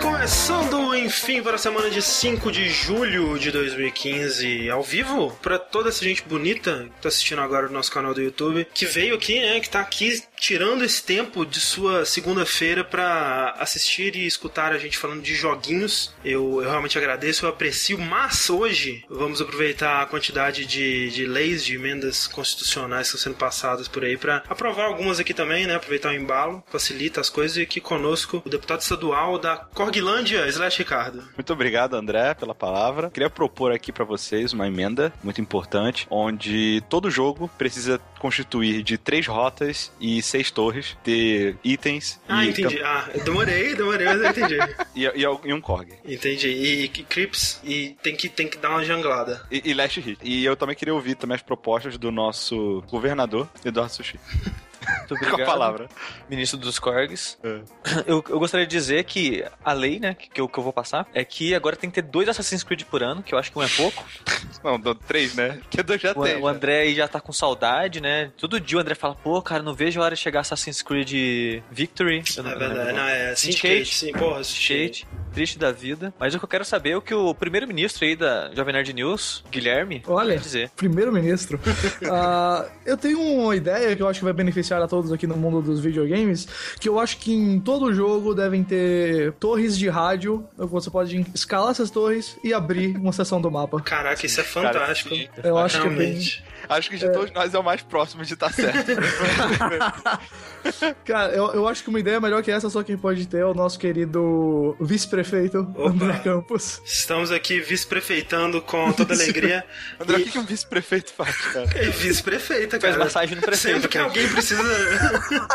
Começando enfim para a semana de 5 de julho de 2015 ao vivo para toda essa gente bonita que tá assistindo agora no nosso canal do YouTube, que veio aqui, né, que tá aqui tirando esse tempo de sua segunda-feira para assistir e escutar a gente falando de joguinhos. Eu, eu realmente agradeço, eu aprecio, mas hoje vamos aproveitar a quantidade de, de leis, de emendas constitucionais que estão sendo passadas por aí para aprovar algumas aqui também, né, aproveitar o embalo, facilita as coisas e aqui conosco o deputado estadual da Corguilândia, Slash Ricardo. Muito obrigado, André, pela palavra. Queria propor aqui para vocês uma emenda muito importante, onde todo jogo precisa constituir de três rotas e seis torres, ter itens. Ah, e entendi. camp- Ah, demorei, demorei, mas eu entendi. E, e, e um Korg. entendi. E, e Crips, e tem que, tem que dar uma janglada. E, e Last Hit. E eu também queria ouvir também as propostas do nosso governador, Eduardo Sushi. Muito Com obrigado. a palavra. Ministro dos Korgs. É. Eu, eu gostaria de dizer que a lei, né, que, que, eu, que eu vou passar, é que agora tem que ter dois Assassin's Creed por ano, que eu acho que um é pouco. Não, três, né? Que dois já O, tem. o André aí já tá com saudade, né? Todo dia o André fala, pô, cara, não vejo a hora de chegar Assassin's Creed Victory. Eu É não- verdade, não- não, é Syndicate. Syndicate, sim, porra, Shade, triste da vida. Mas o que eu quero saber é o que o primeiro-ministro aí da Jovem Nerd News, Guilherme, Olha. dizer. Primeiro-ministro. Ah, eu tenho uma ideia que eu acho que vai beneficiar a todos aqui no mundo dos videogames, que eu acho que em todo jogo devem ter torres de rádio, você pode escalar essas torres e abrir uma seção do mapa. Caraca, isso é Cara, fantástico. Eu acho que é bem... Acho que de todos nós é o mais próximo de estar certo. Cara, eu, eu acho que uma ideia melhor que essa só quem pode ter é o nosso querido vice-prefeito, André Campos. Estamos aqui vice-prefeitando com toda alegria. André, E- o que, que um vice-prefeito faz, cara? É vice-prefeita, Faz cara. massagem no prefeito. Sempre que cara. alguém precisa.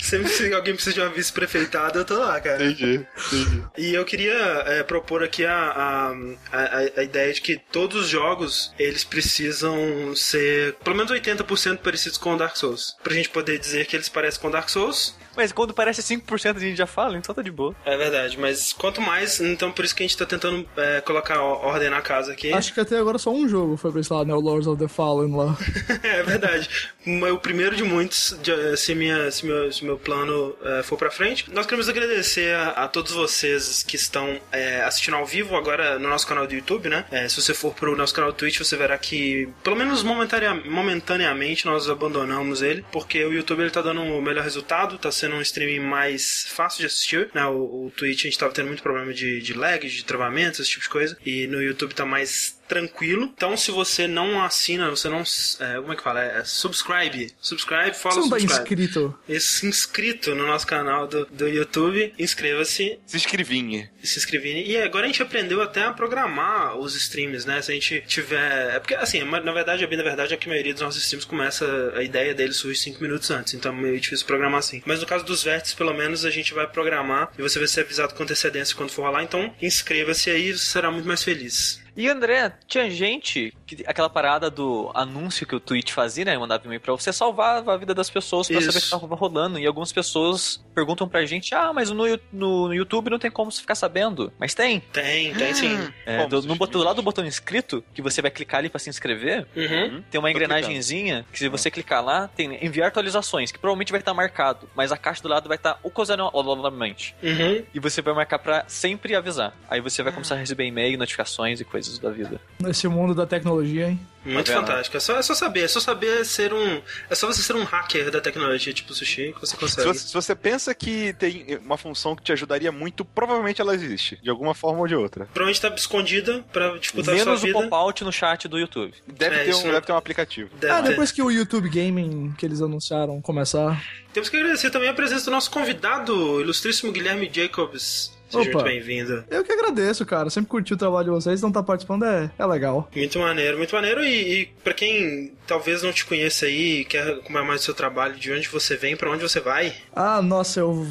Sempre que alguém precisa de uma vice-prefeitada, eu tô lá, cara. Entendi, entendi. E eu queria é, propor aqui a, a, a, a ideia de que todos os jogos eles precisam ser pelo menos 80% parecidos com Dark Souls. Pra gente poder dizer que eles parecem com Dark Souls. Mas quando parece 5% a gente já fala, então tá de boa. É verdade, mas quanto mais, então por isso que a gente tá tentando é, colocar ordem na casa aqui. Acho que até agora só um jogo foi pra esse lado, né? O Lords of the Fallen lá. é verdade. Mas O primeiro de muitos, de- se, minha, se, meu, se meu plano é, for pra frente. Nós queremos agradecer a, a todos vocês que estão é, assistindo ao vivo agora no nosso canal do YouTube, né? É, se você for pro nosso canal do Twitch, você verá que, pelo menos momentaneamente, nós abandonamos ele, porque o YouTube ele tá dando o melhor resultado, tá sendo um streaming mais fácil de assistir, né? O, o Twitch a gente tava tendo muito problema de, de lag, de travamentos, esse tipo de coisa, e no YouTube tá mais tranquilo. Então, se você não assina, você não. é, como é que fala? É, subscribe. Subscribe, Você follow, não tá subscribe. inscrito? Esse inscrito no nosso canal do, do YouTube, inscreva-se Se escrevinha. e se inscrever. E agora a gente aprendeu até a programar os streams, né? Se a gente tiver. É porque, assim, na verdade, a bem da verdade é que a maioria dos nossos streams começa. A ideia deles surge 5 minutos antes, então é meio difícil programar assim. Mas no caso dos vértices, pelo menos, a gente vai programar e você vai ser avisado com antecedência quando for rolar. Então, inscreva-se aí, você será muito mais feliz. E André, tinha gente, que, aquela parada do anúncio que o Twitch fazia, né? Mandava e-mail pra você, salvava a vida das pessoas pra Isso. saber o que tava rolando. E algumas pessoas perguntam pra gente, ah, mas no, no, no YouTube não tem como você ficar sabendo. Mas tem. Tem, tem sim. É, Como do, no botão, lá do botão inscrito, que você vai clicar ali pra se inscrever, Uhum. tem uma engrenagemzinha que se você clicar lá, tem enviar atualizações, que provavelmente vai estar marcado, mas a caixa do lado vai estar ocasionalmente. Uhum. E você vai marcar pra sempre avisar. Aí você vai começar a receber e-mail, notificações e coisas da vida. Nesse mundo da tecnologia, hein? Muito Tá fantástico. É só, é só saber, é só saber ser um. É só você ser um hacker da tecnologia, tipo sushi, que você Se consegue. você, se você pensa que tem uma função que te ajudaria muito, provavelmente ela existe. De alguma forma ou de outra. Provavelmente tá escondida pra disputar a sua Menos o vida. pop-out no chat do YouTube. Deve, É, ter, um, não- deve ter um aplicativo. Deve Ah, ter. depois que o YouTube Gaming que eles anunciaram começar. Temos que agradecer também a presença do nosso convidado, ilustríssimo Guilherme Jacobs. Seja Opa. muito bem-vindo. Eu que agradeço, cara. Sempre curti o trabalho de vocês, não tá participando é, é legal. Muito maneiro, muito maneiro. E, e para quem talvez não te conheça aí, quer acompanhar mais do seu trabalho, de onde você vem, pra onde você vai, Ah, nossa, eu.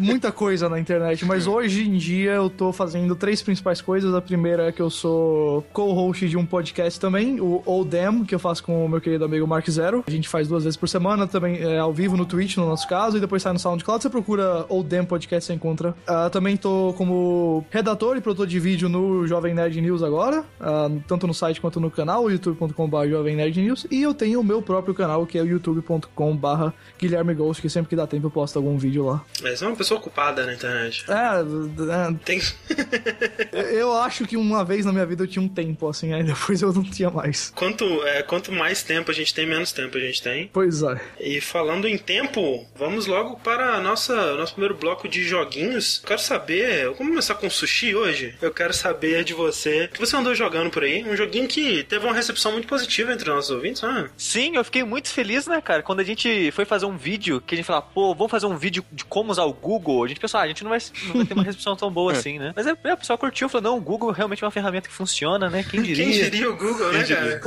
Muita coisa na internet, mas hoje em dia eu tô fazendo três principais coisas. A primeira é que eu sou co-host de um podcast também, o Old Damn, que eu faço com o meu querido amigo Mark Zero. A gente faz duas vezes por semana, também é, ao vivo no Twitch, no nosso caso, e depois sai no SoundCloud. Você procura Old Damn Podcast, você encontra. Ah, também tô como redator e produtor de vídeo no Jovem Nerd News agora, ah, tanto no site quanto no canal, youtube.com.br Jovem Nerd News. E eu tenho o meu próprio canal, que é youtube.com.br Guilherme Ghost, que sempre que dá tempo eu posto algum vídeo lá. é isso Você é uma pessoa ocupada na internet. É, é, Tem... eu acho que uma vez na minha vida eu tinha um tempo, assim, aí depois eu não tinha mais. quanto, é, quanto mais tempo a gente tem, menos tempo a gente tem. Pois é. E falando em tempo, vamos logo para a nossa nosso primeiro bloco de joguinhos. Quero saber, vamos começar com sushi hoje? Eu quero saber de você, o que você andou jogando por aí? Um joguinho que teve uma recepção muito positiva entre nossos ouvintes, né? Sim, eu fiquei muito feliz, né, cara? Quando a gente foi fazer um vídeo, que a gente falava, pô, vamos fazer um vídeo de como usar o Google, a gente pensou, ah, a gente não vai, não vai ter uma recepção tão boa assim, né? Mas é, é, o pessoal curtiu, falou, não, o Google realmente é uma ferramenta que funciona, né? Quem diria? Quem diria o Google, né, cara?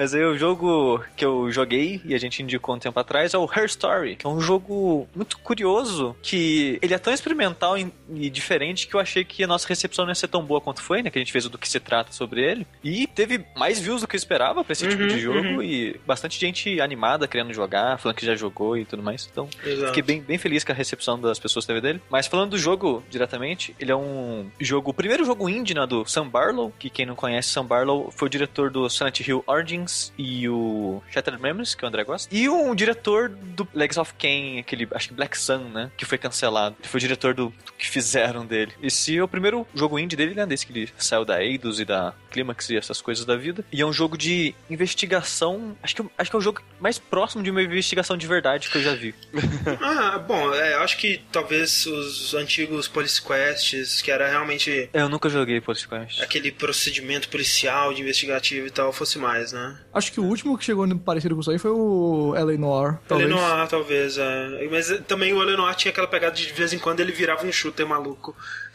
Mas aí o jogo que eu joguei e a gente indicou um tempo atrás é o Her Story, que é um jogo muito curioso, que ele é tão experimental e diferente que eu achei que a nossa recepção não ia ser tão boa quanto foi, né? Que a gente fez o do que se trata sobre ele. E teve mais views do que eu esperava pra esse tipo Uhum, de jogo uhum. e bastante gente animada querendo jogar, falando que já jogou e tudo mais. Então, Exato. Fiquei bem, bem feliz com a recepção das pessoas que teve dele. Mas falando do jogo diretamente, ele é um jogo, o primeiro jogo indie, né, do Sam Barlow, que quem não conhece Sam Barlow foi o diretor do Silent Hill Origins e o Shattered Memories, que o André gosta. E um diretor do Legacy of Kain, aquele, acho que Black Sun, né, que foi cancelado. Foi o diretor do que fizeram dele. Esse é o primeiro jogo indie dele, né, desse que ele saiu da Eidos e da Climax e essas coisas da vida. E é um jogo de investigação, acho que, acho que é o jogo mais próximo de uma investigação de verdade que eu já vi. Ah, bom, é, eu acho que talvez os antigos Police Quests, que era realmente Eu nunca joguei Police Quest. aquele procedimento policial, de investigativo e tal, fosse mais, né? Acho que o último que chegou parecido com isso aí foi o L.A. Noir, talvez. Lenoir, talvez, é. Mas também o Lenoir tinha aquela pegada de de vez em quando ele virava um shooter maluco.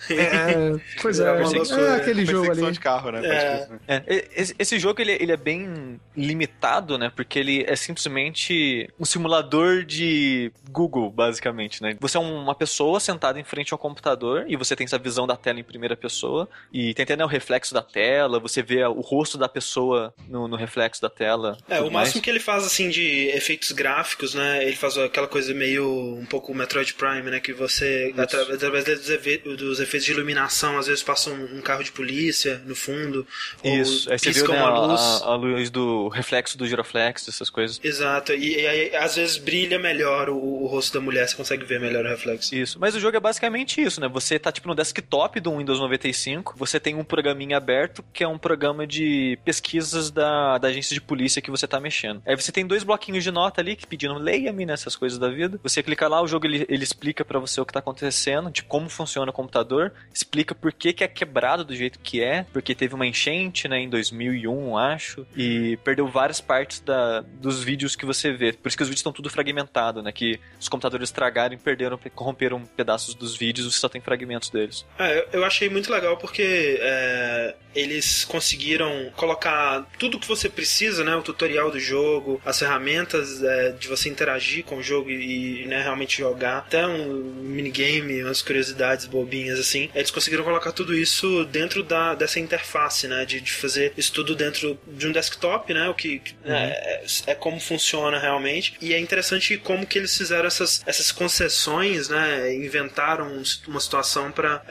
É, pois é, Era uma é, loucura. aquele jogo ali. de carro, né? É. É, esse, esse jogo ele, ele é bem limitado, né? Porque ele é simplesmente um simulador de Google, basicamente, né? Você é uma pessoa sentada em frente ao computador e você tem essa visão da tela em primeira pessoa e tem até né, o reflexo da tela, você vê o rosto da pessoa no, no reflexo da tela. É, o máximo que ele faz, assim, de efeitos gráficos, né? Ele faz aquela coisa meio um pouco Metroid Prime, né? Que você, através dos, efe- dos efeitos de iluminação, às vezes passa um, um carro de polícia no fundo. ou Isso, aí você viu né, a, luz. a- a luz do reflexo do giroflex, essas coisas. Exato, e, e aí às vezes brilha melhor o, o rosto da mulher, você consegue ver melhor o reflexo. Isso, mas o jogo é basicamente isso, né? Você tá tipo no desktop do Windows 95, você tem um programinha aberto que é um programa de pesquisas da, da agência de polícia que você tá mexendo. Aí você tem dois bloquinhos de nota ali que pedindo leia-me nessas coisas da vida. Você clica lá, o jogo ele, ele explica pra você o que tá acontecendo, de como funciona o computador, explica por que, que é quebrado do jeito que é, porque teve uma enchente, né, em 2001, acho, e perdeu várias partes da, dos vídeos que você vê. Por isso que os vídeos estão tudo fragmentado, né, que os computadores estragaram e perderam, corromperam pedaços dos vídeos, você só tem fragmentos deles. É, eu- achei muito legal porque é, eles conseguiram colocar tudo que você precisa, né? O tutorial do jogo, as ferramentas é, de você interagir com o jogo e, e, né, realmente jogar, até um minigame, umas curiosidades bobinhas assim. Eles conseguiram colocar tudo isso dentro da, dessa interface, né? De, de fazer isso tudo dentro de um desktop, né? O que que, é, é como funciona realmente. E é interessante como que eles fizeram essas, essas concessões, né? Inventaram um- uma situação para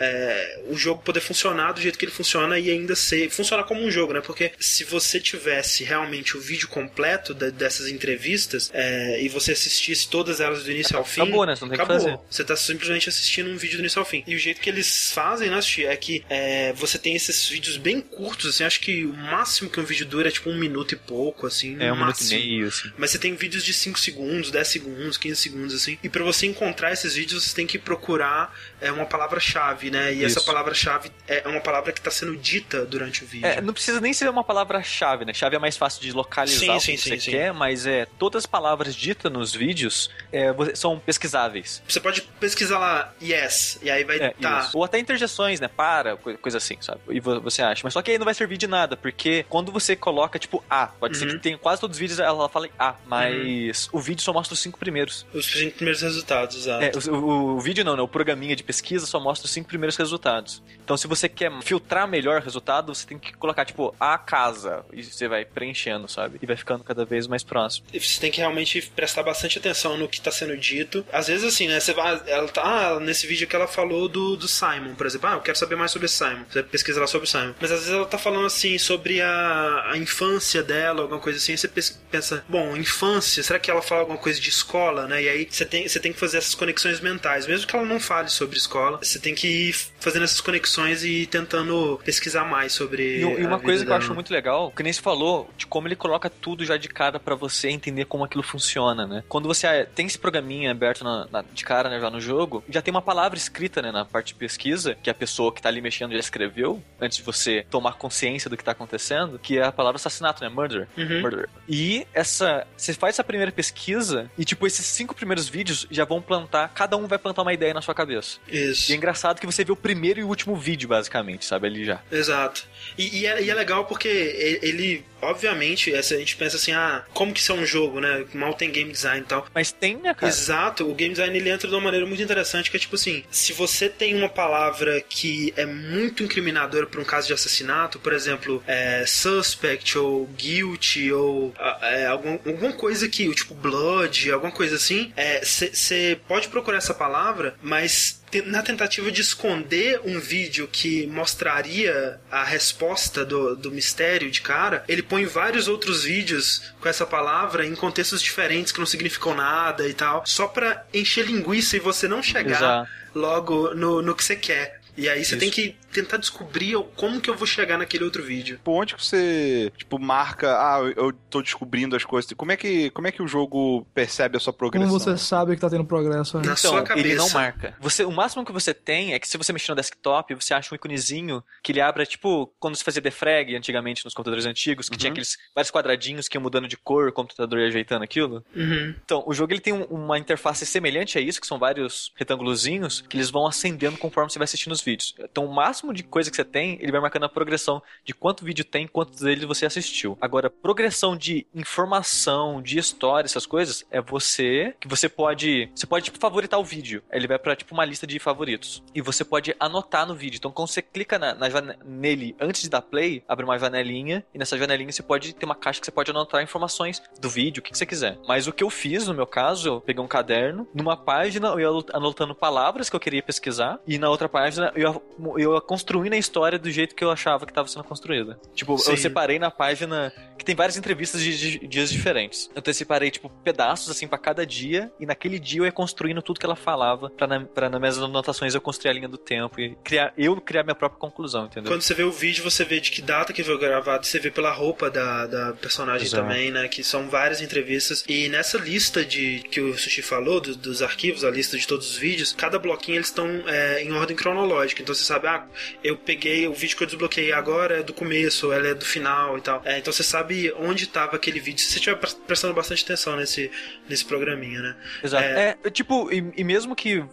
o jogo poder funcionar do jeito que ele funciona e ainda ser funcionar como um jogo, né? Porque se você tivesse realmente o vídeo completo da- dessas entrevistas é, e você assistisse todas elas do início ao fim, Acabou, né? Você não tem o que acabou. fazer. Você tá simplesmente assistindo um vídeo do início ao fim. E o jeito que eles fazem, né, é que é, você tem esses vídeos bem curtos, assim, acho que o máximo que um vídeo dura é tipo um minuto e pouco, assim. É um minuto e máximo. meio, assim. Mas você tem vídeos de 5 segundos, 10 segundos, 15 segundos, assim. E pra você encontrar esses vídeos, você tem que procurar é, uma palavra-chave, né? E essa Isso. palavra-chave é uma palavra que tá sendo dita durante o vídeo. É, não precisa nem ser uma palavra-chave, né? Chave é mais fácil de localizar Sim, o que sim, você sim, quer, mas é, todas as palavras ditas nos vídeos é, são pesquisáveis. Você pode pesquisar lá, yes, e aí vai É, tá. Ou até interjeções, né? Para, co- coisa assim, sabe? E vo- você acha. Mas só que aí não vai servir de nada, porque quando você coloca, tipo, A, pode ser Uhum. que tem quase todos os vídeos ela fala A, mas o vídeo só mostra os cinco primeiros. Os cinco primeiros resultados, exato. É, o, o- o vídeo não, né? O programinha de pesquisa só mostra os cinco primeiros resultados. Então, se você quer filtrar melhor o resultado, você tem que colocar, tipo, a casa. E você vai preenchendo, sabe? E vai ficando cada vez mais próximo. E Você tem que realmente prestar bastante atenção no que tá sendo dito. Às vezes, assim, né? Você vai. Ela tá. Ah, nesse vídeo que ela falou do, do Simon, por exemplo. Ah, eu quero saber mais sobre Simon. Você pesquisa lá sobre Simon. Mas às vezes ela tá falando assim sobre a, a infância dela, alguma coisa assim. Aí você pensa, bom, infância, será que ela fala alguma coisa de escola, né? E aí você tem, você tem que fazer essas conexões mentais. Mesmo que ela não fale sobre escola, você tem que ir fazendo essas conexões e tentando pesquisar mais sobre. E, e uma coisa que eu acho muito legal, que nem se falou, de como ele coloca tudo já de cara pra você entender como aquilo funciona, né? Quando você ah, tem esse programinha aberto na- na- de cara, né, já no jogo, já tem uma palavra escrita, né, na parte de pesquisa, que a pessoa que tá ali mexendo já escreveu, antes de você tomar consciência do que tá acontecendo, que é a palavra assassinato, né? Murder. Uhum. Murder. E essa. Você faz essa primeira pesquisa e, tipo, esses cinco primeiros vídeos já vão plantar. Cada um vai plantar uma ideia na sua cabeça. Isso. E é engraçado que você vê o primeiro e o último vídeo, basicamente, sabe? Ali já. Exato. E, e é, e é legal porque e- ele, obviamente, a gente pensa assim, ah, como que isso é um jogo, né? Mal tem game design e tal. Mas tem, né, cara? Exato, o game design ele entra de uma maneira muito interessante, que é tipo assim, se você tem uma palavra que é muito incriminadora para um caso de assassinato, por exemplo, é, suspect ou guilty ou ah, é, algum, alguma coisa que, tipo blood, alguma coisa assim, você pode procurar essa palavra, mas na tentativa de esconder um vídeo que mostraria a resposta do, do mistério de cara, ele põe vários outros vídeos com essa palavra em contextos diferentes que não significam nada e tal, só pra encher linguiça e você não chegar Exato. logo no, no que você quer. E aí você Isso. tem que tentar descobrir como que eu vou chegar naquele outro vídeo. Tipo, onde que você, tipo, marca, ah, eu- tô descobrindo as coisas. Como é que, como é que o jogo percebe a sua progressão? Como você sabe que tá tendo progresso, né? Na sua Então, cabeça. ele não marca. Você, o máximo que você tem é que se você mexer no desktop, você acha um iconezinho que ele abre, tipo, quando se fazia defrag antigamente nos computadores antigos, que tinha aqueles vários quadradinhos que iam mudando de cor, o computador ia ajeitando aquilo. Uhum. Então, o jogo ele tem um- uma interface semelhante a isso, que são vários retângulozinhos, que eles vão acendendo conforme você vai assistindo os vídeos. Então, o máximo de coisa que você tem, ele vai marcando a progressão de quanto vídeo tem, quantos deles você assistiu. Agora, progressão de informação, de história, essas coisas, é você que você pode, você pode tipo favoritar o vídeo. Ele vai pra tipo uma lista de favoritos e você pode anotar no vídeo. Então, quando você clica na, na nele antes de dar play, abre uma janelinha e nessa janelinha você pode ter uma caixa que você pode anotar informações do vídeo, o que, que você quiser. Mas o que eu fiz no meu caso, eu peguei um caderno, numa página eu ia anotando palavras que eu queria pesquisar e na outra página eu ia, eu ia construindo a história do jeito que eu achava que estava sendo construída. Tipo, Sim. eu separei na página que tem várias entrevistas de, de dias diferentes. Então eu separei, tipo, pedaços assim pra cada dia e naquele dia eu ia construindo tudo que ela falava pra, na, pra nas minhas anotações eu construir a linha do tempo e criar, eu criar minha própria conclusão, entendeu? Quando você vê o vídeo, você vê de que data que foi gravado, você vê pela roupa da, da personagem Exato. também, né? Que são várias entrevistas. E nessa lista de que o Sushi falou, do- dos arquivos, a lista de todos os vídeos, cada bloquinho eles estão é, em ordem cronológica. Então você sabe, ah, eu peguei o vídeo que eu desbloqueei agora é do começo, ela é do final e tal. É, então você sabe onde estava aquele vídeo. Se você estiver pre- prestando bastante atenção nesse, nesse programinha, né? Exato. É. É, tipo, e, e mesmo que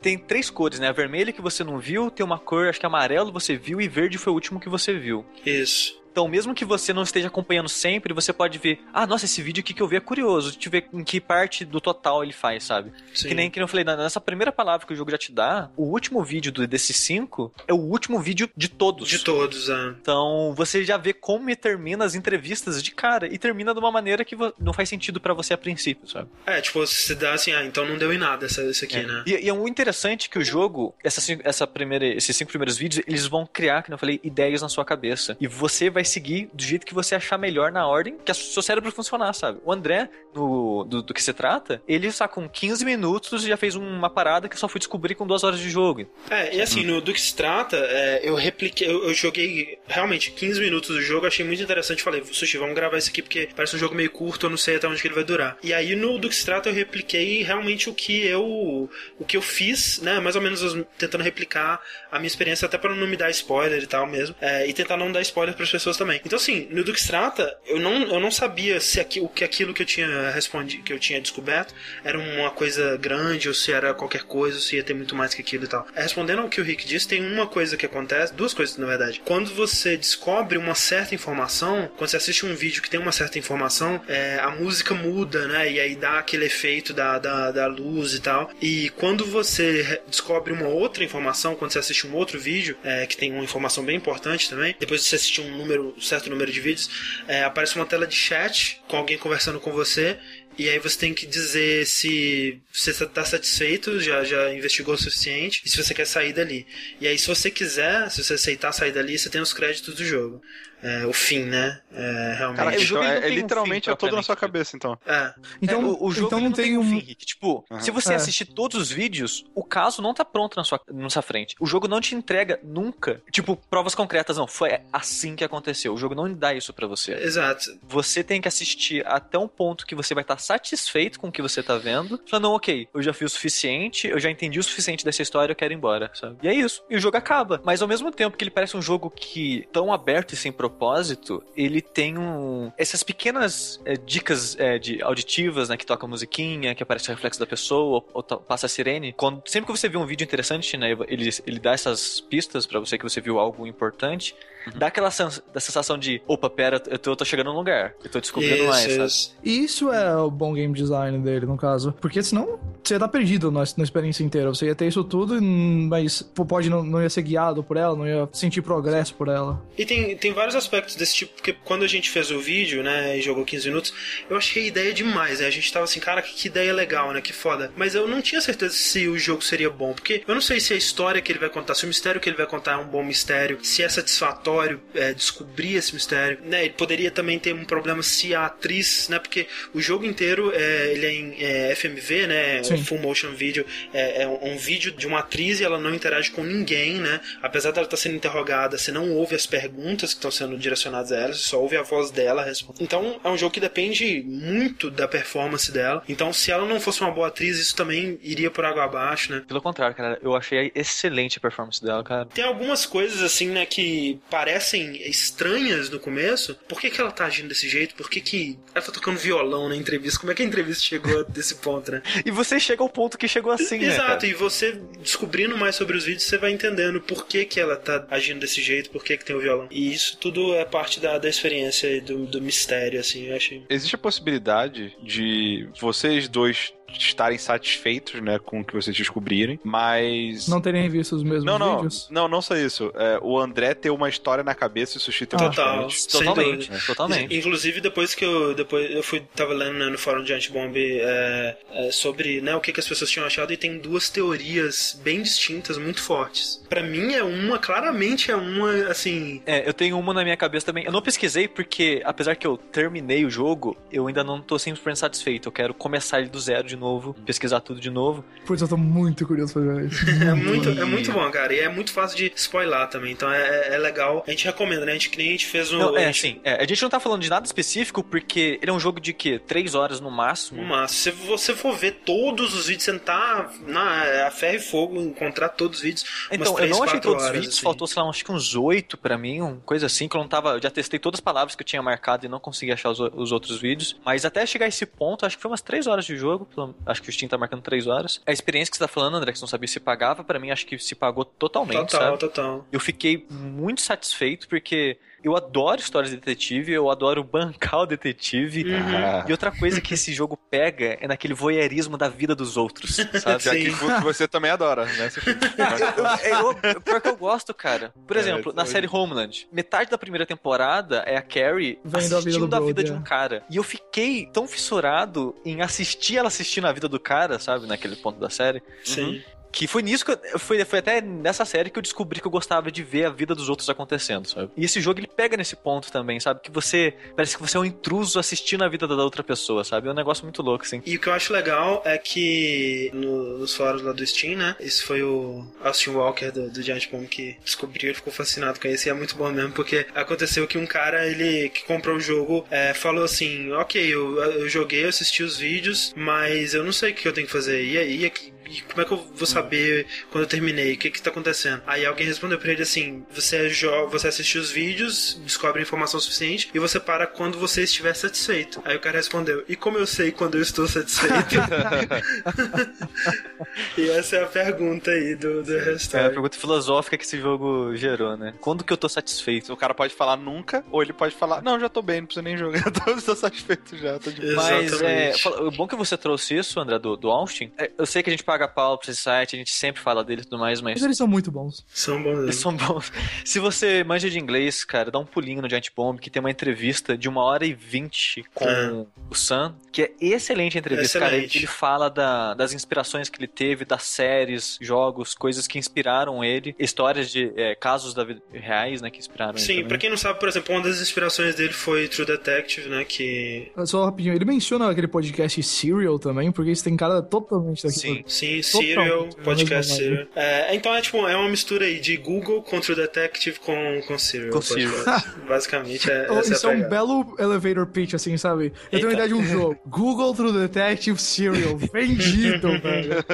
tem três cores, né? A vermelha que você não viu, tem uma cor, acho que amarelo você viu e verde foi o último que você viu. Isso. Então, mesmo que você não esteja acompanhando sempre, você pode ver, ah, nossa, esse vídeo aqui que eu vi é curioso, deixa eu ver em que parte do total ele faz, sabe? Sim. Que nem que eu falei, nessa primeira palavra que o jogo já te dá, o último vídeo do, desses cinco é o último vídeo de todos. De todos, ah. Então, você já vê como ele termina as entrevistas de cara e termina de uma maneira que não faz sentido pra você a princípio, sabe? É, tipo, se dá assim, ah, então não deu em nada essa, esse aqui, É. né? E, e é muito interessante que o jogo, essa, essa primeira, esses cinco primeiros vídeos, eles vão criar, como eu falei, ideias na sua cabeça. E você vai seguir do jeito que você achar melhor na ordem que o seu cérebro funcionar, sabe? O André, no, do, do que se trata, ele está com 15 minutos e já fez uma parada que eu só fui descobrir com duas horas de jogo. É, e assim, no, do que se trata, é, eu repliquei, eu, eu joguei realmente 15 minutos do jogo, achei muito interessante. Falei, Sushi, vamos gravar isso aqui porque parece um jogo meio curto, eu não sei até onde que ele vai durar. E aí, no do que se trata, eu repliquei realmente o que eu o que eu fiz, né? Mais ou menos tentando replicar a minha experiência, até para não me dar spoiler e tal mesmo. é, e tentar não dar spoiler para as pessoas também. Então, assim, no do que se trata, eu não, eu não sabia se aqui, o que aquilo que eu tinha respondido, que eu tinha descoberto, era uma coisa grande ou se era qualquer coisa, ou se ia ter muito mais que aquilo e tal. É, Respondendo ao que o Rick disse, tem uma coisa que acontece, duas coisas na verdade. Quando você descobre uma certa informação, quando você assiste um vídeo que tem uma certa informação, é, a música muda, né? E aí dá aquele efeito da, da, da luz e tal. E quando você re- descobre uma outra informação, quando você assiste um outro vídeo, é, que tem uma informação bem importante também, depois de você assistir um número número, um certo número de vídeos, é, aparece uma tela de chat com alguém conversando com você. E aí você tem que dizer se você está satisfeito, já, já investigou o suficiente, e se você quer sair dali. E aí, se você quiser, se você aceitar sair dali, você tem os créditos do jogo é, o fim, né? É, realmente. Cara, o então, jogo é, não é tem um literalmente fim é todo na sua cabeça, então. É. Então, É, o, o jogo então não tem um um. fim, Rick. Tipo, Uhum. se você É. assistir todos os vídeos, o caso não tá pronto na sua, na sua frente. O jogo não te entrega nunca, tipo, provas concretas, não. Foi assim que aconteceu. O jogo não dá isso pra você. Exato. Você tem que assistir até um ponto que você vai estar satisfeito com o que você tá vendo. Falando, não, ok, eu já fiz o suficiente, eu já entendi o suficiente dessa história, eu quero ir embora, sabe? E é isso. E o jogo acaba. Mas ao mesmo tempo que ele parece um jogo que, tão aberto e sem propósito, ele tem um. Essas pequenas é, dicas é, de auditivas, né? Que toca musiquinha, que aparece o reflexo da pessoa, ou, ou passa a sirene. Quando, sempre que você vê um vídeo interessante, né? Ele, ele dá essas pistas pra você que você viu algo importante. Dá aquela sens- da sensação de, opa, pera, eu tô, eu tô chegando num lugar. Eu tô descobrindo mais, Isso, sabe? isso. E isso é o bom game design dele, no caso. Porque senão você ia tá perdido na, na experiência inteira. Você ia ter isso tudo, mas pô, pode não, não ia ser guiado por ela, não ia sentir progresso por ela. E tem, tem vários aspectos desse tipo, porque quando a gente fez o vídeo, né, e jogou 15 minutos, eu achei a ideia demais, né? A gente tava assim, cara, que, que ideia legal, né? Que foda. Mas eu não tinha certeza se o jogo seria bom, porque eu não sei se a história que ele vai contar, se o mistério que ele vai contar é um bom mistério, se é satisfatório é, descobrir esse mistério, né? Ele poderia também ter um problema se a atriz, né? Porque o jogo inteiro é, ele é em é, FMV, né? Sim. Full motion video, é, é um, um vídeo de uma atriz e ela não interage com ninguém, né? Apesar dela estar sendo interrogada, você não ouve as perguntas que estão sendo direcionadas a ela, você só ouve a voz dela respondendo. Então é um jogo que depende muito da performance dela. Então, se ela não fosse uma boa atriz, isso também iria por água abaixo, né? Pelo contrário, cara, eu achei excelente a performance dela, cara. Tem algumas coisas assim, né, que parecem estranhas no começo. Por que, que ela tá agindo desse jeito? Por que, que ela tá tocando violão na entrevista? Como é que a entrevista chegou desse ponto, né? E você chega ao ponto que chegou assim, né? Exato, e você descobrindo mais sobre os vídeos, você vai entendendo por que, que ela tá agindo desse jeito, por que, que tem o violão. E isso tudo é parte da, da experiência e do, do mistério, assim, eu achei. Existe a possibilidade de vocês dois estarem satisfeitos, né, com o que vocês descobrirem, mas Não terem visto os mesmos não, não, vídeos. não, não só isso. É, o André ter uma história na cabeça e o Sushi ter uma Total. Totalmente, né? totalmente. Inclusive, depois que eu depois eu fui tava lendo né, no fórum de Antibomb é, é, sobre né, o que, que as pessoas tinham achado e tem duas teorias bem distintas, muito fortes. Pra mim é uma, claramente é uma, assim, É, eu tenho uma na minha cabeça também. Eu não pesquisei porque, apesar que eu terminei o jogo, eu ainda não tô 100% satisfeito. Eu quero começar ele do zero de novo, pesquisar tudo de novo. Putz, eu tô muito curioso pra ver isso. É muito, é muito bom, cara. E é muito fácil de spoiler também. Então é, é legal. A gente recomenda, né? A gente, que nem a gente fez um. Não, a é, gente- sim. É, a gente não tá falando de nada específico porque ele é um jogo de quê? Três horas no máximo. Mas se você for ver todos os vídeos, sentar na a ferro e fogo, encontrar todos os vídeos. umas Então, eu não achei todos os vídeos, assim. faltou, sei lá, acho que uns oito pra mim, uma coisa assim, que eu não tava. Eu já testei todas as palavras que eu tinha marcado e não consegui achar os, os outros vídeos. Mas até chegar a esse ponto, acho que foi umas três horas de jogo. pelo- Acho que o Steam tá marcando três horas. A experiência que você tá falando, André, que você não sabia se pagava, pra mim acho que se pagou totalmente, Total, sabe? total. Eu fiquei muito satisfeito porque eu adoro histórias de detetive, eu adoro bancar o detetive. Ah. E outra coisa que esse jogo pega é naquele voyeurismo da vida dos outros, sabe? Já que Sim. vo- você também adora, né? Eu, eu, pior que eu gosto, cara. Por É, exemplo, na isso série Homeland, metade da primeira temporada é a Carrie Vendo a vida assistindo a vida Brody, de um é. cara. E eu fiquei tão fissurado em assistir ela assistindo a vida do cara, sabe? Naquele ponto da série. Sim. Que foi nisso que eu, foi, foi até nessa série que eu descobri que eu gostava de ver a vida dos outros acontecendo, sabe? E esse jogo ele pega nesse ponto também, sabe? Que você parece que você é um intruso assistindo a vida da outra pessoa, sabe? É um negócio muito louco, assim. E o que eu acho legal é que no- nos fóruns lá do Steam, né? Esse foi o Austin Walker do, do Giant Bomb que descobriu e ficou fascinado com isso. E é muito bom mesmo, porque aconteceu que um cara, ele que comprou o jogo, é, falou assim: Ok, eu, eu joguei, assisti os vídeos, mas eu não sei o que eu tenho que fazer. E aí, e como é que eu vou saber quando eu terminei? O que que tá acontecendo? Aí alguém respondeu pra ele assim: Você, jo você assiste os vídeos, descobre informação suficiente e você para quando você estiver satisfeito. Aí o cara respondeu: E como eu sei quando eu estou satisfeito? e essa é a pergunta aí do, do É a pergunta filosófica que esse jogo gerou, né? Quando que eu tô satisfeito? O cara pode falar nunca, ou ele pode falar, não, já tô bem, não preciso nem jogar, tô, tô satisfeito já, tô de boa. Mas é, o bom que você trouxe isso, André, do, do Austin. é, eu sei que a gente paga paga pau pra esse site, a gente sempre fala dele e tudo mais, mas Mas eles são muito bons. São bons. eles são bons. Se você manja de inglês, cara, dá um pulinho no Giant Bomb, que tem uma entrevista de uma hora e vinte com É. o Sam, que é excelente a entrevista, cara. Ele, Excelente. ele fala da- das inspirações que ele teve, das séries, jogos, coisas que inspiraram ele, histórias de é, casos da vida reais, né, que inspiraram ele. Sim, pra quem não sabe, por exemplo, uma das inspirações dele foi True Detective, né? Que. Só rapidinho, ele menciona aquele podcast Serial também, porque isso tem cara totalmente daqui. Sim. Sim, Totalmente, Serial, é podcast Serial. É, então é tipo, é uma mistura aí de Google com True Detective com, com Serial. Com podcast. Basicamente, é, essa isso é é a um belo elevator pitch, assim, sabe? Eu tenho uma Eita. ideia de um jogo. Google True Detective Serial. Vendido, velho.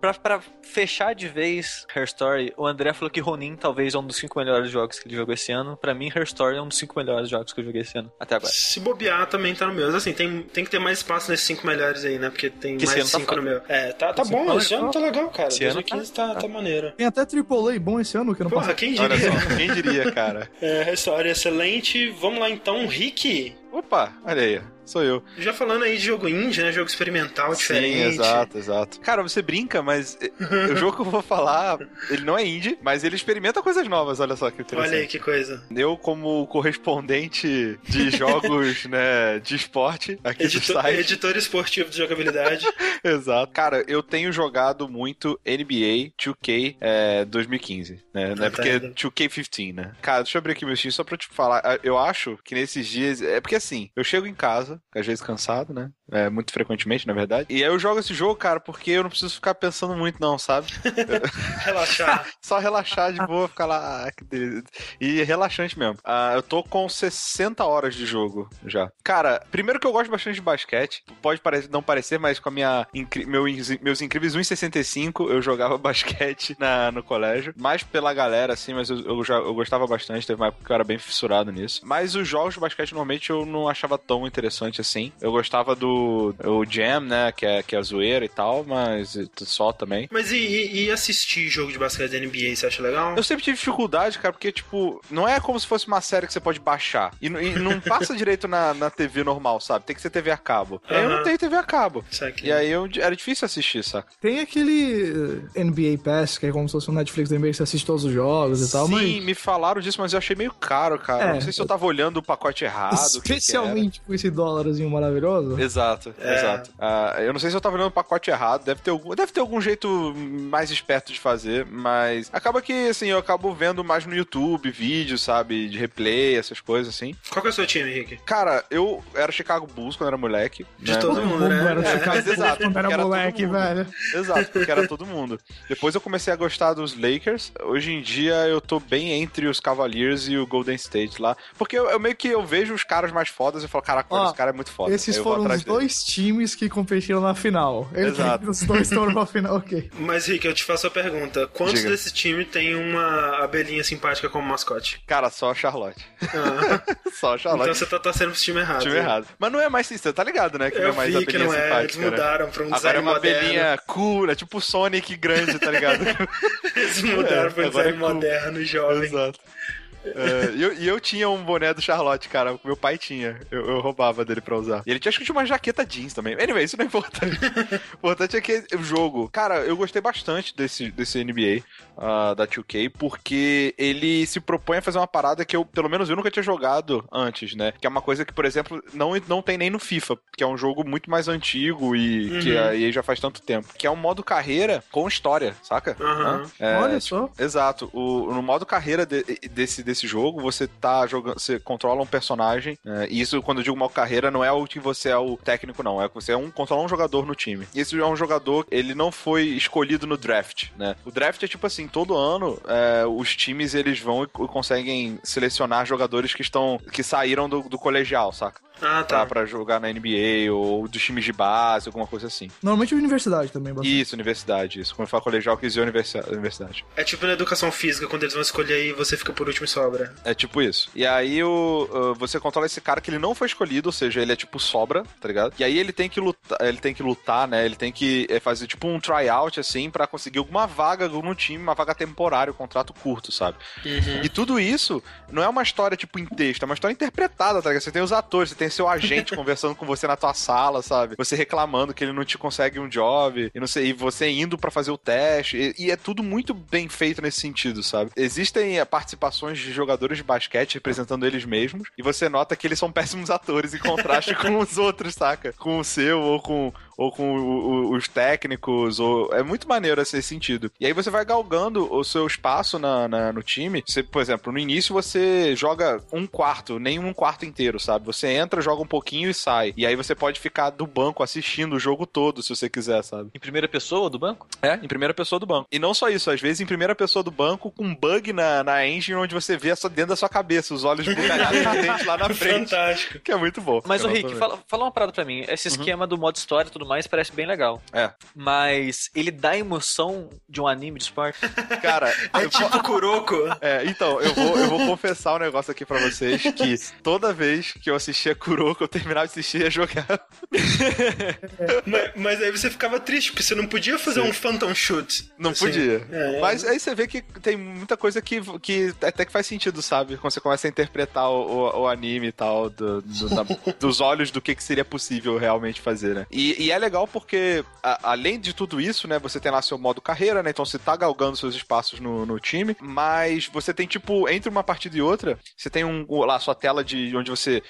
Pra, pra fechar de vez Her Story, o André falou que Ronin talvez é um dos cinco melhores jogos que ele jogou esse ano. Pra mim, Her Story é um dos cinco melhores jogos que eu joguei esse ano, até agora. Se bobear, também tá no meu. Mas, Assim, tem, tem que ter mais espaço nesses cinco melhores aí, né? Porque tem Que mais tá cinco no foda. meu. É, tá, tá bom, esse tá ano tá legal, cara. Esse ano 2015 tá, tá maneiro. Tem até AAA bom esse ano, que eu não Porra, posso... quem diria? só, quem diria, cara? É, história excelente. Vamos lá então, Rick. Opa, olha aí, sou eu. Já falando aí de jogo indie, né? Jogo experimental, diferente. Sim, exato, exato. Cara, você brinca, mas eh, o jogo que eu vou falar, ele não é indie, mas ele experimenta coisas novas, olha só que interessante. Olha aí que coisa. Eu, como correspondente de jogos, né, de esporte aqui do Editor, site. editor esportivo de jogabilidade. Exato. Cara, eu tenho jogado muito NBA 2K é, 2015, né? Não é porque tá. 2K15, né? Cara, deixa eu abrir aqui meu Steam só pra te falar. Eu acho que nesses dias. É porque assim, eu chego em casa, às vezes cansado, né? É, muito frequentemente, na verdade. E aí eu jogo esse jogo, cara, porque eu não preciso ficar pensando muito, não, sabe? Relaxar. Só relaxar de boa, ficar lá. ah, que delícia. E é relaxante mesmo. Ah, eu tô com 60 horas de jogo já. Cara, primeiro que eu gosto bastante de basquete. Pode parecer, não parecer, mas com a minha meu, meus incríveis 1,65 eu jogava basquete na, no colégio. Mais pela galera, assim, mas eu, eu já eu gostava bastante. Teve uma época que eu era bem fissurado nisso. Mas os jogos de basquete normalmente eu não achava tão interessante assim. Eu gostava do o Jam, né? Que é, que é a zoeira e tal, mas só também. Mas e, e- assistir jogo de basquete da NBA, você acha legal? Eu sempre tive dificuldade, cara, porque, tipo, não é como se fosse uma série que você pode baixar. E, e não passa direito na, na TV normal, sabe? Tem que ser TV a cabo. Aí eu não tenho TV a cabo. E aí eu, era difícil assistir, saca? Tem aquele eh, NBA Pass, que é como se fosse um Netflix da NBA, que você assiste todos os jogos e tal, Sim, mas... me falaram disso, mas eu achei meio caro, cara. É. não sei se eu tava olhando o pacote errado. o que que. Especialmente com esse dólarzinho maravilhoso. Exato, É. exato. Ah, eu não sei se eu tava olhando o pacote errado, deve ter, algum, deve ter algum jeito mais esperto de fazer, mas acaba que, assim, eu acabo vendo mais no YouTube, vídeos, sabe, de replay, essas coisas, assim. Qual que é o seu time, Rick? Cara, eu era Chicago Bulls quando era moleque. De né? todo mundo, né? era É, Chicago mas exato, quando era porque era todo moleque, velho. Exato, porque era todo mundo. Depois eu comecei a gostar dos Lakers. Hoje em dia eu tô bem entre os Cavaliers e o Golden State lá. Porque eu, eu meio que eu vejo os caras mais fodas e falo, caraca, Ó, esse cara é muito foda. Esses foram os dele. dois times que competiram na final. Eles- Exato. Os dois estão na final, ok. Mas, Rick, eu te faço a pergunta. Quantos Diga. desse time tem uma abelhinha simpática como mascote? Cara, só a Charlotte. Ah, só a Charlotte. então você tá torcendo pro time errado. Time errado. Mas não é mais você tá ligado, né? Que não Eu é mais vi que abelhinha não é, eles simpática, né? mudaram pra um Agora design é uma moderno. abelhinha cool, é tipo Sonic grande, tá ligado? Eles mudaram É, pra um agora design é cool. moderno e jovem. Exato. É, e, eu, eu tinha um boné do Charlotte, cara. Meu pai tinha. Eu, eu roubava dele pra usar. E ele tinha, acho que tinha uma jaqueta jeans também. Anyway, isso não é importante. o importante é que o jogo. Cara, eu gostei bastante desse, desse NBA ah, da 2K, porque ele se propõe a fazer uma parada que eu, pelo menos eu nunca tinha jogado antes, né? Que é uma coisa que, por exemplo, não, não tem nem no FIFA, que é um jogo muito mais antigo e que Uhum. a EA já faz tanto tempo. Que é um modo carreira com história, saca? Aham. É, Olha só. Exato. O, no modo carreira de- desse, desse jogo, você tá jogando. Você controla um personagem. é, e isso, quando eu digo modo carreira, não é o que você é o técnico, não. É que você é um controla um jogador no time. E esse é um jogador, ele não foi escolhido no draft, né? O draft é tipo assim, todo ano é, os times eles vão e co- conseguem selecionar jogadores que estão. que saíram do, do colegial, saca? Ah, Pra, tá. pra jogar na NBA ou dos times de base, alguma coisa assim. Normalmente universidade também, bastante. Isso, universidade, isso. Quando fala colegial, quis dizer universi- universidade. É tipo na educação física, quando eles vão escolher e você fica por último e sobra. É tipo isso. E aí o, uh, você controla esse cara que ele não foi escolhido, ou seja, ele é tipo sobra, tá ligado? E aí ele tem que lutar, ele tem que lutar, né? Ele tem que é, fazer tipo um tryout assim pra conseguir alguma vaga no time, uma vaga temporária, um contrato curto, sabe? Uhum. E tudo isso não é uma história tipo em texto, é uma história interpretada, tá ligado? Você tem os atores, você tem tem seu agente conversando com você na tua sala, sabe? Você reclamando que ele não te consegue um job, e não sei, e você indo para fazer o teste, e, e, é tudo muito bem feito nesse sentido, sabe? Existem eh, participações de jogadores de basquete representando eles mesmos, e você nota que eles são péssimos atores em contraste com os outros, saca? Com o seu ou com ou com o, o, os técnicos, ou é muito maneiro esse sentido. E aí você vai galgando o seu espaço na, na, no time. Você, por exemplo, no início você joga um quarto, nem um quarto inteiro, sabe? Você entra, joga um pouquinho e sai. E aí você pode ficar do banco assistindo o jogo todo, se você quiser, sabe? Em primeira pessoa do banco? É, em primeira pessoa do banco. E não só isso, às vezes em primeira pessoa do banco com um bug na, na engine onde você vê só dentro da sua cabeça, os olhos bugalhados lá na frente. Fantástico. Que é muito bom. Mas, o Rick, fala, fala uma parada pra mim. Esse uhum. esquema do modo história e tudo mais parece bem legal. É. Mas ele dá emoção de um anime de esporte? Cara, é tipo Kuroko. É, então, eu vou, eu vou confessar um negócio aqui pra vocês que toda vez que eu assistia Kuroko, eu terminava de assistir e ia jogar. mas, mas, aí você ficava triste, porque você não podia fazer Sim. um Phantom Shoot. Não assim. podia. É, é, mas aí você vê que tem muita coisa que, que até que faz sentido, sabe? Quando você começa a interpretar o, o, o anime e tal, do, do, da, dos olhos do que, que seria possível realmente fazer, né? E, e é legal porque, a, além de tudo isso, né, você tem lá seu modo carreira, né? Então você tá galgando seus espaços no, no time, mas você tem, tipo, entre uma partida e outra, você tem um, lá sua tela de onde você,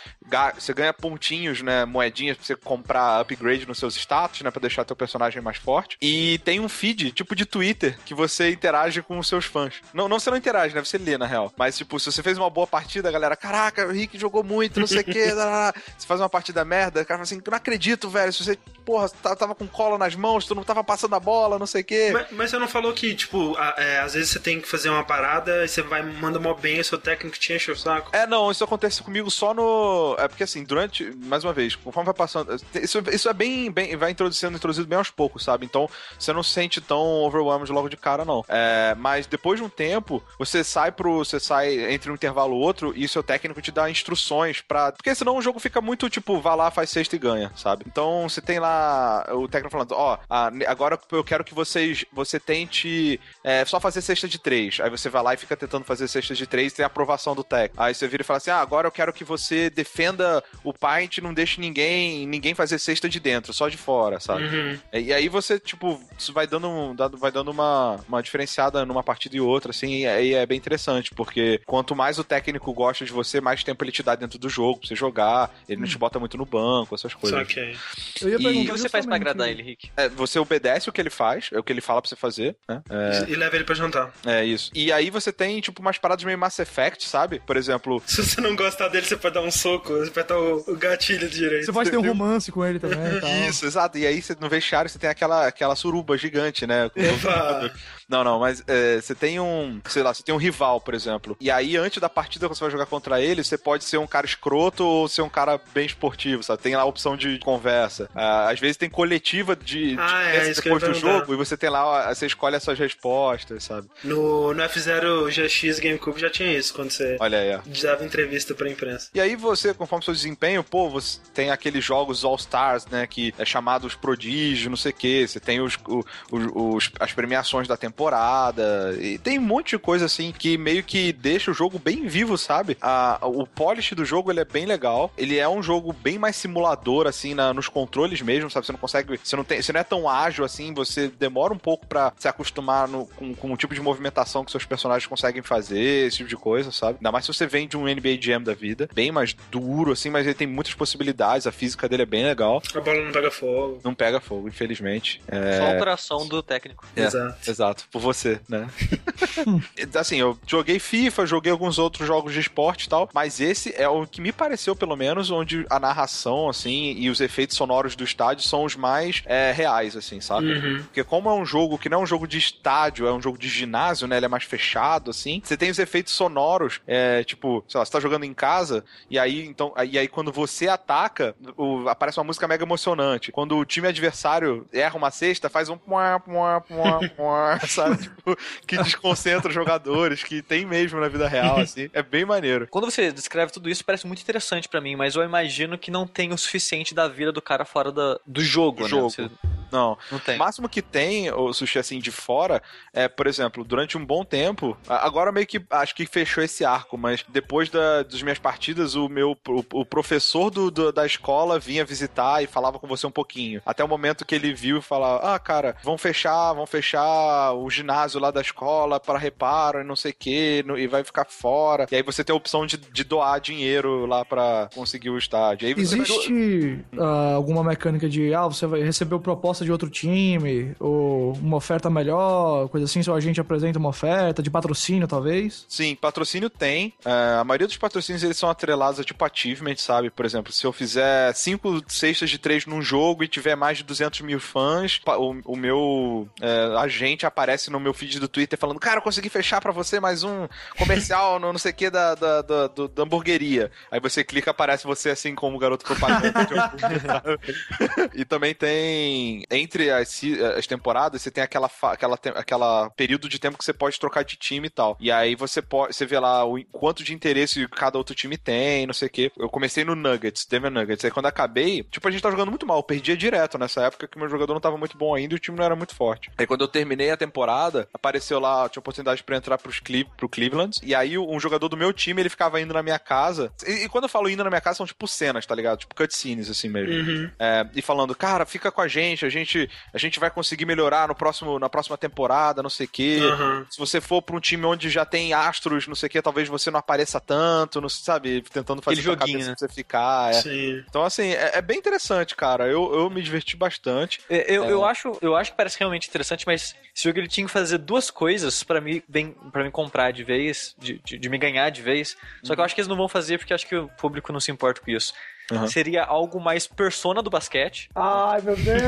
você ganha pontinhos, né? Moedinhas pra você comprar upgrade nos seus status, né? Pra deixar teu personagem mais forte. E tem um feed, tipo de Twitter, que você interage com os seus fãs. Não, não você não interage, né? Você lê, na real. Mas, tipo, se você fez uma boa partida, a galera, caraca, o Rick jogou muito, não sei o quê. você faz uma partida merda, o cara fala assim, não acredito, velho. Se você, porra, tava com cola nas mãos, tu não tava passando a bola, não sei o quê. Mas, mas, você não falou que, tipo, a, é, às vezes você tem que fazer uma parada e você vai, manda mó bem, o seu técnico te enche o saco? É, não, isso acontece comigo só no. É porque assim, durante. Mais uma vez, conforme vai passando. Isso, isso é bem, bem. Vai introduzindo, introduzido bem aos poucos, sabe? Então, você não se sente tão overwhelmed logo de cara, não. É, mas depois de um tempo, você sai pro. Você sai entre um intervalo ou outro e o seu técnico te dá instruções pra. Porque senão o jogo fica muito tipo, vá lá, faz sexta e ganha, sabe? Então você tem lá o técnico falando, ó, oh, agora eu quero que vocês. Você tente é, só fazer cesta de três. Aí você vai lá e fica tentando fazer cesta de três e tem a aprovação do técnico. Aí você vira e fala assim: ah, agora eu quero que você defenda o Paint, não deixe ninguém ninguém fazer cesta de dentro, só de fora, sabe? Uhum. E aí você, tipo, isso vai dando, vai dando uma, uma diferenciada numa partida e outra, assim, e aí é bem interessante, porque quanto mais o técnico gosta de você, mais tempo ele te dá dentro do jogo pra você jogar, ele não te bota muito no banco, essas coisas. Ok. Eu ia e que você faz pra agradar ele, Rick? É, você obedece o que ele faz, é o que ele fala pra você fazer, né? É... E leva ele pra jantar. É isso. E aí você tem, tipo, umas paradas meio Mass Effect, sabe? Por exemplo. Se você não gostar dele, você pode dar um soco, apertar o, o gatilho direito. Você pode ter um romance com ele também. Isso, exato. E aí você no vestiário você tem aquela, aquela suruba gigante, né? Não, não, mas é, você tem um, sei lá, você tem um rival, por exemplo. E aí, antes da partida, quando você vai jogar contra ele, você pode ser um cara escroto ou ser um cara bem esportivo, sabe? Tem lá a opção de conversa. Uh, às vezes tem coletiva de, ah, de é, depois do jogo e você tem lá, você escolhe as suas respostas, sabe? No, no F0 GX GameCube já tinha isso, quando você Olha aí, ó. dava entrevista pra imprensa. E aí você, conforme seu desempenho, pô, você tem aqueles jogos All Stars, né, que é chamado os prodígios, não sei o quê. Você tem os, os, os, as premiações da temporada temporada. E tem um monte de coisa assim que meio que deixa o jogo bem vivo, sabe? A, o polish do jogo ele é bem legal. Ele é um jogo bem mais simulador, assim, na, nos controles mesmo, sabe? Você não consegue. Você não, tem, você não é tão ágil assim, você demora um pouco para se acostumar no, com, com o tipo de movimentação que seus personagens conseguem fazer, esse tipo de coisa, sabe? Ainda mais se você vem de um NBA Jam da vida. Bem mais duro, assim, mas ele tem muitas possibilidades. A física dele é bem legal. A bola não pega fogo. Não pega fogo, infelizmente. É... Só a operação do técnico. É, exato. Exato. Por você, né? assim, eu joguei FIFA, joguei alguns outros jogos de esporte e tal, mas esse é o que me pareceu, pelo menos, onde a narração, assim, e os efeitos sonoros do estádio são os mais é, reais, assim, sabe? Uhum. Porque como é um jogo que não é um jogo de estádio, é um jogo de ginásio, né? Ele é mais fechado, assim. Você tem os efeitos sonoros, é, tipo, sei lá, você tá jogando em casa, e aí, então, e aí quando você ataca, o, aparece uma música mega emocionante. Quando o time adversário erra uma cesta, faz um sabe? Tipo, que desconcentra os jogadores, que tem mesmo na vida real, assim. É bem maneiro. Quando você descreve tudo isso, parece muito interessante para mim, mas eu imagino que não tem o suficiente da vida do cara fora da, do jogo, do né? Jogo. Você... Não. Não tem. O máximo que tem, o sushi assim de fora, é, por exemplo, durante um bom tempo, agora meio que acho que fechou esse arco, mas depois da, das minhas partidas, o meu o, o professor do, do- da escola vinha visitar e falava com você um pouquinho. Até o momento que ele viu e falava: Ah, cara, vão fechar, vão fechar o ginásio lá da escola para reparo e não sei o que, e vai ficar fora. E aí você tem a opção de, de doar dinheiro lá pra conseguir o estádio. Existe ah, alguma mecânica de, ah, você vai receber proposta de outro time, ou uma oferta melhor, coisa assim, seu agente apresenta uma oferta, de patrocínio, talvez? Sim, patrocínio tem. É, a maioria dos patrocínios eles são atrelados a tipo achievement, sabe? Por exemplo, se eu fizer cinco cestas de três num jogo e tiver mais de 200 mil fãs, o, o meu é, agente aparece no meu feed do Twitter falando: Cara, eu consegui fechar pra você mais um comercial no não sei o que da, da, da, do- da hamburgueria. Aí você clica, aparece você assim como garoto propaganda. e também tem entre as, se- as temporadas você tem aquela aquela aquela período de tempo que você pode trocar de time e tal. E aí você pode você vê lá o quanto de interesse cada outro time tem, não sei o quê. Eu comecei no Nuggets, Denver Nuggets. Aí quando acabei, tipo a gente tava jogando muito mal, eu perdia direto nessa época que meu jogador não tava muito bom ainda e o time não era muito forte. Aí quando eu terminei a temporada, apareceu lá, tinha oportunidade pra entrar pros Cle pro Cleveland. E aí um jogador do meu time, ele ficava indo na minha casa. E, e quando eu falo indo na minha casa, são tipo cenas, tá ligado? Tipo cutscenes assim mesmo. Uhum. É, e falando, cara, fica com a gente, a gente, a gente vai conseguir melhorar no próximo, na próxima temporada, não sei o quê. Aham. Se você for pra um time onde já tem astros, não sei o quê, talvez você não apareça tanto, não sabe, tentando fazer Aquele joguinho, cabeça né? pra você ficar. é. Sim. Então, assim, é, é bem interessante, cara. Eu, eu me diverti bastante. É, Eu, É. eu, acho, eu acho que parece realmente interessante, mas esse jogo ele tinha que fazer duas coisas pra mim, bem, pra me comprar de vez, de, de, de me ganhar de vez. Só que eu acho que eles não vão fazer porque acho que o público não se importa com isso. Uhum. Seria algo mais persona do basquete. Ai, meu Deus!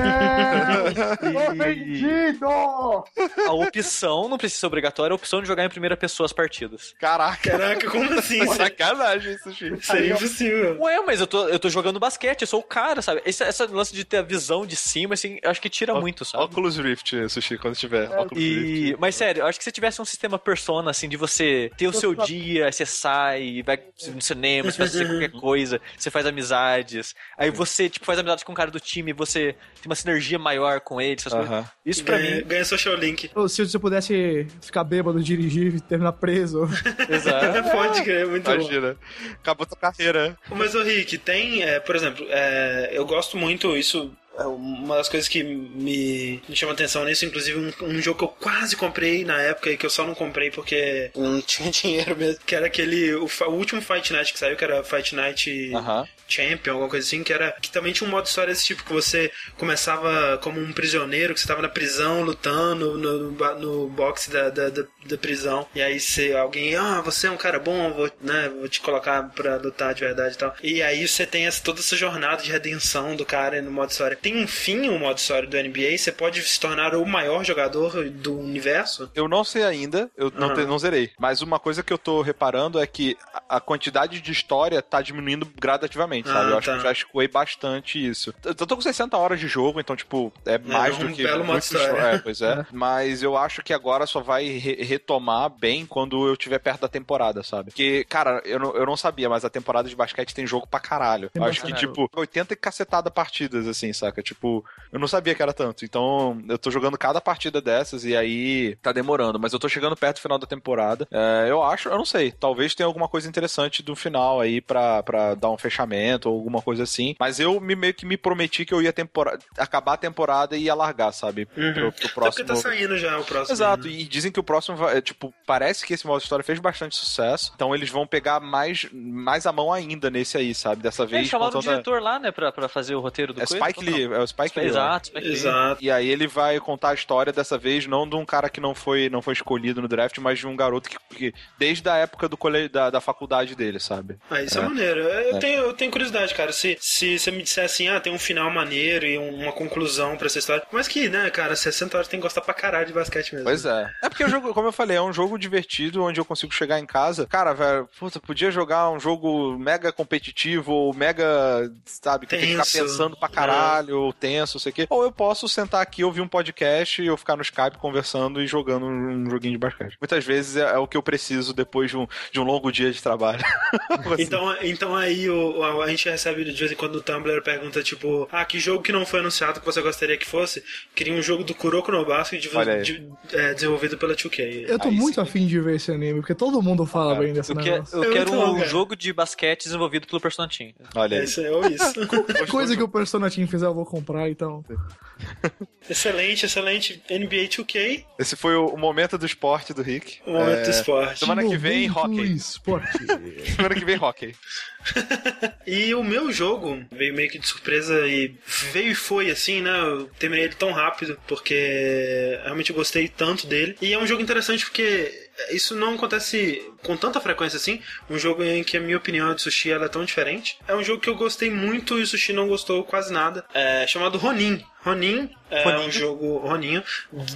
E a opção, não precisa ser obrigatória, a opção de jogar em primeira pessoa as partidas. Caraca, Caraca, como assim? Isso sacanagem isso, Chico. seria impossível. Ué, mas eu tô, eu tô jogando basquete, eu sou o cara, sabe? Esse, essa lance de ter a visão de cima, assim, eu acho que tira muito, sabe? Oculus Rift, Sushi, quando tiver. Oculus E, Rift. mas sério, eu acho que se tivesse um sistema persona, assim, de você ter o seu dia, você sai, vai no cinema, você vai fazer qualquer coisa, você faz amizades, aí você, tipo, faz amizade com o cara do time, você tem uma sinergia maior com ele, essas Aham. coisas. Isso pra ganha, mim, ganha social link. Se você pudesse ficar bêbado, dirigir e terminar preso. exato. Pode crer, muito bom. Imagina. Acabou tua carreira. Mas, ô Rick, tem, é, por exemplo, é, eu gosto muito, isso é uma das coisas que me, me chama atenção nisso, inclusive um, um jogo que eu quase comprei na época e que eu só não comprei porque não tinha dinheiro mesmo, que era aquele, o, o último Fight Night que saiu, que era Fight Night Aham. Champion, alguma coisa assim, que era que também tinha um modo história desse tipo, que você começava como um prisioneiro, que você tava na prisão lutando no, no, no boxe da, da, da, da prisão, e aí você, alguém, ah, você é um cara bom, vou, né, vou te colocar pra lutar de verdade e tal. E aí você tem essa, toda essa jornada de redenção do cara no modo história. Tem um fim o modo história do NBA, você pode se tornar o maior jogador do universo. Eu não sei ainda, eu não, te- não zerei. Mas uma coisa que eu tô reparando é que a, quantidade de história tá diminuindo gradativamente, sabe? Ah, eu acho tá. que eu já escoei bastante isso. Eu tô com 60 horas de jogo, então, tipo, é mais um do que. belo modo história. É, pois é. Mas eu acho que agora só vai re- retomar bem quando eu estiver perto da temporada, sabe? Porque, cara, eu não, eu não sabia, mas a temporada de basquete tem jogo pra caralho. Tem eu acho que, tipo, 80 e cacetada partidas, assim, saca? Tipo, eu não sabia que era tanto. Então, eu tô jogando cada partida dessas e aí tá demorando. Mas eu tô chegando perto do final da temporada. É, eu acho, eu não sei. Talvez tenha alguma coisa interessante do final aí pra, pra dar um fechamento ou alguma coisa assim. Mas eu me, meio que me prometi que eu ia tempora- acabar a temporada e ia largar, sabe? Pro, pro Uhum. Até próximo. porque tá saindo já o próximo. Exato, né? e dizem que o próximo vai, é, tipo, parece que esse modo história fez bastante sucesso, então eles vão pegar mais, mais a mão ainda nesse aí, sabe? Dessa É, vez. chamaram o diretor lá, né, pra, pra fazer o roteiro do É coisa, Spike então tá. Lee, é o Spike Lee. ó. Exato, Spike Lee. Exato. E aí ele vai contar a história dessa vez, não de um cara que não foi, não foi escolhido no draft, mas de um garoto que, que desde a época do colégio, da, da faculdade dele, sabe? Ah, isso é, É. maneiro. Eu, É. tenho, eu tenho curiosidade, cara. Se, se você me disser assim, ah, tem um final maneiro e uma conclusão pra essa história. Mas que, né, cara, 60 horas tem que gostar pra caralho de basquete mesmo. Pois é. É porque o jogo, como eu falei, é um jogo divertido onde eu consigo chegar em casa. Cara, velho, puta, podia jogar um jogo mega competitivo ou mega, sabe, que tem que ficar pensando pra caralho. Trabalho, ou tenso, não sei o quê. Ou eu posso sentar aqui, ouvir um podcast e eu ficar no Skype conversando e jogando um joguinho de basquete. Muitas vezes é, é o que eu preciso depois de um, de um longo dia de trabalho. Assim. Então, então aí o, o- a gente recebe de vez em quando no Tumblr pergunta tipo, ah, que jogo que não foi anunciado que você gostaria que fosse? Queria um jogo do Kuroko no Basket de- de- é, desenvolvido pela 2K. Eu tô Aí muito sim. afim de ver esse anime, porque todo mundo fala bem desse Eu, que- negócio. eu É quero um cara. jogo de basquete desenvolvido pelo Persona Team. Olha É aí. isso aí, ou isso. Qualquer coisa que o Persona Team fizer, eu vou comprar, então. excelente, excelente. NBA 2K, Esse foi o, o momento do esporte do Rick. um momento do É, esporte. Semana que vem, hockey. Esporte. Semana que vem, hockey. E o meu jogo veio meio que de surpresa e veio e foi assim, né? Eu terminei ele tão rápido porque realmente eu gostei tanto dele. E é um jogo interessante porque isso não acontece com tanta frequência assim. Um jogo em que a minha opinião de sushi ela é tão diferente. É um jogo que eu gostei muito e o sushi não gostou quase nada. É chamado Ronin. Ronin é Roninho? um jogo Roninho,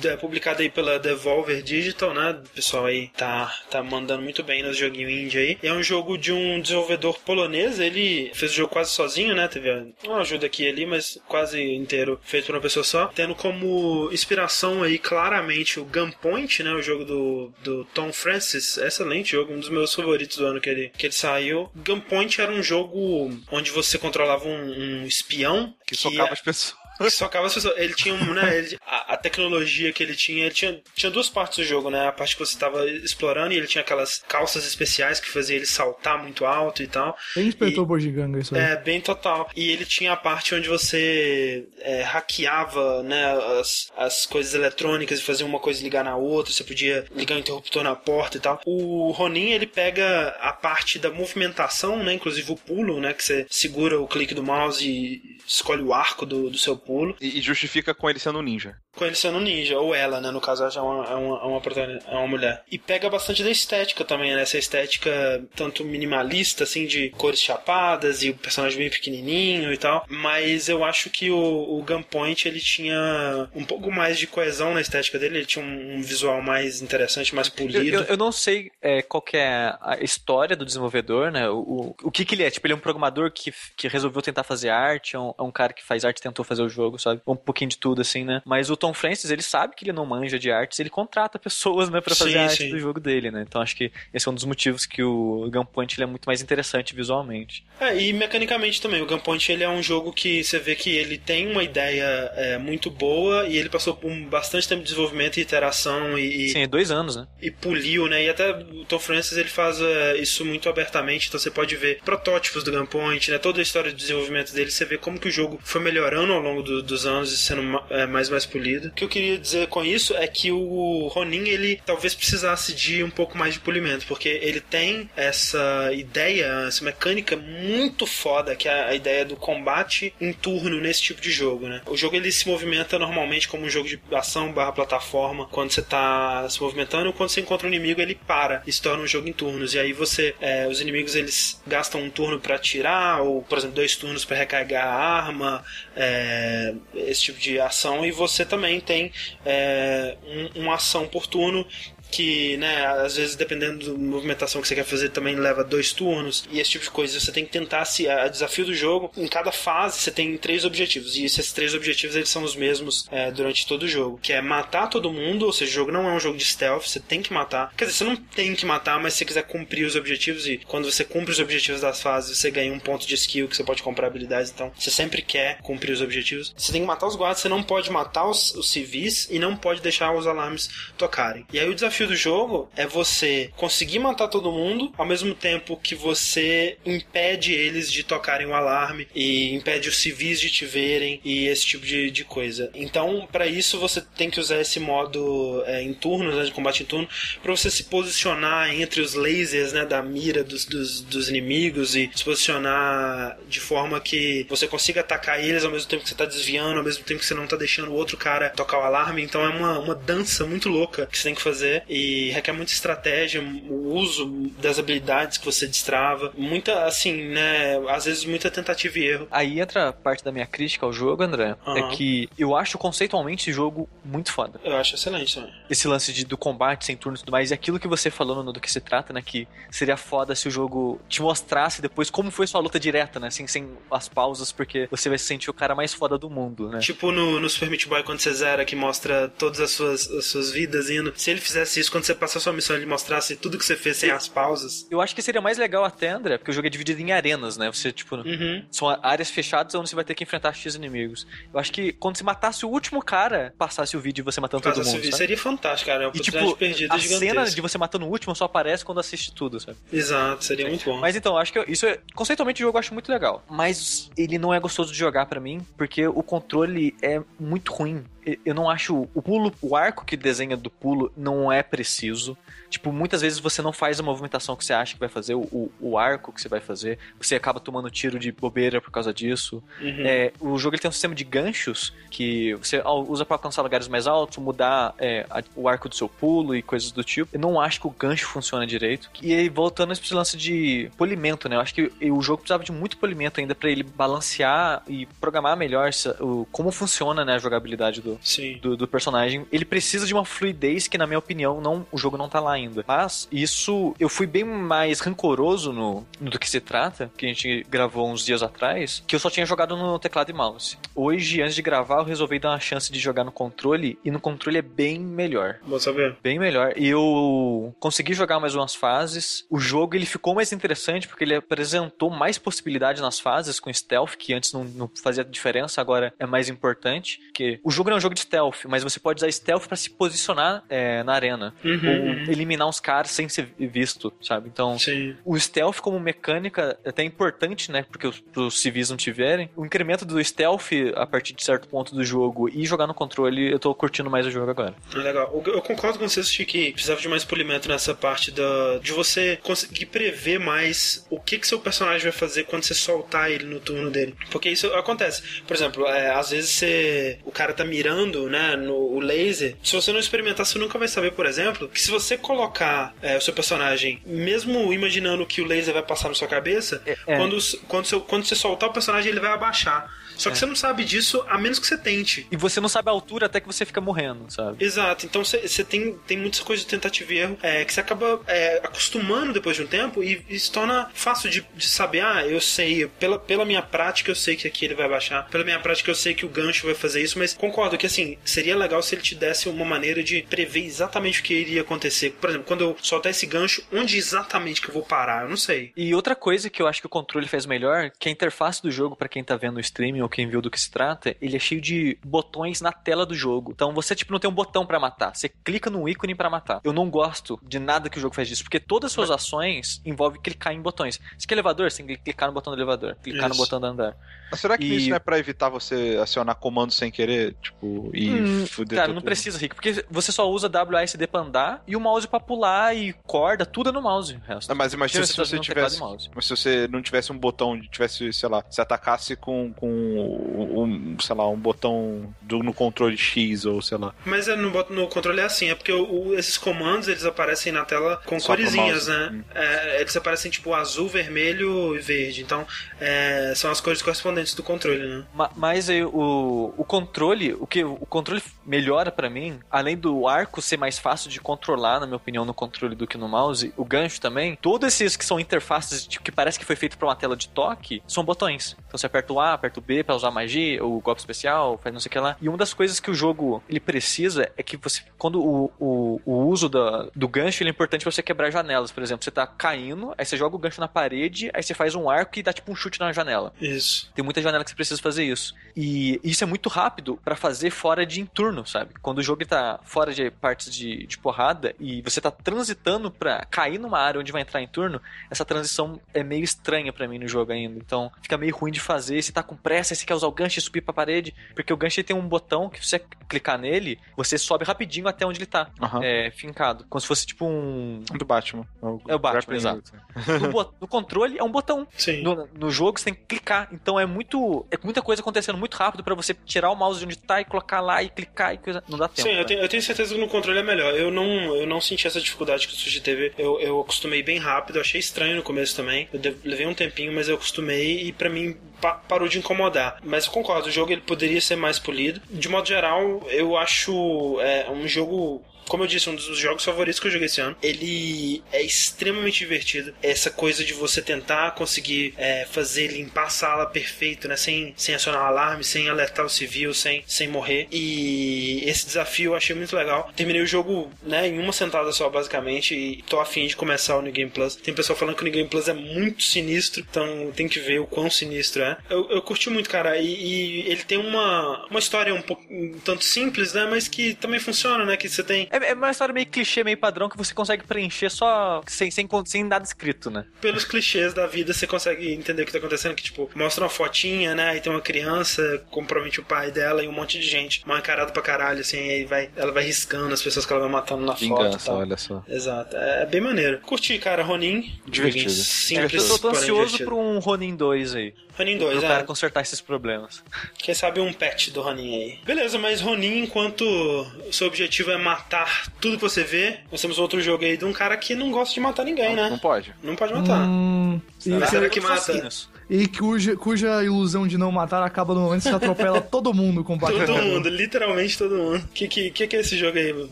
é publicado aí pela Devolver Digital, né? O pessoal aí tá, tá mandando muito bem nos joguinhos indie aí. E é um jogo de um desenvolvedor polonês, ele fez o jogo quase sozinho, né? Teve uma ajuda aqui e ali, mas quase inteiro feito por uma pessoa só. Tendo como inspiração aí claramente o Gunpoint, né? O jogo do, do Tom Francis. Excelente jogo, um dos meus favoritos do ano que ele, que ele saiu. Gunpoint era um jogo onde você controlava um, um espião Que socava as pessoas. Socava as pessoas. Ele tinha um, né? ele- a, a tecnologia que ele tinha, ele tinha, tinha duas partes do jogo, né? A parte que você estava explorando e ele tinha aquelas calças especiais que fazia ele saltar muito alto e tal. Bem inspetor Bojiganga isso aí. É, bem total. E ele tinha a parte onde você é, hackeava né, as, as coisas eletrônicas e fazia uma coisa ligar na outra, você podia ligar o interruptor na porta e tal. O Ronin, ele pega a parte da movimentação, né, inclusive o pulo, né, que você segura o clique do mouse e escolhe o arco do, do seu pulo, E, e justifica com ele sendo um ninja. Com ele sendo um ninja, ou ela, né, no caso ela já é uma, é uma, é uma, é uma mulher. E pega bastante da estética também, né, essa estética tanto minimalista, assim, de cores chapadas e o personagem bem pequenininho e tal, mas eu acho que o, o Gunpoint, ele tinha um pouco mais de coesão na estética dele, ele tinha um, um visual mais interessante, mais Eu, polido. eu, eu não sei é, qual que é a história do desenvolvedor, né? O, o, o que que ele é? Tipo, ele é um programador que, que resolveu tentar fazer arte, é um, é um cara que faz arte e tentou fazer o jogo, sabe? Um pouquinho de tudo, assim, né? Mas o Tom Francis, ele sabe que ele não manja de artes, ele contrata pessoas, né, pra fazer Sim, a arte sim. do jogo dele, né? Então acho que esse é um dos motivos que o Gunpoint ele é muito mais interessante visualmente. É, e mecanicamente também, o Gunpoint ele é um jogo que você vê que ele tem uma ideia é, muito boa e ele passou por um bastante tempo de desenvolvimento e iteração e, Sim, dois anos, né? e puliu, né? E até o Tom Francis ele faz é, isso muito abertamente, então você pode ver protótipos do Gunpoint, né? Toda a história de desenvolvimento dele, você vê como que o jogo foi melhorando ao longo do- dos anos e sendo é, mais mais polido. O que eu queria dizer com isso é que o Ronin ele talvez precisasse de um pouco mais de polimento, porque ele tem essa ideia, essa mecânica muito foda, que é a ideia do combate em turno nesse tipo de jogo, né? O jogo ele se movimenta normalmente como um jogo de ação barra plataforma, quando você tá se movimentando, quando você encontra um inimigo, ele para e se torna um jogo em turnos. E aí você, é, os inimigos eles gastam um turno pra atirar, ou por exemplo, dois turnos pra recarregar a arma, é, esse tipo de ação, e você também tem é, um- uma ação por turno que, né, às vezes dependendo da movimentação que você quer fazer também leva dois turnos e esse tipo de coisa. Você tem que tentar se a desafio do jogo. Em cada fase você tem três objetivos e esses três objetivos eles são os mesmos é, durante todo o jogo, que é matar todo mundo. Ou seja, o jogo não é um jogo de stealth. Você tem que matar. Quer dizer, você não tem que matar, mas se você quiser cumprir os objetivos e quando você cumpre os objetivos das fases você ganha um ponto de skill que você pode comprar habilidades. Então você sempre quer cumprir os objetivos. Você tem que matar os guardas. Você não pode matar os, os civis e não pode deixar os alarmes tocarem. E aí o desafio do jogo é você conseguir matar todo mundo ao mesmo tempo que você impede eles de tocarem o alarme e impede os civis de te verem e esse tipo de, de coisa. Então, para isso você tem que usar esse modo é, em turnos, né, de combate em turno, para você se posicionar entre os lasers né, da mira dos, dos, dos inimigos e se posicionar de forma que você consiga atacar eles ao mesmo tempo que você está desviando, ao mesmo tempo que você não está deixando o outro cara tocar o alarme. Então é uma, uma dança muito louca que você tem que fazer e requer muita estratégia, o uso das habilidades que você destrava, muita, assim, né, às vezes muita tentativa e erro. Aí entra parte da minha crítica ao jogo, André, Aham. é que eu acho conceitualmente esse jogo muito foda. Eu acho excelente também. Esse lance de, do combate sem turnos e tudo mais, e aquilo que você falou no do que se trata, né, que seria foda se o jogo te mostrasse depois como foi sua luta direta, né, assim, sem as pausas, porque você vai se sentir o cara mais foda do mundo, né. Tipo no, no Super Meat Boy quando você zera, que mostra todas as suas, as suas vidas indo. Se ele fizesse isso quando você passa a sua missão, ele mostrasse tudo que você fez sem as pausas. Eu acho que seria mais legal até, André, porque o jogo é dividido em arenas, né? Você, tipo, Uhum. são áreas fechadas onde você vai ter que enfrentar X inimigos. Eu acho que quando você matasse o último cara, passasse o vídeo de você matando todo Faz esse mundo. vídeo. sabe? Seria fantástico, cara. É uma E tipo, perdida a gigantesca. cena de você matando o último só aparece quando assiste tudo, sabe? Exato, seria muito bom. Mas então, acho que eu- isso é. Conceitualmente o jogo eu acho muito legal. Mas ele não é gostoso de jogar pra mim, porque o controle é muito ruim. Eu não acho. O pulo, o arco que desenha do pulo não é preciso. Tipo, muitas vezes você não faz a movimentação que você acha que vai fazer, o, o- arco que você vai fazer. Você acaba tomando tiro de bobeira por causa disso. Uhum. É, o jogo ele tem um sistema de ganchos que você usa pra alcançar lugares mais altos, mudar é, a- o arco do seu pulo e coisas do tipo. Eu não acho que o gancho funciona direito. E aí, voltando a esse lance de polimento, né? Eu acho que o jogo precisava de muito polimento ainda pra ele balancear e programar melhor essa- o, como funciona né, a jogabilidade do, Sim. do, do personagem. Ele precisa de uma fluidez que, na minha opinião, não, o jogo não tá lá ainda. Mas isso, eu fui bem mais rancoroso no, no do que se trata, que a gente gravou uns dias atrás, que eu só tinha jogado no teclado e mouse. Hoje, antes de gravar, eu resolvi dar uma chance de jogar no controle, e no controle é bem melhor. Bom saber. Bem melhor. E eu consegui jogar mais umas fases. O jogo ele ficou mais interessante porque ele apresentou mais possibilidades nas fases com stealth, que antes não, não fazia diferença, agora é mais importante. Porque o jogo não um jogo de stealth, mas você pode usar stealth pra se posicionar é, na arena. Uhum, Ou eliminar uns caras sem ser visto, sabe? Então, Sim. o stealth como mecânica é até importante, né? Porque os, os civis não tiverem. O incremento do stealth a partir de certo ponto do jogo e jogar no controle, eu tô curtindo mais o jogo agora. Legal. Eu eu concordo com vocês de que precisava de mais polimento nessa parte da, de você conseguir prever mais o que que seu personagem vai fazer quando você soltar ele no turno dele. Porque isso acontece. Por exemplo, é, às vezes você, o cara tá mirando né, no o laser. Se você não experimentar, você nunca vai saber, por exemplo, que se você colocar é, o seu personagem, mesmo imaginando que o laser vai passar na sua cabeça, É, é. quando, quando, seu, quando você soltar o personagem, ele vai abaixar. Só que você não sabe disso a menos que você tente. E você não sabe a altura até que você fica morrendo, sabe? Exato, então você tem, tem muitas coisas de tentativa e erro é, que você acaba é, acostumando depois de um tempo e, e se torna fácil de, de saber, ah, eu sei, pela, pela minha prática eu sei que aqui ele vai baixar, pela minha prática eu sei que o gancho vai fazer isso, mas concordo que assim, seria legal se ele te desse uma maneira de prever exatamente o que iria acontecer. Por exemplo, quando eu soltar esse gancho, onde exatamente que eu vou parar? Eu não sei. E outra coisa que eu acho que o controle faz melhor, que a interface do jogo, pra quem tá vendo o streaming ou quem viu do que se trata, ele é cheio de botões na tela do jogo. Então você, tipo, não tem um botão pra matar. Você clica no ícone pra matar. Eu não gosto de nada que o jogo faz disso, porque todas as suas ações envolvem clicar em botões. Se quer elevador, você tem que clicar no botão do elevador, clicar no Isso. botão do andar. Mas será que E- isso não é pra evitar você acionar comando sem querer? Tipo, e Hum, fuder Cara, não precisa, Rick, porque você só usa WASD pra andar e o mouse pra pular e corda, tudo é no mouse. O resto. Ah, mas imagina Se se você tá tivesse. Mas se você não tivesse um botão, tivesse, sei lá, se atacasse com, com um, sei lá, um botão do, no controle X ou sei lá. Mas é, no, bot- no controle é assim, é porque o- o- esses comandos eles aparecem na tela com Só coresinhas, né? Hum. É, eles aparecem tipo azul, vermelho e verde. Então é, são as cores correspondentes do controle, né? Ma- Mas aí, o, o controle, o que o controle melhora pra mim, além do arco ser mais fácil de controlar, na minha opinião, no controle do que no mouse, o gancho também, todos esses que são interfaces tipo, que parece que foi feito pra uma tela de toque, são botões. Então você aperta o A, aperta o B pra usar magia, o golpe especial, faz não sei o que lá. E uma das coisas que o jogo ele precisa é que você, quando o, o, o uso da, do gancho ele é importante pra você quebrar janelas, por exemplo, você tá caindo, aí você joga o gancho na parede, aí você faz um arco e dá tipo um chute na janela. Isso. Tem muita janela que você precisa fazer isso. E isso é muito rápido pra fazer fora de turno, sabe? Quando o jogo tá fora de partes de, de porrada e você tá transitando pra cair numa área onde vai entrar em turno, essa transição é meio estranha pra mim no jogo ainda. Então fica meio ruim de fazer. Você tá com pressa, aí você quer usar o gancho e subir pra parede, porque o gancho ele tem um botão que se você clicar nele, você sobe rapidinho até onde ele tá, Aham. é, fincado. Como se fosse tipo um. Do Batman. É o Batman, Grappling exato. No, bo- no controle é um botão. Sim. No, no jogo você tem que clicar. Então é muito. É muita coisa acontecendo muito rápido pra você tirar o mouse de onde tá e colocar lá e clicar e coisa. Não dá tempo. Sim, né? eu tenho, eu tenho certeza que no controle é melhor. Eu não, eu não senti essa dificuldade que o Sushi teve. Eu, eu acostumei bem rápido, eu achei estranho no começo também. Eu levei um tempinho, mas eu acostumei e pra mim pa- parou de incomodar. Mas eu concordo, o jogo ele poderia ser mais polido. De modo geral, eu acho é, um jogo. Como eu disse, um dos jogos favoritos que eu joguei esse ano. Ele é extremamente divertido. Essa coisa de você tentar conseguir é, fazer limpar a sala perfeito, né? Sem, sem acionar o alarme, sem alertar o civil, sem, sem morrer. E esse desafio eu achei muito legal. Terminei o jogo né, em uma sentada só, basicamente. E tô afim de começar o New Game Plus. Tem pessoal falando que o New Game Plus é muito sinistro. Então tem que ver o quão sinistro é. Eu, eu curti muito, cara. E, e ele tem uma, uma história um pouco um tanto simples, né? Mas que também funciona, né? Que você tem É, é uma história meio clichê, meio padrão que você consegue preencher só sem, sem, sem nada escrito, né? pelos clichês da vida você consegue entender o que tá acontecendo, que tipo, mostra uma fotinha, né, e tem uma criança, como provavelmente o pai dela e um monte de gente, mal encarado pra caralho, assim, aí vai, ela vai riscando as pessoas que ela vai matando na foto Vingança, tal. olha só. Exato, é bem maneiro. Curti, cara, Ronin. Divertido. Simples, eu tô, ansioso divertido. por um Ronin 2 aí. Ronin Pro 2, cara é. consertar esses problemas. Quem sabe um patch do Ronin aí. Beleza, mas Ronin, enquanto o seu objetivo é matar tudo que você vê, nós temos outro jogo aí de um cara que não gosta de matar ninguém, Não né? pode. Não pode matar. Hum, e, Será que, que mata? E cuja, cuja ilusão de não matar acaba no momento que você atropela todo mundo com. Todo mundo, literalmente todo mundo. O que, que, que é esse jogo aí?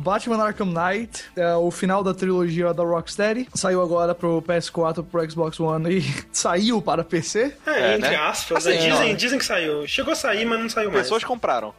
Batman Arkham Knight é o final da trilogia da Rocksteady. Saiu agora pro PS4, pro Xbox One e saiu para PC. É, É, entre né? aspas. Assim, né? dizem, dizem que saiu. Chegou a sair, mas não saiu mais. Pessoas compraram.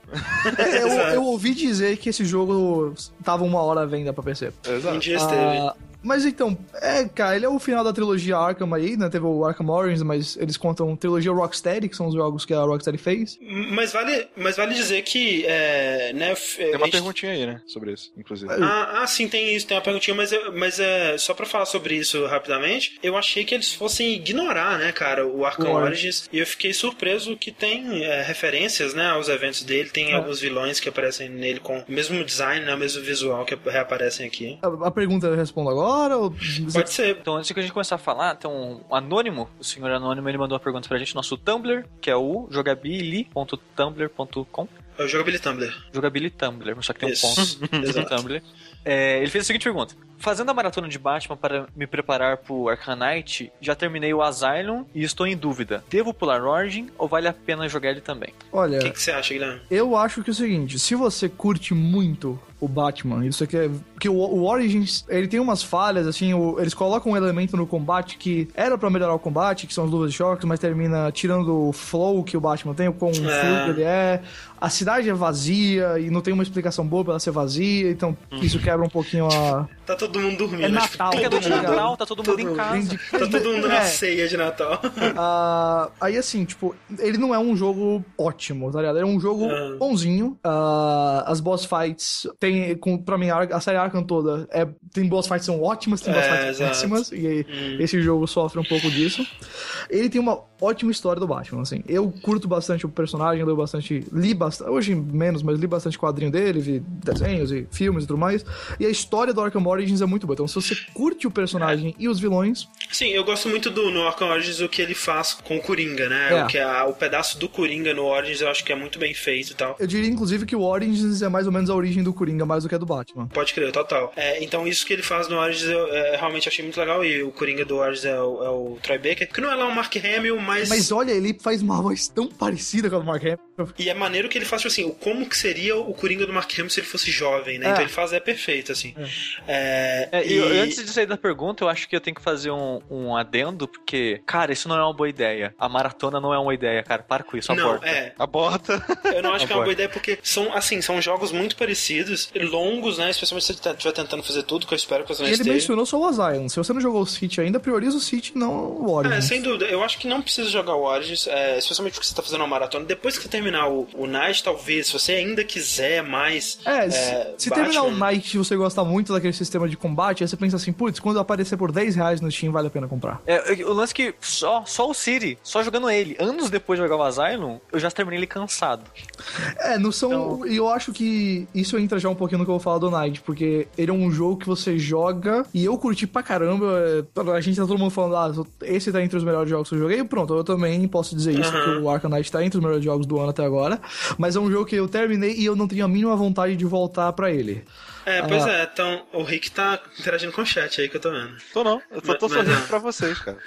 É, eu, Exato. eu ouvi dizer que esse jogo tava uma hora à venda pra PC. Um dia esteve. Ah, mas então, é, cara, ele é o final da trilogia Arkham aí, né? Teve o Arkham Origins, mas eles contam trilogia Rocksteady, que são os jogos que a Rocksteady fez. Mas vale, mas vale dizer que, é, né, Tem uma gente- perguntinha aí, né? Sobre isso, inclusive. Ah, ah, sim, tem isso, tem uma perguntinha, mas, eu- mas é, só pra falar sobre isso rapidamente, eu achei que eles fossem ignorar, né, cara, o Arkham O Origins, e eu fiquei surpreso que tem é, referências, né, aos eventos dele, tem É. alguns vilões que aparecem nele com o mesmo design, né, o mesmo visual que reaparecem aqui. A, a pergunta eu respondo agora? Ou... Pode ser. Então, antes que a gente começar a falar, tem um anônimo, o senhor anônimo, ele mandou uma pergunta pra gente, nosso Tumblr, que é o jogabili.tumblr.com. É o Jogability Tumblr. Jogabili Tumblr, só que tem Isso. um ponto no. Tumblr. É, ele fez a seguinte pergunta. Fazendo a maratona de Batman para me preparar pro Arkham Knight, já terminei o Asylum e estou em dúvida. Devo pular Origin ou vale a pena jogar ele também? Olha, O que, que você acha, Guilherme? eu acho que é o seguinte, se você curte muito o Batman, isso aqui é... Porque o, o Origins, ele tem umas falhas, assim, o- eles colocam um elemento no combate que era pra melhorar o combate, que são as luvas de choques, mas termina tirando o flow que o Batman tem, o quão fluido ele é. A cidade é vazia e não tem uma explicação boa pra ela ser vazia, então isso quebra um pouquinho a... Tá todo mundo dormindo. É né? Natal, Tipo, é todo de mundo. Natal, tá todo mundo em casa. Tá todo mundo na É. ceia de Natal. Ah, aí assim, tipo, ele não é um jogo ótimo, tá ligado? Ele é um jogo Ah. bonzinho. Ah, as boss fights tem, com, pra mim, a, série Arkham toda é, tem boss fights que são ótimas, tem boss É, fights exato. péssimas, e Hum. esse jogo sofre um pouco disso. Ele tem uma ótima história do Batman, assim. Eu curto bastante o personagem, leio bastante, li bastante, hoje menos, mas li bastante quadrinho dele, vi desenhos e filmes e tudo mais. E a história do Arkham Origins é muito boa. Então, se você curte o personagem e os vilões, Sim, eu gosto muito do no Arkham Origins o que ele faz com o Coringa, né? É. O, que é a- o pedaço do Coringa no Origins eu acho que é muito bem feito e tal. eu diria inclusive que o Origins é mais ou menos a origem do Coringa, mais do que a do Batman. Pode crer, total. É, então isso que ele faz no Origins eu é, realmente achei muito legal e o Coringa do Origins é o, é o Troy Baker, que não é lá o Mark Hamill, mas... Mas olha, ele faz uma voz tão parecida com a do Mark Hamill. E é maneiro que ele faz, tipo assim, o como que seria o Coringa do Mark Hamill se ele fosse jovem, né? É. Então ele faz, é perfeito, assim. É, É, e... e- antes de sair da pergunta, eu acho que eu tenho que fazer um, um adendo, porque, cara, isso não é uma boa ideia. A maratona não é uma ideia, cara. Para com isso, Não, aborta. é. Aborta. Eu não acho que é uma Aborta. boa ideia porque são, assim, são jogos muito parecidos, longos, né? Especialmente se você estiver tentando fazer tudo, que eu espero que você E não ele esteja. mencionou só o Asylum. Se você não jogou o City ainda, prioriza o City, não o Origins. É, sem dúvida. Eu acho que não precisa jogar o Origins, é, especialmente porque você tá fazendo uma maratona. Depois que você terminar o, o Night, talvez, se você ainda quiser mais. É, se, é, se Batman- terminar o Night e você gostar muito daquele sistema de combate, aí você pensa assim, putz, quando aparecer por 10 reais no Steam, vale a pena comprar. É, o lance que só, só o City, só jogando ele, anos depois de jogar o Asylum, eu já terminei ele cansado. É, não são. Então- E eu acho que isso entra já um pouquinho no que eu vou falar do Night, porque ele é um jogo que você joga e eu curti pra caramba. é, A gente tá todo mundo falando, ah, esse tá entre os melhores jogos que eu joguei. Pronto, eu também posso dizer isso, Aham. que o Arkham Knight tá entre os melhores jogos do ano até agora. Mas é um jogo que eu terminei e eu não tenho a mínima vontade de voltar pra ele. É, pois é, então o Rick tá interagindo com o chat aí que eu tô vendo. Tô não, eu só tô Mas- mas sorrindo não. pra vocês, cara.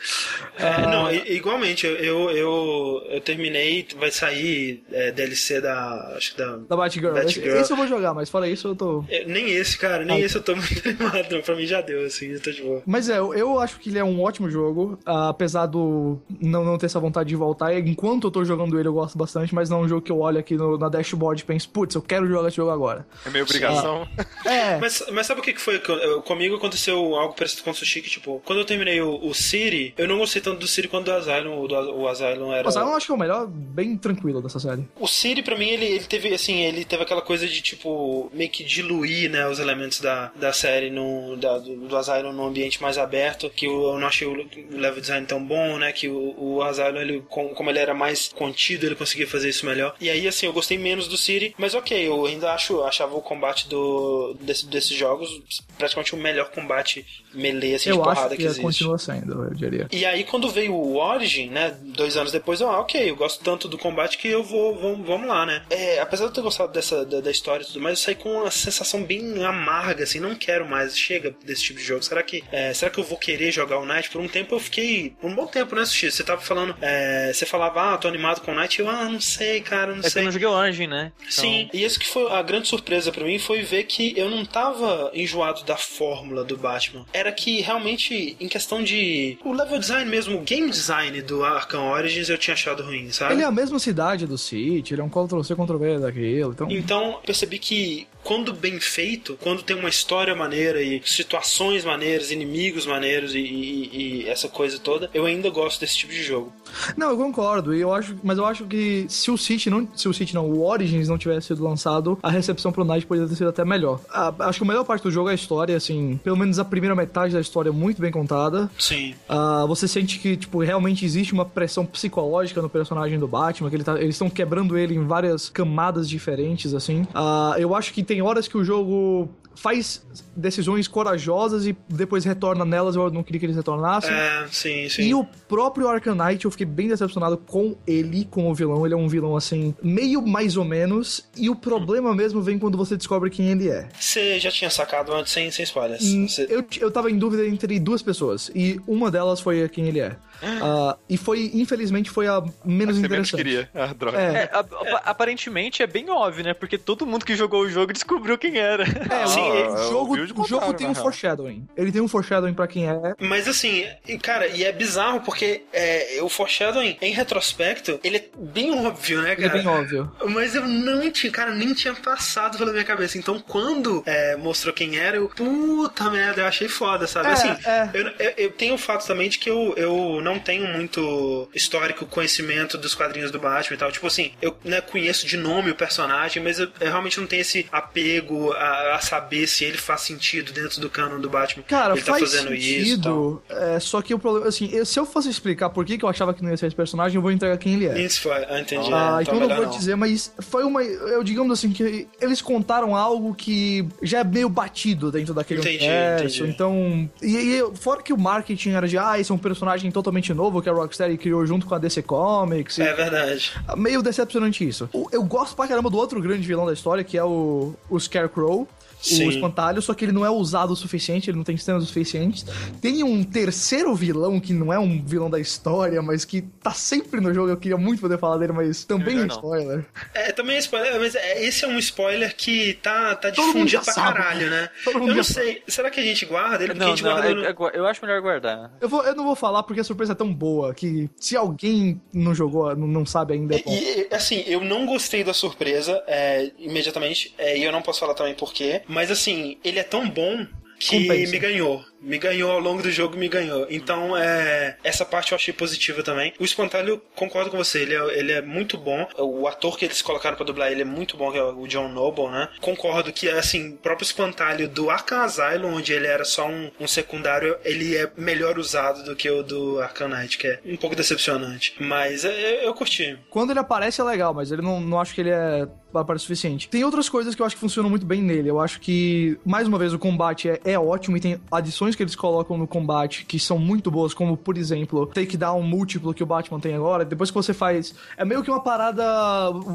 É, não, i- igualmente, eu, eu, eu, eu terminei, vai sair é, DLC da. Acho que da. Da Batgirl. Esse, Batgirl. esse eu vou jogar, mas fora isso eu tô. É, nem esse, cara, nem Ah. esse eu tô muito animado. não. Pra mim já deu, assim, eu tô de boa. Mas é, eu- acho que ele é um ótimo jogo, ah, apesar do não, não ter essa vontade de voltar. Enquanto eu tô jogando ele, eu gosto bastante, mas não é um jogo que eu olho aqui no, na dashboard e penso, putz, eu quero jogar esse jogo agora. É minha obrigação. É, Mas, mas sabe o que foi? eu- Comigo aconteceu algo parecido com o Sushi, que tipo, quando eu terminei o, o City, eu não gostei tanto do City quanto do Asylum. O, do, o Asylum era. mas eu acho que é o melhor, bem tranquilo dessa série. O City, pra mim, ele, ele teve, assim, ele teve aquela coisa de, tipo, meio que diluir, né, os elementos da, da série no, da, do, do Asylum num ambiente mais aberto, que eu, não achei o, o level design tão bom, né, que o, o Asylum, ele, com- como ele era mais contido, ele conseguia fazer isso melhor. E aí, assim, eu gostei menos do City, mas ok, eu ainda acho, achava o combate do, desse, desses jogos praticamente o melhor combate melee, assim, de eu porrada acho que, que existe. continua sendo, eu diria. E aí, quando veio o Origin, né, dois anos depois, eu, ah, ok, eu gosto tanto do combate que eu vou, vamos, vamos lá, né. É, apesar de eu ter gostado dessa, da, da história e tudo mais, eu saí com uma sensação bem amarga, assim, não quero mais, chega desse tipo de jogo. Será que, é, será que eu vou querer jogar o Night? Por um tempo eu fiquei, por um bom tempo, né, Sushi? Você tava falando, é, você falava, ah, tô animado com o Night, eu, ah, não sei, cara, não É que eu sei. não joguei o Origin, né? Então- Sim, e isso que foi a grande surpresa pra mim foi ver que eu não tava enjoado da fórmula do Batman. Era que realmente, em questão de. O level design mesmo, o game design do Arkham Origins eu tinha achado ruim, sabe? Ele é a mesma cidade do City, ele é um Ctrl-C, Ctrl-V daquilo, então... Então, percebi que quando bem feito, quando tem uma história maneira e situações maneiras, inimigos maneiros e, e- e essa coisa toda, eu ainda gosto desse tipo de jogo. Não, eu concordo, eu acho, mas eu acho que se o City não, se o City não, o Origins não tivesse sido lançado, a recepção pro Night poderia ter sido até melhor. Ah, acho que a melhor parte do jogo é a história, assim, pelo menos a primeira metade da história é muito bem contada. Sim. Ah, você sente que, tipo, realmente existe uma pressão psicológica no personagem do Batman, que ele tá- eles estão quebrando ele em várias camadas diferentes, assim. Ah, eu acho que tem horas que o jogo faz decisões corajosas e depois retorna nelas, eu não queria que eles retornassem. É, sim, sim. E o próprio Arkham Knight, eu fiquei bem decepcionado com ele como vilão. Ele é um vilão, assim, meio mais ou menos. E o problema mesmo vem quando você descobre quem ele é. Você já tinha sacado antes sem, sem spoilers. Hum, Você- Eu, eu tava em dúvida entre duas pessoas. E uma delas foi quem ele é. Ah, e foi, infelizmente, foi a menos Você menos interessante. queria. Ah, droga. É, É, a- a- aparentemente é bem óbvio, né? Porque todo mundo que jogou o jogo descobriu quem era. é, Sim, o, jogo, o jogo tem um foreshadowing. Ele tem um foreshadowing pra quem é. Mas assim, cara, e é bizarro porque é, o foreshadowing, em retrospecto, ele é bem óbvio, né, Ele é cara? bem óbvio. Mas eu não tinha, cara, nem tinha passado pela minha cabeça. Então, quando é, mostrou quem era, eu, puta merda, eu achei foda, sabe? É, assim, é. Eu, eu, eu tenho o fato também de que eu, eu não tenho muito histórico conhecimento dos quadrinhos do Batman e tal. Tipo assim, eu né, conheço de nome o personagem, mas eu, eu realmente não tenho esse apego a, a saber se ele faz sentido dentro do canon do Batman. Cara, ele tá faz fazendo isso e tal. sentido. é, só que o problema, assim, eu- se eu fosse explicar por que, que eu achava que não ia ser esse personagem, eu vou entregar quem ele é. Isso foi, ah, entendi. Ah, é, então eu não vou dizer, mas foi uma. Eu digamos assim, que eles contaram algo que já é meio batido dentro daquele Entendi, universo. entendi. Então. E, e fora que o marketing era de, ah, esse é um personagem totalmente novo que a Rocksteady criou junto com a DC Comics. É verdade. Meio decepcionante isso. Eu gosto pra caramba do outro grande vilão da história, que é o, o Scarecrow. Sim. O espantalho, só que ele não é usado o suficiente, ele não tem cenas o suficientes. Tem um terceiro vilão que não é um vilão da história, mas que tá sempre no jogo. Eu queria muito poder falar dele, mas também é um spoiler. É, também é spoiler, mas é- esse é um spoiler que tá, tá difundido pra sabe. caralho, né? Todo mundo Eu não sei, será que a gente guarda ele? Porque a Não, gente não, guarda eu, no- eu- eu acho melhor guardar. Eu, vou, eu não vou falar porque a surpresa é tão boa que se alguém não jogou, não, não sabe ainda. é. E, e, assim, eu não gostei da surpresa é, imediatamente, é, e eu não posso falar também porquê, mas assim, ele é tão bom que Compensa. me ganhou. Me ganhou ao longo do jogo, me ganhou. Então, é, essa parte eu achei positiva também. O Espantalho, concordo com você, ele é, ele é muito bom. O ator que eles colocaram pra dublar ele é muito bom, que é o John Noble, né? Concordo que, assim, o próprio Espantalho do Arkham Asylum, onde ele era só um, um secundário, ele é melhor usado do que o do Arkham Knight, que é um pouco decepcionante. Mas é, eu, eu curti. Quando ele aparece é legal, mas ele não, não acho que ele é para o suficiente. Tem outras coisas que eu acho que funcionam muito bem nele. Eu acho que, mais uma vez, o combate é, é ótimo e tem adições que eles colocam no combate que são muito boas, como por exemplo, takedown múltiplo que o Batman tem agora, depois que você faz. É meio que uma parada.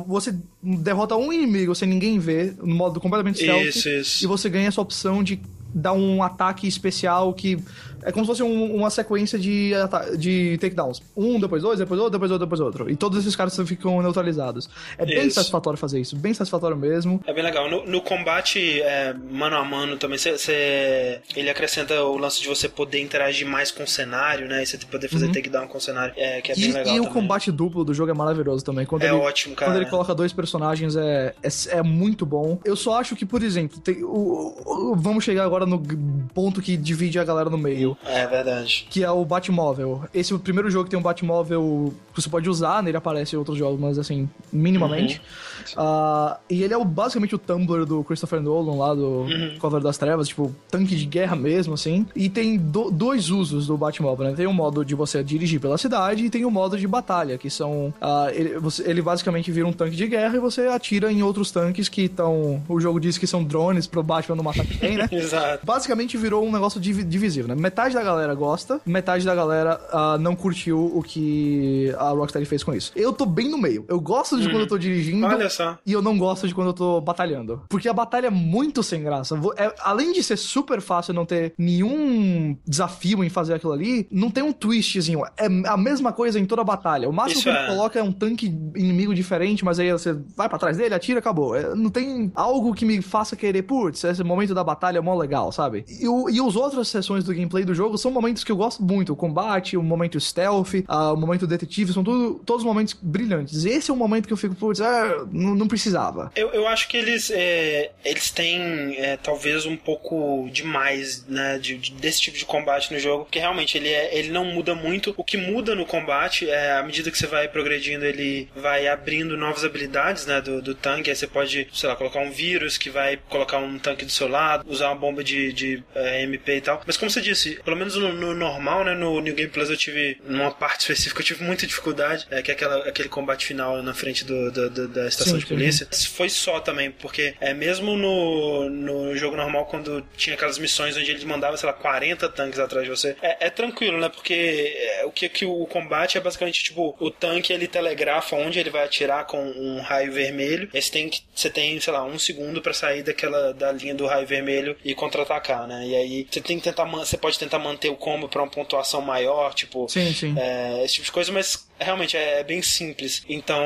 Você derrota um inimigo sem ninguém ver, no modo completamente stealth. Isso, isso. E você ganha essa opção de dar um ataque especial que é como se fosse um- uma sequência de, de takedowns. Um, depois dois, depois outro, depois outro, depois outro. E todos esses caras ficam neutralizados. É bem Isso. satisfatório fazer isso, bem satisfatório mesmo. É bem legal. No, no combate é, mano a mano também, cê, cê- ele acrescenta o lance de você poder interagir mais com o cenário, né? E você poder fazer takedown com o cenário, é, que é e bem legal e o também. combate duplo do jogo é maravilhoso também. Quando É ele, ótimo, cara. Quando ele coloca dois personagens é, é, é muito bom. Eu só acho que, por exemplo, tem- o- o- vamos chegar agora no ponto que divide a galera no meio. É verdade. que é o Batmóvel. Esse é o primeiro jogo que tem um Batmóvel que você pode usar, nele aparece em outros jogos, mas assim, minimamente. Ah, e ele é o- basicamente o Tumblr do Christopher Nolan lá do Cover das Trevas, tipo, tanque de guerra mesmo, assim. E tem do- dois usos do Batmóvel, né? Tem o modo de você dirigir pela cidade e tem o modo de batalha, que são. ah, ele, você- ele basicamente vira um tanque de guerra e você atira em outros tanques que estão. O jogo diz que são drones pro Batman não matar quem, né? Exato. basicamente virou um negócio divi- divisível, né? Metade da galera gosta, metade da galera ah, não curtiu o que a Rockstar fez com isso. Eu tô bem no meio. Eu gosto de quando eu tô dirigindo. Só. E eu não gosto de quando eu tô batalhando. Porque a batalha é muito sem graça. É- além de ser super fácil não ter nenhum desafio em fazer aquilo ali, não tem um twistzinho. É a mesma coisa em toda a batalha. O máximo Isso que ele é. coloca é um tanque inimigo diferente, mas aí você vai pra trás dele, atira, acabou. É, não tem algo que me faça querer, putz, esse momento da batalha é mó legal, sabe? E, o, e as outras sessões do gameplay do jogo são momentos que eu gosto muito. O combate, o momento stealth, ah, o momento detetive, são tudo, todos momentos brilhantes. Esse é o momento que eu fico, putz, ah, não, não precisava. Eu, eu acho que eles, é, eles têm é, talvez um pouco demais né, de, de- desse tipo de combate no jogo, porque realmente ele, é, ele não muda muito. O que muda no combate é à medida que você vai progredindo, ele vai abrindo novas habilidades né, do, do tanque. Aí você pode, sei lá, colocar um vírus que vai colocar um tanque do seu lado, usar uma bomba de, de é, MP e tal. Mas como você disse, pelo menos no, no normal, né, no New Game Plus eu tive, numa parte específica, eu tive muita dificuldade, é, que é aquela, aquele combate final na frente do, do- do- da estação Sim, de sim. polícia. Foi só também, porque é mesmo no, no jogo normal, quando tinha aquelas missões onde ele mandava, sei lá, 40 tanques atrás de você, é, é tranquilo, né? Porque é, o que, que o combate é basicamente tipo, o tanque ele telegrafa onde ele vai atirar com um raio vermelho. Esse tem que, você tem, sei lá, um segundo pra sair daquela da linha do raio vermelho e contra-atacar, né? E aí você tem que tentar, você pode tentar manter o combo pra uma pontuação maior, tipo, Sim, sim. é, esse tipo de coisa, mas realmente é, é bem simples. Então,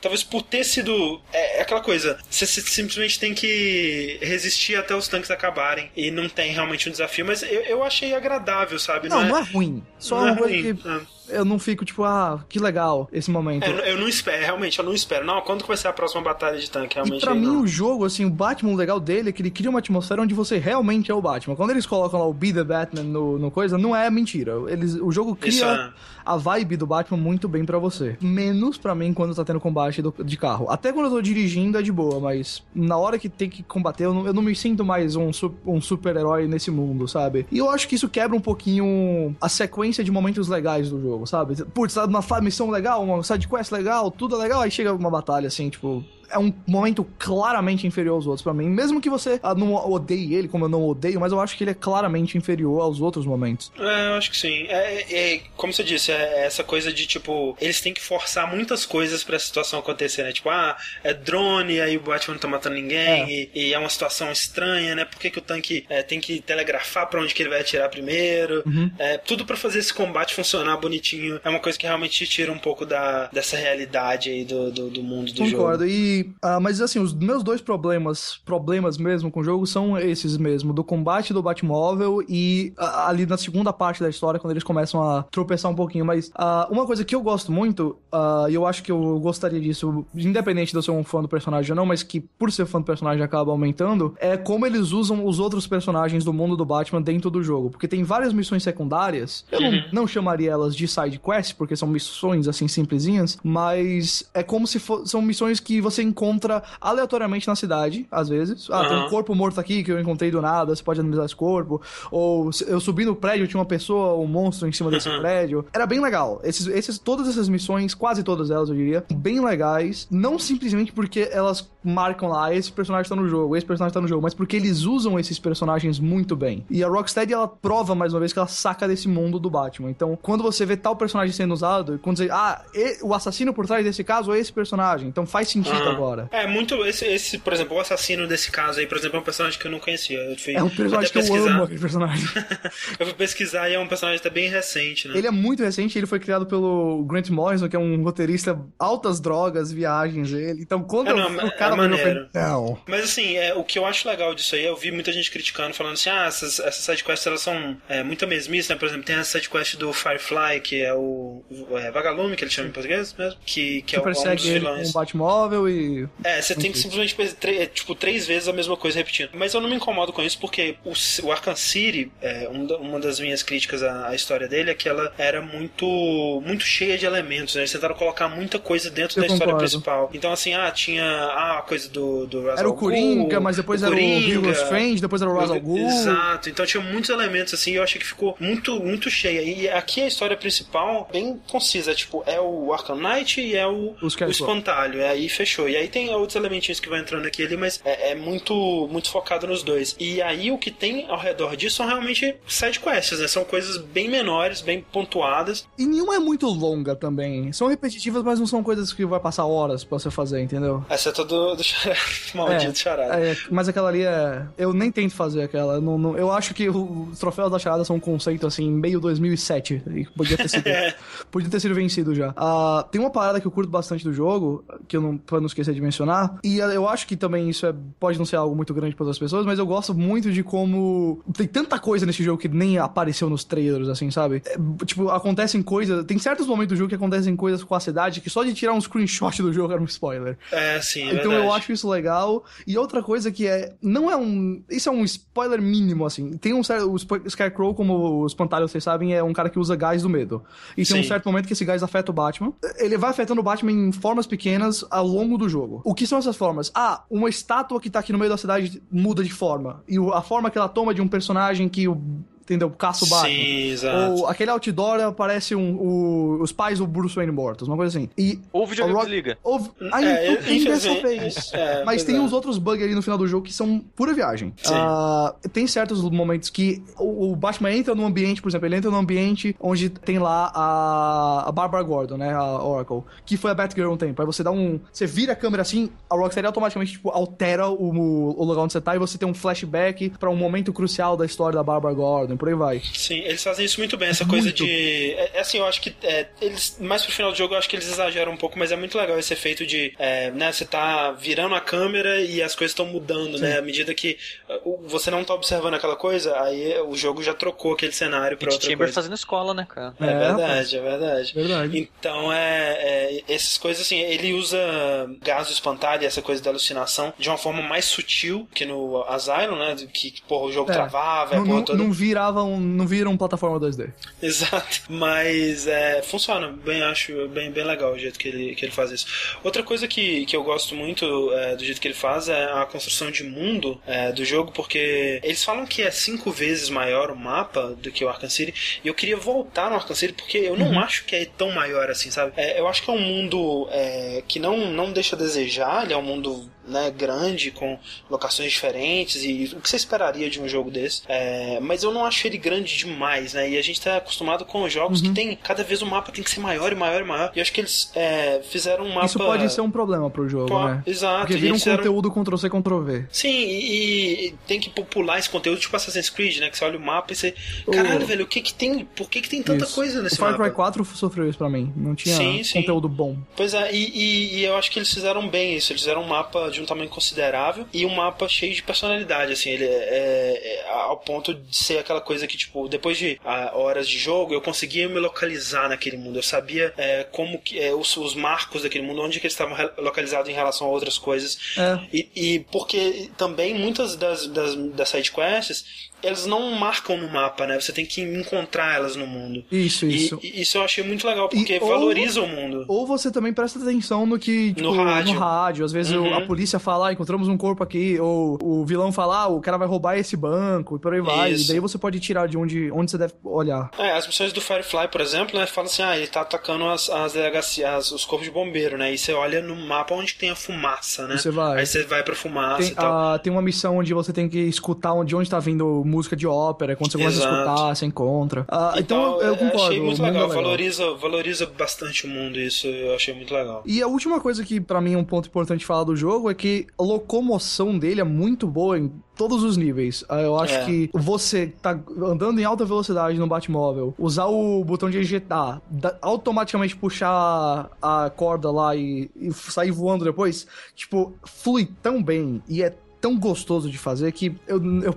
talvez por ter sido. É, é aquela coisa, você se- simplesmente tem que resistir até os tanques acabarem. E não tem realmente um desafio, mas eu, eu achei agradável, sabe? Não, não é ruim. Só não é é ruim, que é. Eu não fico tipo, ah, que legal esse momento. É, eu- não espero, realmente, eu não espero. Não, quando vai ser a próxima batalha de tanque? E Realmente, pra aí mim, não. o jogo, assim, o Batman, o legal dele é que ele cria uma atmosfera onde você realmente é o Batman. Quando eles colocam lá o Be the Batman no, no coisa, não é mentira. Eles, o jogo Isso cria é. a vibe do Batman muito bem pra você. Menos pra mim quando tá tendo combate do- de carro. Até quando eu tô dirigindo é de boa, mas na hora que tem que combater, eu não, eu não me sinto mais um, um super-herói nesse mundo, sabe? E eu acho que isso quebra um pouquinho a sequência de momentos legais do jogo, sabe? Putz, tá numa missão legal, uma sidequest legal, tudo é legal, aí chega uma batalha assim, tipo, é um momento claramente inferior aos outros pra mim. Mesmo que você ah, não odeie ele, como eu não odeio, mas eu acho que ele é claramente inferior aos outros momentos. É, eu acho que sim. É, é- é- como você disse, é essa coisa de tipo, eles têm que forçar muitas coisas pra situação acontecer, né? Tipo, ah, é drone, aí o Batman não tá matando ninguém, E, e é uma situação estranha, né? Por que, que o tanque é, tem que telegrafar pra onde que ele vai atirar primeiro? É, tudo pra fazer esse combate funcionar bonitinho. É uma coisa que realmente te tira um pouco da, dessa realidade aí do, do, do mundo do Concordo. jogo. E, ah, mas assim, os meus dois problemas, problemas mesmo com o jogo são esses mesmo, do combate do Batmóvel e ah, ali na segunda parte da história, quando eles começam a tropeçar um pouquinho. Mas ah, uma coisa que eu gosto muito, ah, e eu acho que eu gostaria disso, independente de eu ser um fã do personagem ou não, mas que por ser fã do personagem acaba aumentando, é como eles usam os outros personagens do mundo do Batman dentro do jogo. Porque tem várias missões secundárias, eu não, não chamaria elas de side quest, porque são missões assim simplesinhas, mas é como se fo- são missões que você encontra aleatoriamente na cidade, às vezes. Ah, tem um corpo morto aqui que eu encontrei do nada, você pode analisar esse corpo. Ou eu subi no prédio, tinha uma pessoa, um monstro em cima desse Uhum. prédio. Era bem legal. Esses, esses, todas essas missões, quase todas elas, eu diria, bem legais. Não simplesmente porque elas marcam lá, ah, esse personagem tá no jogo, esse personagem tá no jogo, mas porque eles usam esses personagens muito bem. E a Rocksteady, ela prova mais uma vez que ela saca desse mundo do Batman. Então, quando você vê tal personagem sendo usado, quando você, ah, o assassino por trás desse caso é esse personagem, então faz sentido agora. É, muito, esse, esse, por exemplo, o assassino desse caso aí, por exemplo, é um personagem que eu não conhecia. Eu fui é um personagem que pesquisar. eu amo aquele personagem. eu fui pesquisar e é um personagem até bem recente, né? Ele é muito recente, ele foi criado pelo Grant Morrison, que é um roteirista altas drogas, viagens, ele. Então, quando é, não, o cara é maneiro. não. Mas assim, é, o que eu acho legal disso aí, eu vi muita gente criticando, falando assim, ah, essas, essas sidequests elas são é, muito mesmices, né? Por exemplo, tem a sidequest do Firefly, que é o é, Vagalume, que ele chama em português mesmo, que, que, é o um dos vilões. um Batmóvel e... É, você tem que simplesmente, é, tipo, três vezes a mesma coisa repetindo. Mas eu não me incomodo com isso, porque o, o Arkham City, é, uma das minhas críticas à, à, história dele é que ela era muito, muito cheia de elementos, né? Eles tentaram colocar muita coisa dentro eu da concordo. história principal. Então, assim, ah, tinha ah, a coisa do, do Era o Coringa, mas depois o era Coringa, o Hugo Strange, depois era o Ra's al Ghul. Exato. Então tinha muitos elementos, assim, e eu achei que ficou muito, muito cheia. E aqui a história principal, bem concisa, tipo, é o Arkham Knight e é o, o espantalho. É, aí fechou. E aí tem outros elementinhos que vão entrando aqui ali, mas é, é, muito, muito focado nos dois. E aí o que tem ao redor disso são realmente side quests, né? São coisas bem menores, bem pontuadas. E nenhuma é muito longa também. São repetitivas, mas não são coisas que vai passar horas pra você fazer, entendeu? Exceto é do, do maldito é, charada. É, mas aquela ali é. Eu nem tento fazer aquela. Não, não, eu acho que os troféus da charada são um conceito assim, meio 2007. E podia ter sido, podia ter sido vencido já. Uh, tem uma parada que eu curto bastante do jogo, que eu não, pra não esquecer de mencionar, e eu acho que também isso é, pode não ser algo muito grande para outras pessoas, mas eu gosto muito de como tem tanta coisa nesse jogo que nem apareceu nos trailers, assim, sabe? É, tipo, acontecem coisas, tem certos momentos do jogo que acontecem coisas com a cidade que só de tirar um screenshot do jogo era um spoiler. É, sim, é Então verdade. eu acho isso legal. E outra coisa que é, não é um, isso é um spoiler mínimo, assim. Tem um certo, o Scarecrow, como os pantalhos vocês sabem, é um cara que usa gás do medo. E sim. tem um certo momento que esse gás afeta o Batman. Ele vai afetando o Batman em formas pequenas ao longo do jogo. O que são essas formas? Ah, uma estátua que tá aqui no meio da cidade muda de forma. E a forma que ela toma de um personagem que o entendeu? Caça o Batman. Sim, exato. Ou aquele outdoor aparece um, o, os pais do Bruce Wayne mortos, uma coisa assim. E ou o videogame Rock, desliga. Ou, aí, é, tem dessa vez. É, Mas tem é. uns outros bugs ali no final do jogo que são pura viagem. Uh, tem certos momentos que o, o, Batman entra num ambiente, por exemplo, ele entra num ambiente onde tem lá a, a Barbara Gordon, né? A Oracle, que foi a Batgirl um tempo. Aí você dá um. Você vira a câmera assim, a Rocksteady automaticamente tipo, altera o, o lugar onde você tá e você tem um flashback para um momento crucial da história da Barbara Gordon por aí vai. Sim, eles fazem isso muito bem, essa muito. coisa de. É, é, assim, eu acho que. É, eles, mais pro final do jogo, eu acho que eles exageram um pouco, mas é muito legal esse efeito de. É, né, você tá virando a câmera e as coisas estão mudando, Sim. né? À medida que uh, você não tá observando aquela coisa, aí o jogo já trocou aquele cenário pra outra Chamber coisa. fazendo escola, né, cara? É, é verdade, é verdade. verdade. Então, é, é, essas coisas, assim, ele usa gás do espantalho e essa coisa da alucinação de uma forma mais sutil que no Asylum, né? Que, porra, o jogo é. travava, não, não, toda... não viravam, não viram plataforma 2D. Exato. Mas é, funciona bem, acho bem, bem legal o jeito que ele, que ele faz isso. Outra coisa que, que eu gosto muito é, do jeito que ele faz é a construção de mundo é, do jogo, porque eles falam que é cinco vezes maior o mapa do que o Arkham City, e eu queria voltar no Arkham City porque eu não uhum. acho que é tão maior assim, sabe? É, eu acho que é um mundo é, que não, não deixa a desejar, ele é um mundo né, grande, com locações diferentes, e o que você esperaria de um jogo desse. É, mas eu não acho ele grande demais, né? E a gente tá acostumado com jogos uhum. que tem. Cada vez o mapa tem que ser maior e maior e maior. E eu acho que eles é, fizeram um mapa. Isso pode ser um problema pro jogo, Pô, né? Exato. Porque vira um fizeram... conteúdo Ctrl-C, Ctrl-V. Sim, e, e, tem que popular esse conteúdo, tipo Assassin's Creed, né? Que você olha o mapa e você. Caralho, velho, o que que tem. Por que que tem tanta isso. coisa nesse o Far Cry 4 sofreu isso pra mim. Não tinha sim, sim. conteúdo bom. Pois é, e, e, e eu acho que eles fizeram bem isso. Eles fizeram um mapa de um tamanho considerável e um mapa cheio de personalidade, assim. Ele é, é, é ao ponto de ser aquela coisa que, tipo, depois de a, ah, horas de jogo, eu conseguia me localizar naquele mundo. Eu sabia é, como que é, os, os, marcos daquele mundo, onde que eles estavam localizados em relação a outras coisas. É. E, e, porque também muitas das, das, das sidequests elas não marcam no mapa, né? Você tem que encontrar elas no mundo. Isso, isso. E, isso eu achei muito legal, porque e, valoriza ou, o mundo. Ou você também presta atenção no que. Tipo, no rádio. No rádio. Às vezes uhum. a polícia fala, ah, encontramos um corpo aqui, ou o vilão fala, ah, o cara vai roubar esse banco, e por aí vai. Isso. E daí você pode tirar de onde, onde você deve olhar. É, as missões do Firefly, por exemplo, né, fala assim, ah, ele tá atacando as, as delegacias, os corpos de bombeiro, né? E você olha no mapa onde tem a fumaça, né? Você vai. Aí você vai pra fumaça Tem, e tal. ah, tem uma missão onde você tem que escutar onde, onde tá vindo música de ópera. Quando você começa a Exato. escutar, você encontra. Ah, então tal, eu concordo. Achei muito é legal, valoriza, valoriza bastante o mundo, isso eu achei muito legal. E a última coisa que pra mim é um ponto importante falar do jogo é que a locomoção dele é muito boa em todos os níveis. Ah, Eu acho É. que você tá andando em alta velocidade no Batmóvel, usar o botão de ejetar, automaticamente puxar a corda lá e, e sair voando depois, tipo, flui tão bem e é tão gostoso de fazer que eu, eu,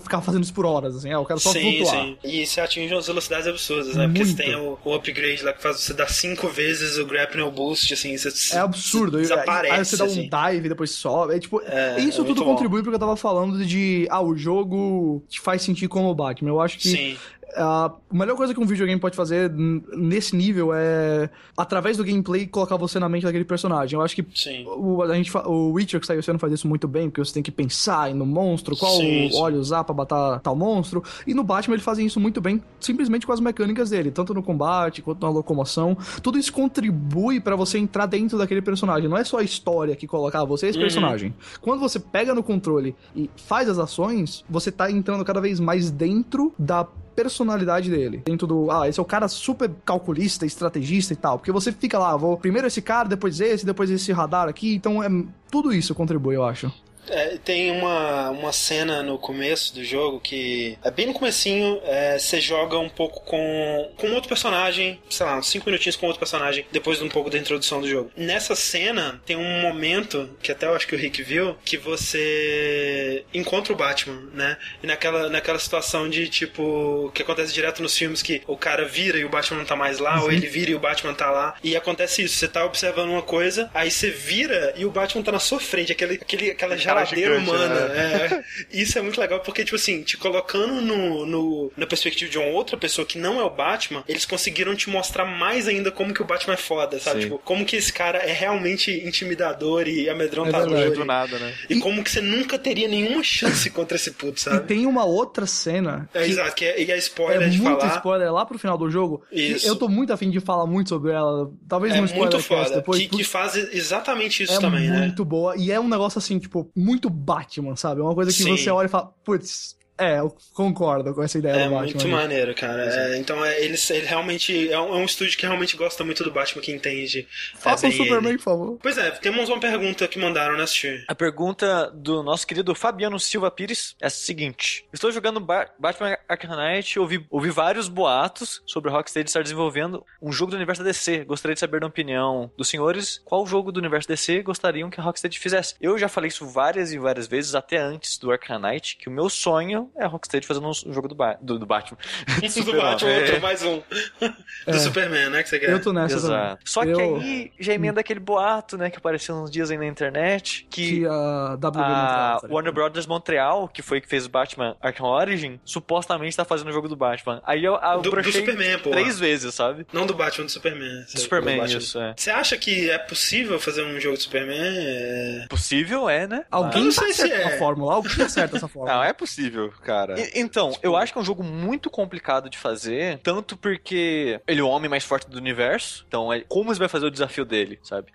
ficava fazendo isso por horas, assim, ah, eu quero só sim, flutuar. sim. E você atinge umas velocidades absurdas, né? Porque você Muito. tem o, o upgrade lá que faz você dar cinco vezes o grapnel boost, assim, você É absurdo. Você desaparece, Aí você dá um assim. dive e depois sobe. É, tipo, É, isso é tudo muito bom. contribui porque eu tava falando de. Ah, o jogo te faz sentir como o Batman. Eu acho que Sim. A melhor coisa que um videogame pode fazer nesse nível é, através do gameplay, colocar você na mente daquele personagem. Eu acho que Sim. o, a gente, o Witcher que saiu você não faz isso muito bem, porque você tem que pensar no monstro, qual Sim, sim. óleo usar pra matar tal monstro. E no Batman eles fazem isso muito bem, simplesmente com as mecânicas dele, tanto no combate quanto na locomoção. Tudo isso contribui pra você entrar dentro daquele personagem. Não é só a história que coloca, ah, você é esse Uhum. personagem. Quando você pega no controle e faz as ações, você tá entrando cada vez mais dentro da personalidade dele. Dentro do, ah, esse é o cara super calculista, estrategista e tal. Porque você fica lá, vou primeiro esse cara, depois esse, depois esse radar aqui. Então, é, tudo isso contribui, eu acho. É, tem uma, uma cena no começo do jogo que é bem no comecinho, é, você joga um pouco com, com outro personagem, sei lá, uns 5 minutinhos com outro personagem, depois de um pouco da introdução do jogo. Nessa cena, tem um momento, que até eu acho que o Rick viu, que você encontra o Batman, né? E naquela, naquela situação de, tipo, que acontece direto nos filmes, que o cara vira e o Batman não tá mais lá, ou ele vira e o Batman tá lá. E acontece isso, você tá observando uma coisa, aí você vira e o Batman tá na sua frente, aquele, aquele, aquela Cara geladeira gigante, humana. né? É. Isso é muito legal porque, tipo assim, te colocando no, no, na perspectiva de uma outra pessoa que não é o Batman, eles conseguiram te mostrar mais ainda como que o Batman é foda, sabe? Tipo, como que esse cara é realmente intimidador e É amedrontador. verdade. Do e, nada, né? e como que você nunca teria nenhuma chance contra esse puto, E sabe? tem uma outra cena É, que exato, que é, e é é spoiler de muito falar. spoiler lá pro final do jogo. Isso. Eu tô muito afim de falar muito sobre ela. Talvez É no spoiler muito foda. depois. que, que faz exatamente isso é também, né? muito boa. E é um negócio assim, tipo, muito Batman, sabe? É uma coisa que Sim. você olha e fala, putz, é, eu concordo com essa ideia É do Batman. muito maneiro, cara. É, então é, eles, ele realmente é um, é um estúdio que realmente gosta muito do Batman, que entende. Faça é, o Superman, ele. por favor. Pois é, temos uma pergunta que mandaram, né, assistir. A pergunta do nosso querido Fabiano Silva Pires é a seguinte: Estou jogando Ba- Batman Arkham Knight e ouvi, ouvi vários boatos sobre a Rocksteady estar desenvolvendo um jogo do universo DC. Gostaria de saber da opinião dos senhores qual jogo do universo DC gostariam que a Rocksteady fizesse. Eu já falei isso várias e várias vezes, até antes do Arkham Knight, que o meu sonho é a Rocksteady fazendo um jogo do, ba do, do Batman. do Super-Homem. Batman, É. outro, mais um. do É. Superman, né, que você quer. Eu tô nessa também. Exato. Só que Eu- aí já emenda aquele boato, né, que apareceu uns dias aí na internet, que Que a WB a Montreal, tá Warner Brothers Montreal, que foi que fez o Batman Arkham Origin, supostamente tá fazendo o jogo do Batman. Aí eu, eu do, do Superman, pô. três vezes, sabe? Não do Batman, do Superman. Do Superman, Batman. isso, é. Você acha que é possível fazer um jogo do Superman? É... Possível é, né? Alguém não tá sei se acerta é. fórmula. Alguém acerta essa fórmula. Não, é possível, cara. E- Então, eu acho que é um jogo muito complicado de fazer, tanto porque ele é o homem mais forte do universo, então é, como você vai fazer o desafio dele, sabe?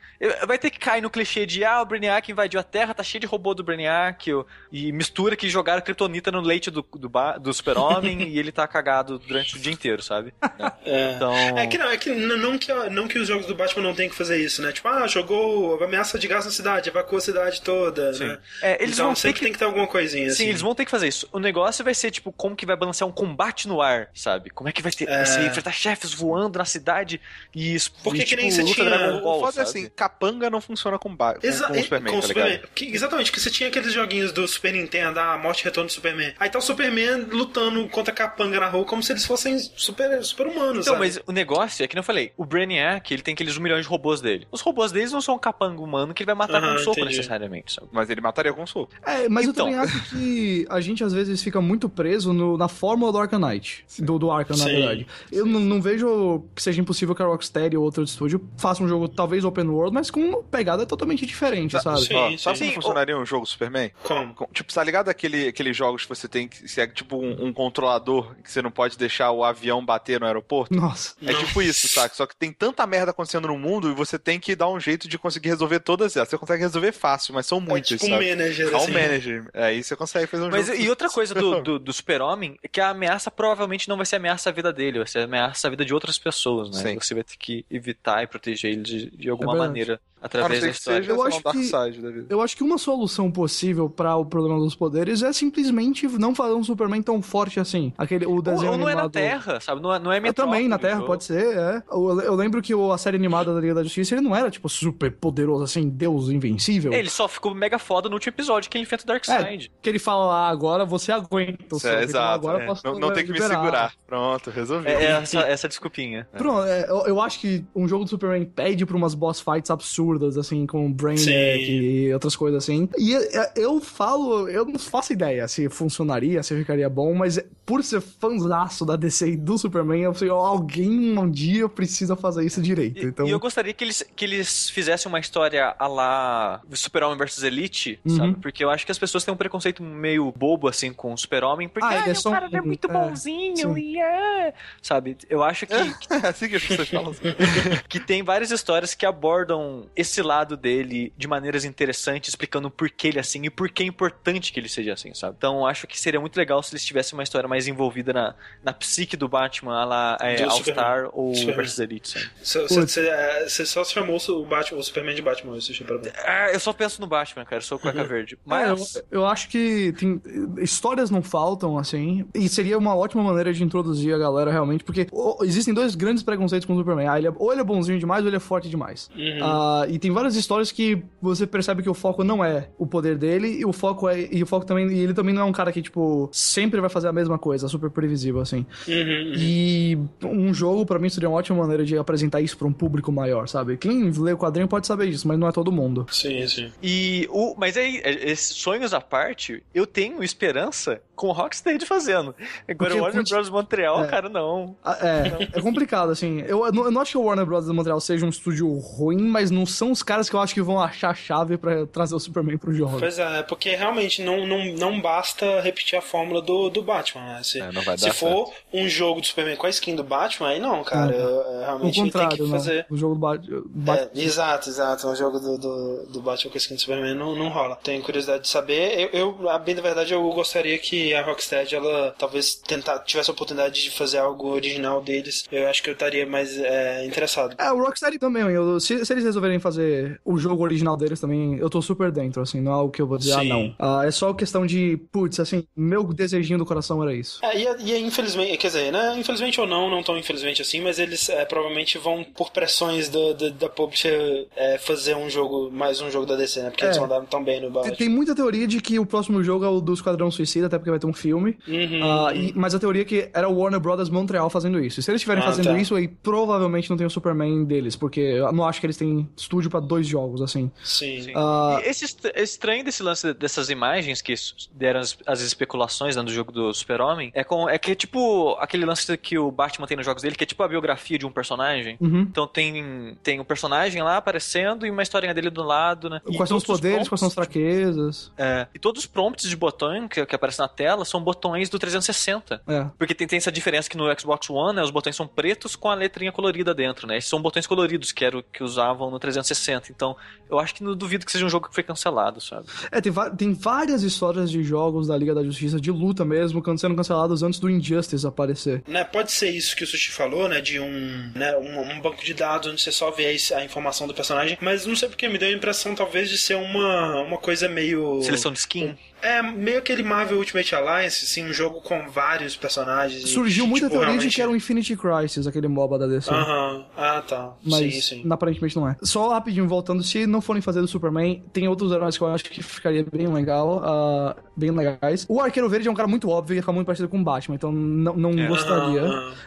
Vai ter que cair no clichê de, ah, o Brainiac invadiu a Terra, tá cheio de robô do Brainiac, e mistura que jogaram Kryptonita no leite do, do, do super-homem e ele tá cagado durante o dia inteiro, sabe? É. Então... É que não, é que não que, não que os jogos do Batman não tenham que fazer isso, né? Tipo, ah, jogou ameaça de gás na cidade, evacuou a cidade toda, Sim. né? É, eles então vão ter sempre que tem que ter alguma coisinha Sim, assim. eles vão ter que fazer isso. O negócio vai ser, tipo, como que vai balancear um combate no ar, sabe? Como é que vai ter? É. Você enfrentar chefes voando na cidade e, es- Porque e, que tipo, nem você luta tinha- Dragon O Ball, foda é sabe? assim, capanga não funciona com, ba com, Exa com o Superman, com tá Superman. ligado? Que- exatamente, que você tinha aqueles joguinhos do Super Nintendo, a morte e retorno do Superman. Aí tá o Superman lutando contra capanga na rua como se eles fossem super, super humanos, Então, sabe? mas o negócio é que, nem eu falei, o Brainiac, ele tem aqueles um milhão de robôs dele. Os robôs deles não são um capanga humano que ele vai matar com um soco entendi. necessariamente, sabe? Mas ele mataria com soco. É, mas Então. eu também acho que a gente às vezes vezes fica muito preso no- na fórmula do Arkham Knight. Do, do Arkham, na Sim. verdade. Eu não, não vejo que seja impossível que a Rocksteady ou outro estúdio faça um jogo talvez open world, mas com uma pegada totalmente diferente, sabe? sim. Ó, sabe como sim. funcionaria um jogo Superman? Como? Com- Tipo, tá ligado aquele, aqueles jogos que você tem que. Se é tipo um, um controlador que você não pode deixar o avião bater no aeroporto? Nossa. É tipo isso, saca? Só que tem tanta merda acontecendo no mundo e você tem que dar um jeito de conseguir resolver todas elas. Você consegue resolver fácil, mas são É muitas, tipo um sabe? manager, É um assim. manager. Aí você consegue fazer um Mas jogo. e outra coisa do, do, do super-homem é que a ameaça provavelmente não vai ser ameaça à vida dele, vai ser ameaça à vida de outras pessoas, né? Sim. Você vai ter que evitar e proteger ele de, de alguma É maneira através da história. seja Eu acho que-. Eu acho que uma solução possível para o problema dos poderes é simplesmente não fazer um Superman tão forte assim. Aquele, o Ou, desenho ou não é na animado... Terra, sabe? Não é, não é Eu também, na Metrópole Terra, jogo. pode ser, é. Eu, eu lembro que o- a série animada da Liga da Justiça, ele não era, tipo, super poderoso, assim, Deus invencível. É, Ele só ficou mega foda no último episódio que ele enfrenta o Darkseid. Que ele fala lá, agora você aguenta o É, exato. Agora é. eu posso Não, não tem que me segurar. Pronto, resolvi. É, é essa, essa desculpinha. Pronto, é, eu, eu acho que um jogo do Superman pede pra umas boss fights absurdas, assim, com Brainiac Sim. e outras coisas assim. E é, eu falo, eu não faço ideia se funcionaria, se ficaria bom, mas por ser fãzaço da DC e do Superman, eu ó, alguém um dia precisa fazer isso direito. E, Então, e eu gostaria que eles, que eles fizessem uma história a lá Super-Homem vs Elite, Uhum. sabe? Porque eu acho que as pessoas têm um preconceito meio bobo, assim, com o Super-Homem. Porque, Ah, ah, é o só cara um- é muito é, bonzinho e é... Sabe? Eu acho que, É assim que as pessoas falam. que tem várias histórias que abordam esse lado dele de maneiras interessantes, explicando por que ele é assim e por que é importante que ele seja assim, sabe? Então eu acho que seria muito legal se eles tivessem uma história mais envolvida na, na psique do Batman, a lá é, All-Star ou Superman. versus Elite, sabe? Você- é, só se chamou o, Batman, o Superman de Batman, isso achei parabéns. Ah, eu só penso no Batman, cara, eu sou cueca verde. É, Mas. eu, eu acho que tem- histórias não faltam, assim, e seria uma ótima maneira de introduzir a galera realmente, porque existem dois grandes preconceitos com o Superman. Ah, ele é- ou ele é bonzinho demais ou ele é forte demais. Uhum. Ah, e tem várias histórias que você percebe que o foco não é o poder dele, e o foco é. E o foco também. E ele também não é um cara que, tipo, sempre vai fazer a mesma coisa, super previsível, assim. Uhum, uhum. E um jogo, pra mim, seria uma ótima maneira de apresentar isso pra um público maior, sabe? Quem lê o quadrinho pode saber disso, mas não é todo mundo. Sim, sim. E o. Mas aí, é, esses sonhos à parte, eu tenho esperança com o Rocksteady fazendo. Agora, Porque o Warner conti- Bros. Montreal, É. cara, não. Ah, É, é complicado, assim. Eu, eu não eu não acho que o Warner Bros. de Montreal seja um estúdio ruim, mas não são os caras que eu acho que vão achar a chave pra trazer o Superman pro jogo. Pois é, porque realmente não, não, não basta repetir a fórmula do, do Batman, né? Se, É, não vai se for um jogo do Superman com a skin do Batman, aí não, cara. Uhum. eu- eu Ao realmente tem que não. fazer. O jogo do Bat- Bat- É, exato, exato. Um jogo do, do, do Batman com a skin do Superman não, não rola. Tenho curiosidade de saber. Eu, eu, a bem da verdade, eu gostaria que a Rocksteady, ela talvez tentar, tivesse a oportunidade de fazer algo original deles. Eu acho que eu estaria mais é, interessado. É, o Rocksteady também, eu, se, se eles resolverem fazer o jogo original deles também, eu tô super dentro, assim, não é algo que eu vou dizer, ah, Sim. não. Ah, é só questão de, putz, assim, meu desejinho do coração era isso. É, e, e infelizmente, quer dizer, né, infelizmente ou não, não tão infelizmente assim, mas eles é, provavelmente vão, por pressões do, do- da publisher, é, fazer um jogo, mais um jogo da DC, né? Porque eles É. mandaram tão bem no Tem, Batman. tem muita teoria de que o próximo jogo é o do Esquadrão Suicida, até porque vai ter um filme. Uhum. Ah, e- mas a teoria é que era o Warner Brothers Montreal fazendo isso. E se eles estiverem Ah, fazendo tá. isso, aí provavelmente não tem o Superman deles, porque eu não acho que eles têm estúdio pra dois jogos, assim. Sim. Sim. Ah, E esse est- é estranho desse lance dessas imagens que deram as, as especulações né, do jogo do Super-Homem é, com, é que é tipo aquele lance que o Batman tem nos jogos dele, que é tipo a biografia de um personagem. uhum. Então tem, tem um personagem lá aparecendo e uma historinha dele do lado, né? E Quais são os todos poderes, quais são as prompts- fraquezas. É, e todos os prompts de botão que, que aparecem na tela são botões do 360. É. Porque tem, tem essa diferença que no Xbox One, né, os botões são pretos com a letrinha colorida dentro, né? Esses são botões coloridos, que era o que usavam no 360. Então, eu acho que não duvido que seja um jogo que foi cancelado, sabe? É, tem, tem várias histórias de jogos da Liga da Justiça, de luta mesmo, sendo cancelados antes do Injustice aparecer. Né, pode ser isso que o Sushi falou, né? De um, né, um, um banco de dados onde você só vê a, a informação do personagem. Mas não sei porque me deu a impressão, talvez, de ser uma, uma coisa meio. Seleção de skin. É, meio aquele Marvel Ultimate Alliance, assim, um jogo com vários personagens. e, Surgiu muita tipo, teoria de realmente- que era o Infinity Crisis, aquele MOBA da DC. Aham, ah tá. Mas sim, sim. aparentemente não é. Só rapidinho, voltando, se não forem fazer do Superman, tem outros heróis que eu acho que ficaria bem legal, uh, bem legais. O Arqueiro Verde é um cara muito óbvio e fica muito parecido com o Batman, então não, não É. gostaria.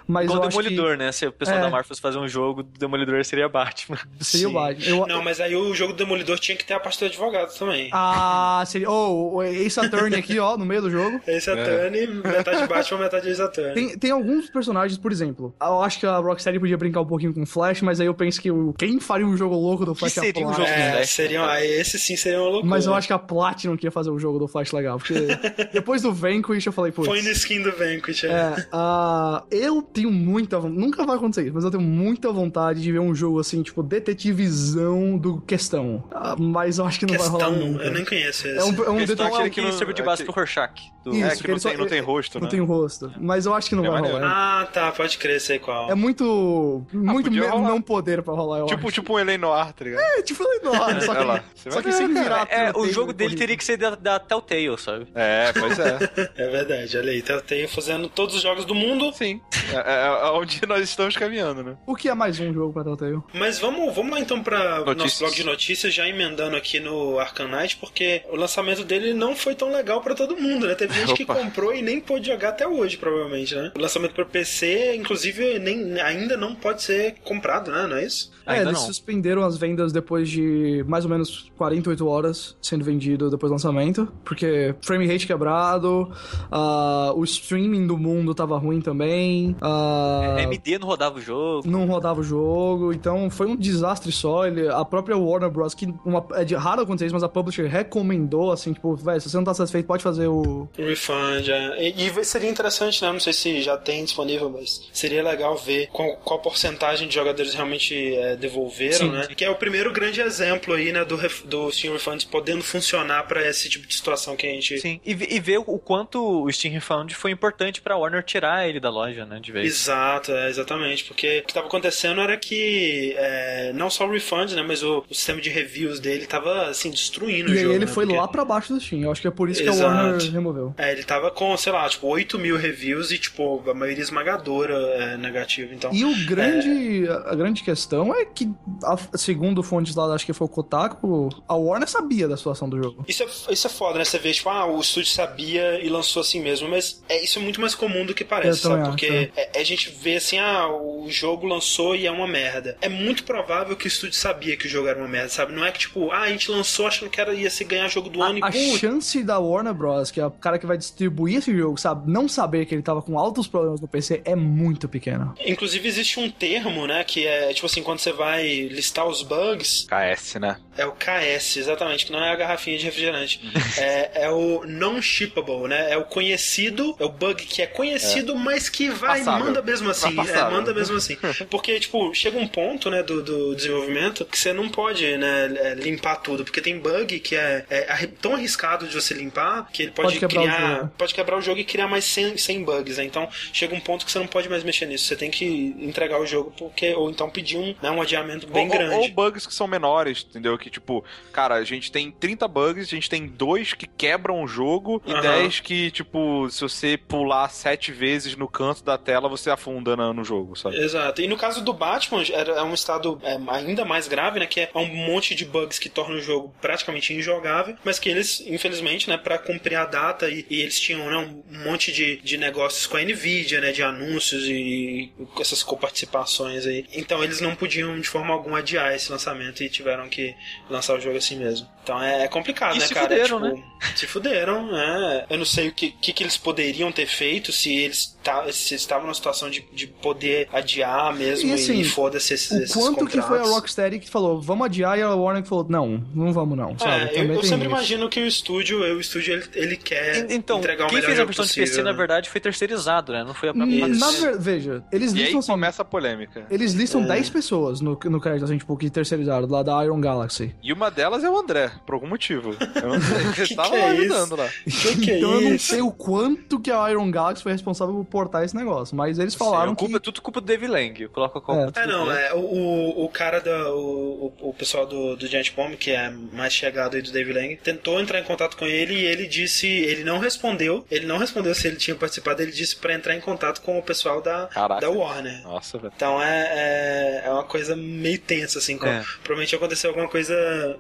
Mas Igual eu o acho que Demolidor, né? Se o pessoal É. da Marvel fosse fazer um jogo, o Demolidor seria Batman. seria o sim. Batman. Eu- Não, mas aí o jogo do Demolidor tinha que ter a parte do advogado também. Ah, seria. Oh, o Ace Attorney aqui, ó, no meio do jogo. Esse é Attorney, metade Batman, metade Ace Attorney. Tem, tem alguns personagens, por exemplo. Eu acho que a Rocksteady podia brincar um pouquinho com o Flash, mas aí eu penso que o, quem faria um jogo louco do Flash é a seria um Platinum. jogo É, Flash, seriam, aí esse sim seria uma loucura. Mas eu acho que a Platinum queria fazer o jogo do Flash legal. Porque depois do Vanquish eu falei, putz. Põe no skin do Vanquish. É. É, ah, eu tenho muita vontade. Nunca vai acontecer isso, mas eu tenho muita vontade de ver um jogo assim, tipo, detetivizão do questão. Ah, mas eu acho que não vai rolar Questão, nunca. eu nem conheço esse. É um, é um Questão detetive. É que não- serve de base aquele- pro Rorschach. Do... Isso, É, que que ele não só- tem, não tem rosto, Não né? tem rosto. Mas eu acho que não É vai maneiro. rolar. Ah, tá, pode crer, sei qual. É muito. Muito podia me- rolar. não poder pra rolar, eu Tipo, acho. tipo um Eleanor, tá ligado? É, tipo Lenore, só Olha lá. que, Você só que sem cara. virar. É, o jogo dele corrido. teria que ser da, da Telltale, sabe? É, pois é. É verdade, olha aí, Telltale fazendo todos os jogos do mundo. Sim. É, é, é onde nós estamos caminhando, né? O que é mais um jogo pra Telltale? Mas vamos, vamos lá então pra Notícias. nosso blog de notícias, já emendando aqui no Knight, porque o lançamento dele não foi tão legal pra todo mundo, né? Teve gente que Opa. comprou e nem pôde jogar até hoje, provavelmente, né? O lançamento pra PC, inclusive, nem, ainda não pode ser comprado, né? Não é isso? É, Ainda eles não. suspenderam as vendas depois de mais ou menos 48 horas sendo vendido depois do lançamento, porque frame rate quebrado, ah, o streaming do mundo tava ruim também, ah, MD não rodava o jogo. não rodava o jogo, então foi um desastre só. Ele, a própria Warner Bros., que uma, é de raro acontecer isso, mas a publisher recomendou, assim, tipo, velho, se você não tá satisfeito, pode fazer o. O refund, é. E, e seria interessante, né? Não sei se já tem disponível, mas seria legal ver qual, qual porcentagem de jogadores realmente é, devolveram, Sim. né? Que é o primeiro grande exemplo aí, né, do, ref- do Steam Refunds podendo funcionar pra esse tipo de situação que a gente. Sim, e, e ver o quanto o Steam Refund foi importante pra Warner tirar ele da loja, né, de vez. Exato, é, exatamente. Porque o que estava acontecendo era que é, não só o refund, né? Mas o, o sistema de reviews dele tava assim, destruindo o E aí jogo. ele né, foi porque- lá pra baixo do Steam. Eu acho que é por isso que Exato. a Warner removeu. É, ele tava com, sei lá, tipo, 8 mil reviews e, tipo, a maioria esmagadora é negativa. Então, E o grande, a grande questão é que, a- segundo fontes lá, acho que foi o Kotaku, a Warner sabia da situação do jogo. Isso é, isso é foda, né? Você vê, tipo, ah, o estúdio sabia e lançou assim mesmo, mas é, isso é muito mais comum do que parece, Eu sabe? Porque acho, é, é a gente vê assim, ah, o jogo lançou e é uma merda. É muito provável que o estúdio sabia que o jogo era uma merda, sabe? Não é que, tipo, ah, a gente lançou achando que era, ia se ganhar jogo do ano e A, a putz, chance da Warner Bros., que é o cara que vai distribuir esse jogo, sabe, não saber que ele tava com altos problemas no PC é muito pequena. Inclusive existe um termo, né, que é tipo assim, quando você vai listar os bugs, KS, né? é o KS, exatamente, que não é a garrafinha de refrigerante. Uhum. é, é o non-shippable, né? É o conhecido, é o bug que é conhecido, mas que vai, Passável. manda mesmo assim. É, manda mesmo assim. Porque, tipo, chega um ponto, né, do, do desenvolvimento que você não pode, né, é, limpar tudo, porque tem bug que é, é tão arriscado de você limpar que ele pode, Pode quebrar o criar, jogo. pode quebrar o jogo e criar mais 100, 100 bugs, né? Então, chega um ponto que você não pode mais mexer nisso. Você tem que entregar o jogo porque ou então pedir um, né, um adiamento bem ou, ou- grande. Ou bugs que são menores, entendeu? Que tipo, cara, a gente tem 30 bugs, a gente tem dois que quebram o jogo e Aham. 10 que, tipo, se você pular sete vezes no canto da tela, você afunda no jogo, sabe? Exato. E no caso do Batman, era é um estado é, ainda mais grave, né? Que é um monte de bugs que tornam o jogo praticamente injogável, mas que eles, infelizmente, né, pra cumprir a data, e, e eles tinham né, um monte de, de negócios com a Nvidia, né? De anúncios e, e essas coparticipações aí. Então eles não podiam, de forma alguma, adiar esse lançamento e tiveram que lançar o jogo assim mesmo. Então é, é complicado, E né, se cara? fuderam, tipo, Se fuderam, né? Eu não sei o que, que, que eles poderiam ter feito se eles, se estavam numa situação de, de poder adiar mesmo E, e, assim, foda-se esses, O esses quanto que foi a. Rocksteady que falou, vamos adiar, e a Warner que falou, não, não vamos não, sabe? É, eu, eu sempre isso. imagino que o estúdio, o estúdio ele, ele quer Então, entregar o quem melhor fez a versão de possível, PC, na né? verdade, foi terceirizado, né? Não foi a própria Na ver... Veja, eles E aí listam, assim, começa a polêmica. eles listam 10 pessoas no, no crédito, assim, tipo, que terceirizaram, lá da Iron Galaxy. E uma delas é o André, por algum motivo. Eu não sei, Que ele tava que é lá isso? ajudando lá. Que que é então eu não sei o quanto que a Iron Galaxy foi responsável suportar esse negócio. Mas eles Sim, falaram a culpa, que... é tudo culpa do Dave Lang. Coloca a culpa. É, não, é, o, o cara, da, o, o pessoal do, do Giant Bomb, que é mais chegado aí do Dave Lang, tentou entrar em contato com ele e ele disse, ele não respondeu, ele não respondeu se ele tinha participado, ele disse pra entrar em contato com o pessoal da, Caraca. da Warner. Nossa, velho. Então é, é, é uma coisa meio tensa, assim. É. Provavelmente aconteceu alguma coisa,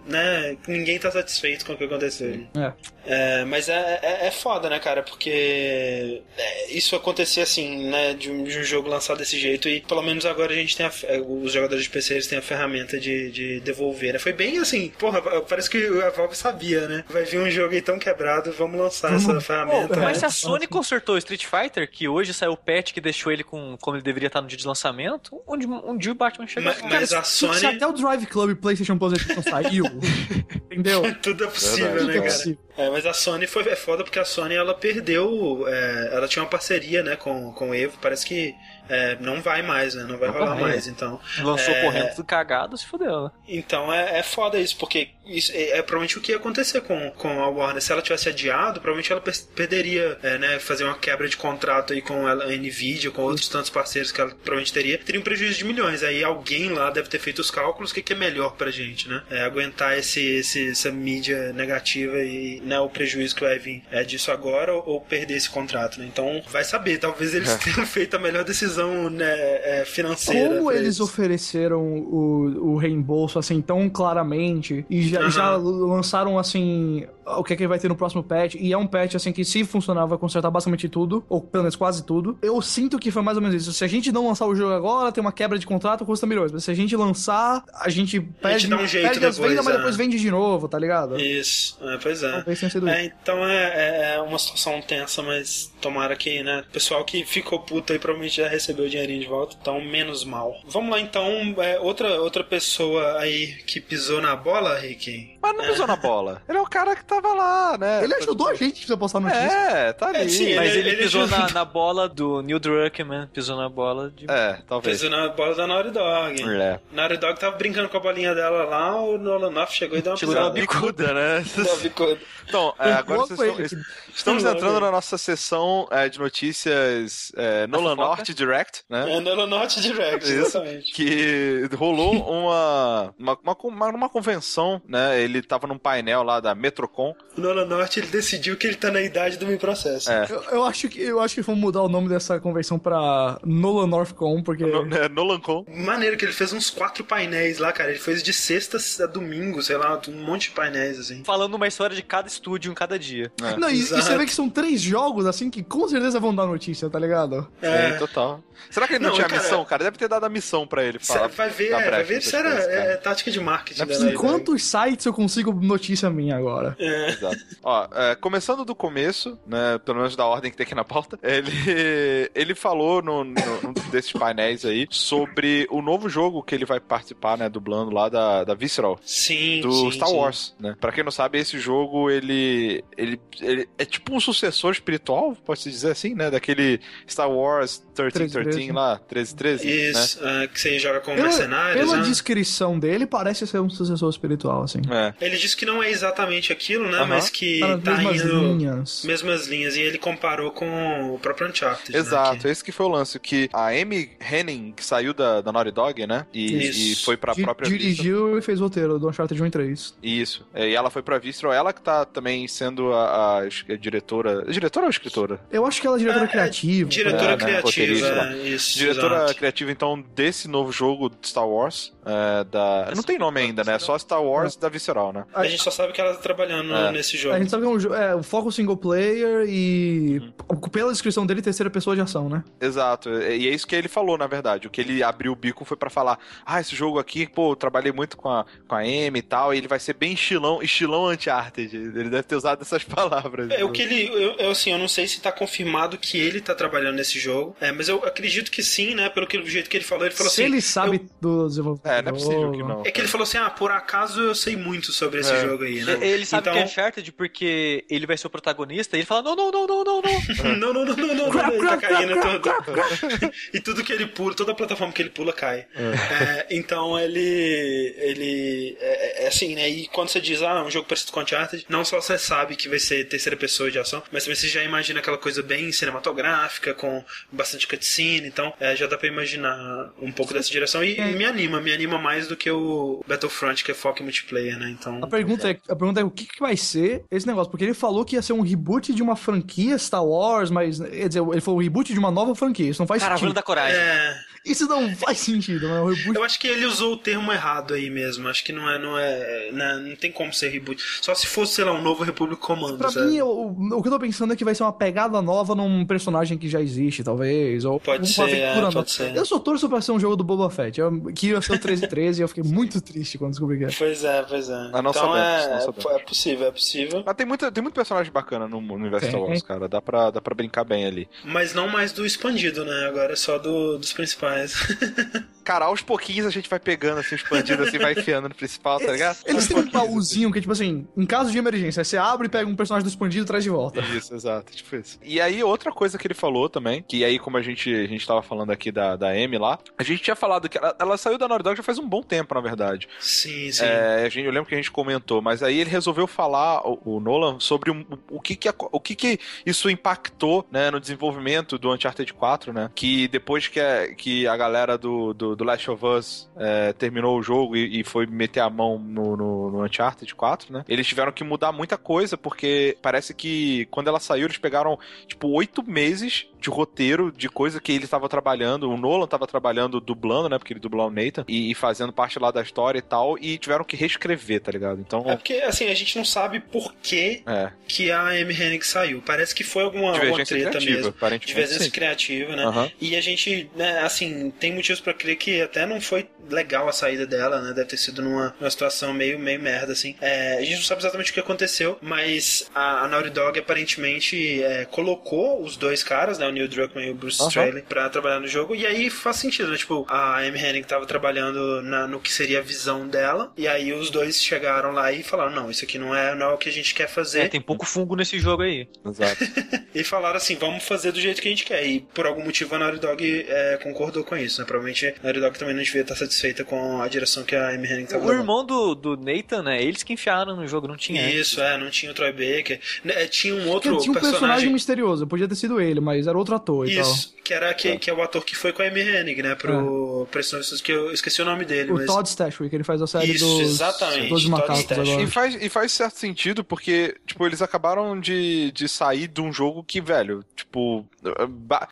né? Ninguém tá satisfeito com o que aconteceu. É. É, mas é, é, é foda, né, cara? Porque é, isso acontecer assim, né? De um, de um jogo lançado desse jeito e pelo menos agora a gente tem a, os jogadores de PC eles têm a ferramenta de, de devolver, né? Foi bem assim, porra, parece que a Valve sabia, né? Vai vir um jogo aí tão quebrado, vamos lançar essa ferramenta. Pô, Mas se a Sony consertou o Street Fighter, que hoje saiu o patch que deixou ele com como ele deveria estar no dia de lançamento, onde um dia o Batman chega. Mas- mas a Se- Sony- Se até o Drive Club PlayStation Plus saiu, entendeu? Tudo é possível, Verdade, né, é cara? possível. É, mas a Sony foi é foda porque a Sony ela perdeu. é, ela tinha uma parceria né, com, com o Evo, parece que é, não vai mais, né? Não vai Não rolar mais. Então, Lançou é, correndo tudo cagado, se fudeu, né? então é, é foda isso, porque isso é, é provavelmente o que ia acontecer com, com a Warner. Se ela tivesse adiado, provavelmente ela per- perderia, é, né? Fazer uma quebra de contrato aí com a a Nvidia, com outros tantos parceiros que ela provavelmente teria, teria um prejuízo de milhões. Aí alguém lá deve ter feito os cálculos, o que, que é melhor pra gente, né? É, aguentar esse, esse, essa mídia negativa e né, o prejuízo que vai vir é, disso agora ou, ou perder esse contrato, né? Então vai saber, talvez eles tenham feito a melhor decisão né, é, financeira. Como eles ofereceram o, o reembolso assim tão claramente e já, Aham. já lançaram assim o que é que vai ter no próximo patch e é um patch assim que se funcionar vai consertar basicamente tudo ou pelo menos quase tudo. Eu sinto que foi mais ou menos isso. Se a gente não lançar o jogo agora, tem uma quebra de contrato, custa milhões. Mas se a gente lançar, a gente perde, dá um jeito perde as vendas, mas é. depois vende de novo, tá ligado? Isso, é, pois é. É, então é, é- é uma situação tensa, mas tomara que, né? O pessoal que ficou puto aí provavelmente já recebeu o dinheirinho de volta, então menos mal. Vamos lá então, é, outra, outra pessoa aí que pisou na bola, Rick. Mas não pisou na bola. Ele é o cara que tava lá, né? Ele ajudou a gente pra postar notícia. É, tá ali. É, sim, Mas ele, ele pisou na, na bola do Neil Druckmann, pisou na bola de. É, talvez. Pisou na bola da Naughty Dog. É. Naughty Dog tava brincando com a bolinha dela lá, o Nolan North chegou e deu uma e deu uma pisada. Bicuda, né? Deu uma bicuda. Então, é, agora vocês estão, ele. estamos entrando na nossa sessão é, de notícias é, Nolan? North Direct, né? É Nolan North Direct, Isso. exatamente. Que rolou uma, uma, uma, uma, uma convenção, né? Ele tava num painel lá da Metrocon. O Nolan North ele decidiu que ele tá na idade do meu processo. É. Eu, eu acho que eu acho que vamos mudar o nome dessa convenção pra Nolan Northcon, porque No, é, NolanCon. Maneiro que ele fez uns quatro painéis lá, cara. Ele fez de sexta a domingo, sei lá, um monte de painéis, assim. Falando uma história de cada estúdio em cada dia. É. Não, e, e você vê que são três jogos, assim, que com certeza vão dar notícia, tá ligado? É, total. Será que ele não, Não, tinha cara- missão, cara? Deve ter dado a missão pra ele. Falar vai ver, é, brecha vai ver se era é, tática de marketing é da Em Dog. quantos sites eu consigo notícia minha agora? É. Exato. Ó, é, começando do começo, né, pelo menos da ordem que tem aqui na pauta, ele, ele falou no, no, num desses painéis aí sobre o novo jogo que ele vai participar, né, dublando lá da, da Visceral. Sim, Do sim, Star sim. Wars, né? Pra quem não sabe, esse jogo, ele, ele, ele é tipo um sucessor espiritual, pode-se dizer assim, né? Daquele Star Wars 1313 1313. lá, 1313, né? Isso, é, que você joga com Pela, mercenários, pela né? descrição dele, parece ser um sucessor espiritual, assim. É. Ele disse que não é exatamente aquilo, né? Mas que Tá tá mesmas indo... linhas. Mesmas linhas, e ele comparou com o próprio Uncharted. né, Exato, que- esse que foi o lance, que a Amy Henning, que saiu da, da Naughty Dog, né? E, Isso. e foi pra Di- própria dirigiu e fez o roteiro do Uncharted 1 e 3. Isso. É, E ela foi pra Visceral, ela que tá também sendo a, a a diretora. Diretora ou escritora? Eu acho que ela é diretora é criativa. Diretora É, né, criativa, roteirista lá. é, isso. Diretora exato. criativa, então, desse novo jogo de Star Wars. É, da... Não tem nome ainda, né? É só Star Wars da Visceral, né? A gente só sabe que ela tá trabalhando É. nesse jogo. A gente sabe que é um jogo. É, o foco single player e. Uhum. Pela descrição dele, terceira pessoa de ação, né? Exato. E é isso que ele falou, na verdade. O que ele abriu o bico foi pra falar: ah, esse jogo aqui, pô, eu trabalhei muito com a, com a Amy e tal, e ele vai ser bem estilão, estilão Uncharted. Ele deve ter usado essas palavras. É, o que ele. Eu, eu, assim, eu não sei se tá confirmado que ele tá trabalhando nesse jogo. É, mas eu acredito que sim, né? Pelo que, jeito que ele falou, ele falou Se assim. ele sabe do desenvolvimento. É, não é possível que não. É que ele falou assim: ah, por acaso eu sei muito sobre esse É. jogo aí, né? Ele sabe então... que é Uncharted porque ele vai ser o protagonista e ele fala: não, não, não, não, não, não. não, não, não, não, não, não, ele tá caindo tudo. e tudo que ele pula, toda a plataforma que ele pula cai. É, então ele. ele. É, é assim, né? E quando você diz, ah, um jogo parecido com Uncharted, não só você sabe que vai ser terceira pessoa de ação, mas também você já imagina aquela coisa bem cinematográfica, com bastante cutscene, então é, já dá pra imaginar um pouco dessa direção. E, e me anima, me anima mais do que o Battlefront, que é foco em multiplayer, né? Então. A pergunta, é, a pergunta é o que, que vai ser esse negócio? Porque ele falou que ia ser um reboot de uma franquia Star Wars, mas. Quer dizer, ele falou um reboot de uma nova franquia. Isso não faz Caravana sentido. da Coragem. É, Isso não faz sentido, né? Um reboot. Eu acho que ele usou o termo errado aí mesmo. Acho que não é, não é, né, não tem como ser reboot. Só se fosse, sei lá, um novo República Comando. Pra sabe? mim, o, o que eu tô pensando é que vai ser uma pegada nova num personagem que já existe, talvez. Ou Pode ser, é, pode ser. Eu só torço pra ser um jogo do Boba Fett. Eu, que ia ser o 1313 e eu fiquei muito triste quando descobri que era. Pois é, pois é. Não então sabemos, é, não é- possível, é possível. Mas tem, muita, tem muito personagem bacana no, no universo. Star Wars, cara. Dá pra, dá pra brincar bem ali. Mas não mais do expandido, né? Agora é só do, dos principais. Cara, aos pouquinhos a gente vai pegando assim, expandido assim, vai enfiando no principal, tá ligado? Eles têm um baúzinho que, tipo assim, em caso de emergência, você abre e pega um personagem do expandido e traz de volta. Isso, exato, tipo isso. E aí, outra coisa que ele falou também, que aí, como a gente, a gente tava falando aqui da, da Amy lá, a gente tinha falado que ela, ela saiu da Naughty Dog já faz um bom tempo, na verdade. sim, sim. É, a gente, eu lembro que a gente comentou, mas aí ele resolveu falar, o, o Nolan, sobre o, o, que que, o que que isso impactou, né, no desenvolvimento do Uncharted 4, né, que depois que a, que a galera do, do, do Last of Us é, terminou o jogo e, e foi meter a mão no, no, no Uncharted 4, né, eles tiveram que mudar muita coisa, porque parece que quando ela saiu, eles pegaram, tipo, oito meses de roteiro de coisa que ele estava trabalhando, o Nolan estava trabalhando dublando, né, porque ele dublou o Nathan, e, e fazendo parte lá da história e tal, e tiveram que reescrever, tá ligado? Então, É porque, assim, a gente não sabe por que, é, que a Amy Hennig saiu. Parece que foi alguma, alguma treta criativa, mesmo. Divergência sim. criativa, né? Aham. E a gente, né, assim, tem motivos pra crer que até não foi legal a saída dela, né? Deve ter sido numa, numa situação meio, meio merda, assim. É, a gente não sabe exatamente o que aconteceu, mas a, a Naughty Dog aparentemente é, colocou os dois caras, né? O Neil Druckmann e o Bruce Aham. Straley, pra trabalhar no jogo. E aí faz sentido, né? Tipo, a Amy Hennig tava trabalhando na- no que seria a visão dela. E aí os dois chegaram lá e falaram: não, isso aqui não é, não é o que a gente quer fazer. É, tem pouco fungo nesse jogo aí. Exato. E falaram assim, vamos fazer do jeito que a gente quer. E por algum motivo a Naughty Dog é, concordou com isso, né? Provavelmente a Naughty Dog também não devia estar satisfeita com a direção que a Amy Hennig estava O irmão do, do Nathan, né? Eles que enfiaram no jogo, não tinha. Isso, é, não tinha o Troy Baker. Né, Tinha um outro tinha um personagem, personagem. misterioso, podia ter sido ele, mas era outro ator e Isso, que era que, que é o ator que foi com a Amy Hennig, né? Pro, esse- que eu esqueci o nome dele, tal. O mas. Todd Stashwick, ele faz a série Isso, dos, exatamente, dos Todd macacos agora. E faz, e faz certo sentido, porque, tipo, eles acabaram de, de sair de um jogo que, velho, tipo,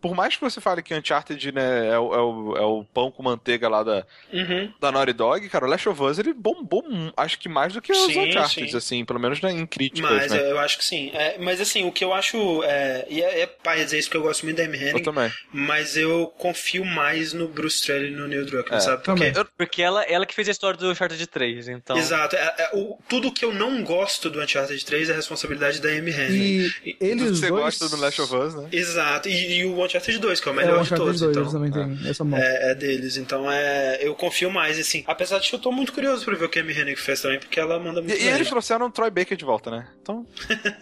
por mais que você fale que Uncharted, né, é o, é o, é o pão com manteiga lá da, Uhum. da Naughty Dog, cara, o Last of Us, ele bombou, acho que mais do que os Sim, Uncharted, sim. assim, pelo menos né, em críticas, Mas né? eu acho que sim. É, mas assim, o que eu acho. É, e é, é pai dizer isso porque eu gosto muito da Amy Eu Hennig, também. mas eu confio mais no Bruce Straley e no Neil Druckmann, É, sabe? Porque também. Porque ela, ela que fez a história do Uncharted 3, então... Exato. É, é, o, tudo que eu não gosto do Uncharted 3 é responsabilidade da Amy Hennig. E eles Tudo que você dois... gosta do Last of Us, né? Exato. E, e o Uncharted 2, que é o É, melhor o de todos. 2 então, também tem essa mão. é, é deles. Então é, eu confio mais, assim. Apesar de que eu tô muito curioso pra ver o que a Amy Hennig fez também, porque ela manda muito E, e eles trouxeram o Troy Baker de volta, né? Então,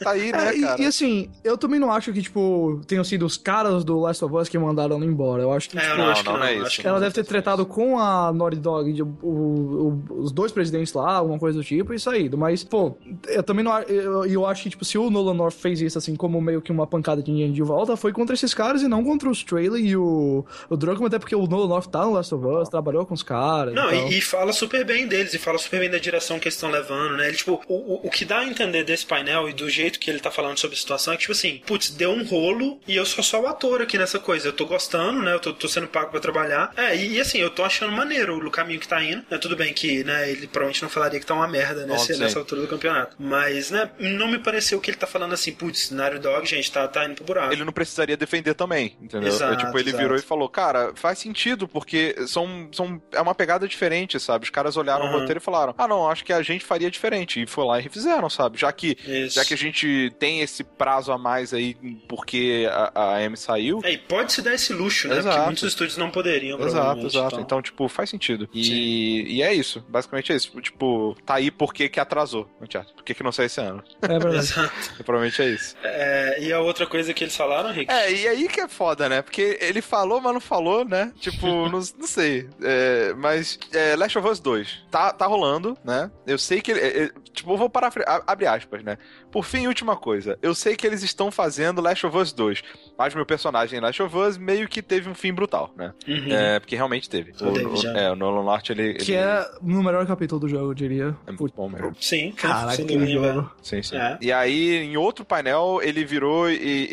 tá aí, né, É, e- cara? e, assim, eu também não acho que, tipo, tenham sido os caras do Last of Us que mandaram ela embora. Eu acho que, É, tipo, eu não, acho que não, não. não é acho isso. que ela não. deve ter tretado com a Naughty Dog, de- o- o- os dois presidentes lá, alguma coisa do tipo, e saído. Mas, pô, eu também não. Eu, eu acho que, tipo, se o Nolan North fez isso, assim, como meio que uma pancada de dinheiro de volta, foi contra esses caras e não contra o Straley e o, o Druckmann, até porque o Nolan North tá no Last of Us, trabalhou com os caras. Não, e, e, e fala super bem deles, e fala super bem da direção que eles estão levando, né? Ele, tipo, o, o, o que dá a entender desse painel e do jeito que ele tá falando sobre a situação é que, tipo assim, putz, deu um rolo e eu sou só o ator aqui nessa coisa. Eu tô gostando, né? Eu tô, tô sendo pago pra trabalhar. É, e, e, assim, eu tô achando maneiro o caminho que tá indo. Né? Tudo bem que, né, ele provavelmente não falaria que tá uma merda nesse, nessa altura do campeonato. Mas, né, não me pareceu que ele tá falando assim, putz, Naughty Dog, gente, tá, tá indo pro buraco. ele não precisaria defender também, entendeu? Exato, É, tipo, ele exato. virou e falou, cara, faz sentido, porque são, são, é uma pegada diferente, sabe? Os caras olharam Uhum. o roteiro e falaram: ah, não, acho que a gente faria diferente. E foi lá e refizeram, sabe? Já que, Isso. já que a gente tem esse prazo a mais aí porque a, a M saiu. É, e pode se dar esse luxo, né? Exato. Porque muitos estúdios não poderiam, Exato, exato. Então, tipo, faz sentido. E, e é isso. Basicamente é isso. Tipo, tá aí porque que atrasou o teatro. Por que, que não saiu esse ano? É verdade. Exato. E provavelmente é isso. É, e a outra coisa que eles falaram, Rick? É, e aí que é foda, né? Porque ele falou, mas não falou, né? Tipo, não, não sei. É, mas é, Last of Us 2 tá, tá rolando, né? Eu sei que ele. é, é, tipo, eu vou parar. Abre aspas, né? Por fim, última coisa. Eu sei que eles estão fazendo Last of Us 2. Mas meu personagem em Last of Us meio que teve um fim brutal, né? Uhum. É, porque realmente teve. O o, é, o Nolan North, ele. Que ele- é no melhor capítulo do jogo, eu diria. é muito bom mesmo. Sim, Caraca, sem que jogo. Sim, sim. É. E aí, em outro painel, ele virou e, e-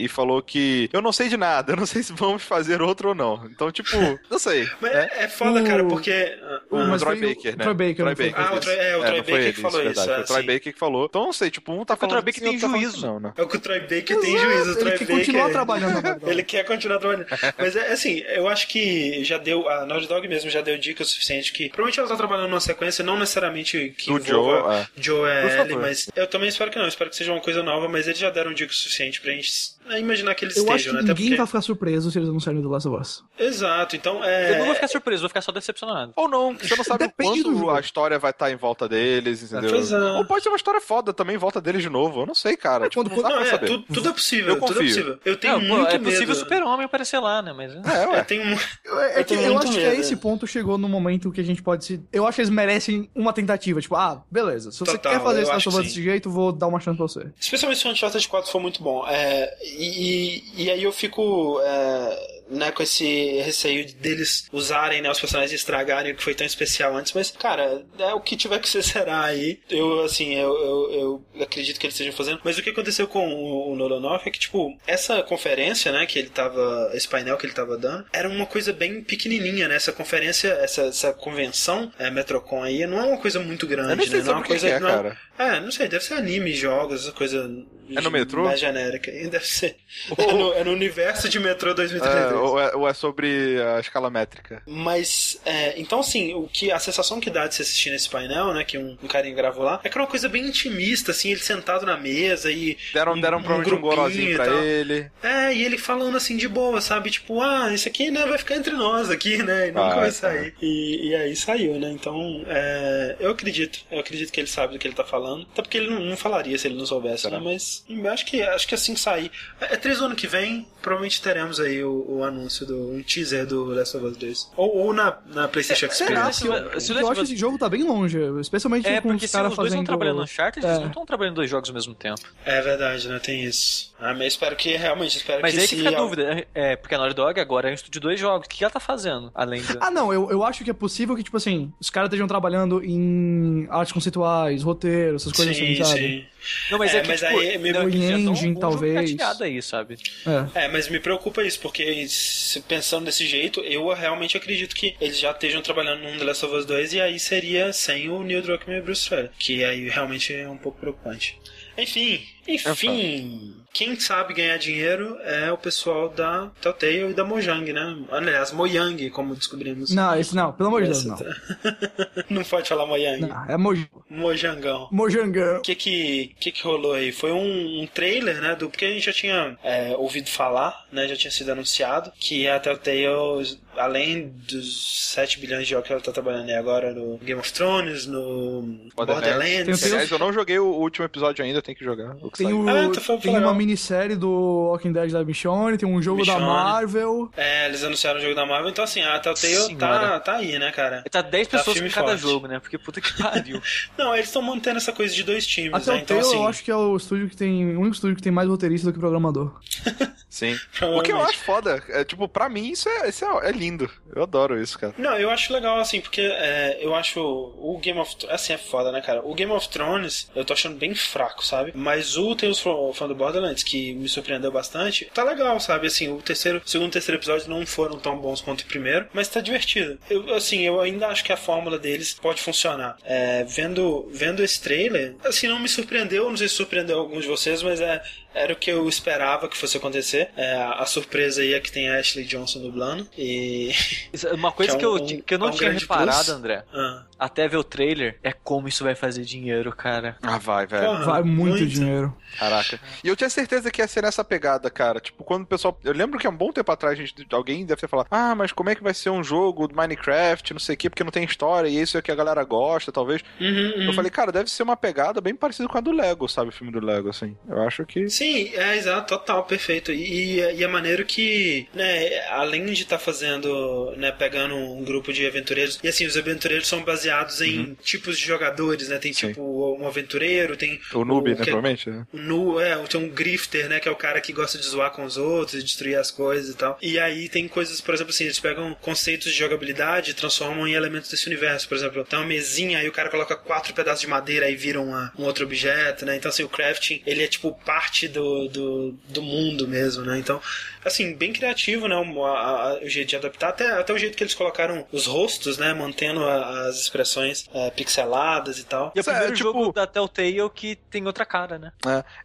e- e falou que eu não sei de nada, eu não sei se vamos fazer outro ou não. Então, tipo, não sei. Mas é, é foda, O- cara, porque. O- ah, mas Troy o- Baker, né? Troy Baker, não foi? Ah, o Troy- é, o Troy foi Baker ele, que falou verdade, isso, Foi é, o Troy sim. Baker que falou. Então, não sei, tipo, um tá Porque o falando Troy que Baker tem tá falando juízo. Não, né? É o que o Troy Baker tem Exato, juízo. O ele Troy quer continuar Baker- trabalhando. Ele quer continuar trabalhando. Mas é assim, eu acho que já deu. A Naughty Dog mesmo já deu dica o suficiente que. Provavelmente ela tá trabalhando numa sequência, não necessariamente que envolva Joe, Joe é favor. Ellie, mas eu também espero que não. Espero que seja uma coisa nova, mas eles já deram dica o suficiente pra gente imaginar que eles Eu acho estejam, que né? Ninguém porque... vai ficar surpreso se eles anunciarem do Last of Us. Exato, então é. Eu não vou ficar surpreso, vou ficar só decepcionado. Ou não, você não sabe o Depende do quanto a história vai estar em volta deles, entendeu? Pois é. Ou pode ser uma história foda também em volta deles de novo. Eu não sei, cara. Tipo, quando- não Não, é, saber. tudo, tudo é possível. Eu tudo é confio. possível. Eu tenho Não, muito é possível medo. o super-homem aparecer lá, né? Mas... É, Eu ué. tenho mu- É, Eu que tenho eu muito acho que medo. a esse ponto chegou no momento que a gente pode se. Eu acho que eles merecem uma tentativa. Tipo, ah, beleza. Se você Total, quer fazer eu esse acho Last of que Us sim. desse jeito, vou dar uma chance pra você. Especialmente se o Uncharted 4 for muito bom. É, e, e, e aí eu fico é, né, com esse receio deles usarem né, os personagens e estragarem o que foi tão especial antes. Mas, cara, é o que tiver que ser será aí. Eu, assim, eu, eu, eu acredito que eles estejam fazendo. Mas o que aconteceu com o, o Nolan North é que, tipo, essa conferência, né, que ele tava. Esse painel que ele tava dando, era uma coisa bem pequenininha, né? Essa conferência, essa, essa convenção é, Metrocon aí, não é uma coisa muito grande, Eu nem sei né? Não é uma coisa. que é, não é- cara. É, não sei, deve ser anime, jogos, essa coisa. É no metrô? Mais genérica. Deve ser. É no, é no universo de metrô É, 2033. ou, é, ou é sobre a escala métrica. Mas, é, então assim, o que a sensação que dá de se assistir nesse painel, né, que um, um carinha gravou lá, é que era uma coisa bem intimista, assim, ele sentado na mesa e. Deram, deram um gorozinho e pra ele. É, e ele falando assim de boa, sabe? Tipo, ah, isso aqui né, vai ficar entre nós aqui, né? E nunca Vai, vai sair. E, e aí saiu, né? Então, é, eu acredito. Eu acredito que ele sabe do que ele tá falando. Até porque ele não, não falaria se ele não soubesse, Será? né? Mas eu acho que, acho que assim que sair. É, é três do ano que vem, provavelmente teremos aí o, o anúncio do um teaser do Last of Us 2. Ou, ou na, na PlayStation É, Será? Experience. Que eu, se o eu Last acho que esse jogo tá bem longe. Especialmente É, com porque os se caras os dois fazendo. estão trabalhando no Uncharted, É. eles não estão trabalhando dois jogos ao mesmo tempo. É verdade, né? Tem isso. Ah, mas espero que realmente, espero Mas que aí se que fica a dúvida. É, porque a Naughty Dog agora é um estúdio de dois jogos. O que ela tá fazendo? Além do... Ah, não, eu, eu acho que é possível que, tipo assim, os caras estejam trabalando em artes conceituais, roteiro, essas coisas Sim, assim, sabe? sim. Não, mas É, é, que, mas tipo, aí me- o tão engine, um talvez. aí, sabe? É. É, mas me preocupa isso, porque se- pensando desse jeito, eu realmente acredito que eles já estejam trabalhando num The Last of Us 2 e aí seria sem o Neil Druckmann e o Bruce Straley, que aí realmente é um pouco preocupante. Enfim, enfim, quem sabe ganhar dinheiro é o pessoal da Telltale e da Mojang, né? Aliás, Mojang, como descobrimos. Não, esse não, pelo amor de Deus, não. Não pode falar Mojang. Não, é Moj Mojangão. Mojangão. O que que, que que rolou aí? Foi um, um trailer, né? Do, porque a gente já tinha é, ouvido falar, né? Já tinha sido anunciado que a Telltale, além dos 7 bilhões de jogos que ela tá trabalhando aí agora no Game of Thrones, no Borderlands. Tem Aliás, eu não joguei o último episódio ainda, eu tenho que jogar. o que Tem, o, Ah, foi tem uma minissérie do Walking Dead da Michonne, tem um jogo da Michonne. Marvel. É, eles anunciaram o jogo da Marvel, então assim, a Telltale tá, Senhora. tá aí, né, cara? Tá 10 Tá pessoas firme por e cada forte. jogo, né? Porque puta que pariu. Não, eles estão mantendo essa coisa de dois times, A né? Telltale Então assim, eu acho que é o estúdio que tem. O único estúdio que tem mais roteirista do que programador. Sim. O que eu acho foda, é, tipo, pra mim isso, é, isso é, é lindo. Eu adoro isso, cara. Não, eu acho legal, assim, porque é, eu acho o Game of Thrones. Assim, é foda, né, cara? O Game of Thrones eu tô achando bem fraco, sabe? Mas o Tales from, from the Borderlands, que me surpreendeu bastante, tá legal, sabe? Assim, o terceiro, segundo e terceiro episódio não foram tão bons quanto o primeiro, mas tá divertido. Eu, assim, eu ainda acho que a fórmula deles pode funcionar. É, vendo, vendo esse trailer, assim, não me surpreendeu, não sei se surpreendeu alguns de vocês, mas é. Era o que eu esperava que fosse acontecer. É, a surpresa aí é que tem a Ashley Johnson dublando. E. Uma coisa Que que, é eu, um- que eu não é um tinha reparado, plus. André, Ah, até ver o trailer, é como isso vai fazer dinheiro, cara. Ah, vai, velho. Porra. Vai muito, muito. dinheiro. Caraca. E eu tinha certeza que ia ser nessa pegada, cara. Tipo, quando o pessoal. Eu lembro que há um bom tempo atrás a gente... alguém deve ter falado: Ah, mas como é que vai ser um jogo do Minecraft, não sei o quê, porque não tem história, e isso é o que a galera gosta, talvez. uhum, uhum. Eu falei, cara, deve ser uma pegada bem parecida com a do Lego, sabe? O filme do Lego, assim. Eu acho que. Sim, é exato, total, perfeito. E, e é maneiro que, né, além de estar fazendo, né, pegando um grupo de aventureiros, e assim, os aventureiros são baseados em tipos de jogadores, né? Tem Uhum. Sim. tipo um aventureiro, tem O noob, né? que- Provavelmente. né? o nu, é, tem um grifter, né, que é o cara que gosta de zoar com os outros, destruir as coisas e tal. E aí tem coisas, por exemplo, assim, eles pegam conceitos de jogabilidade e transformam em elementos desse universo. Por exemplo, tem uma mesinha, aí o cara coloca quatro pedaços de madeira e vira uma- um outro objeto, né? Então, assim, o crafting, ele é tipo parte do, do, do mundo mesmo, né? Então, assim, bem criativo, né? O, a- a- o jeito de adaptar, até, até o jeito que eles colocaram os rostos, né? Mantendo a- as expressões é, pixeladas e tal. E é o é, primeiro tipo- jogo da Telltale que tem outra cara, né?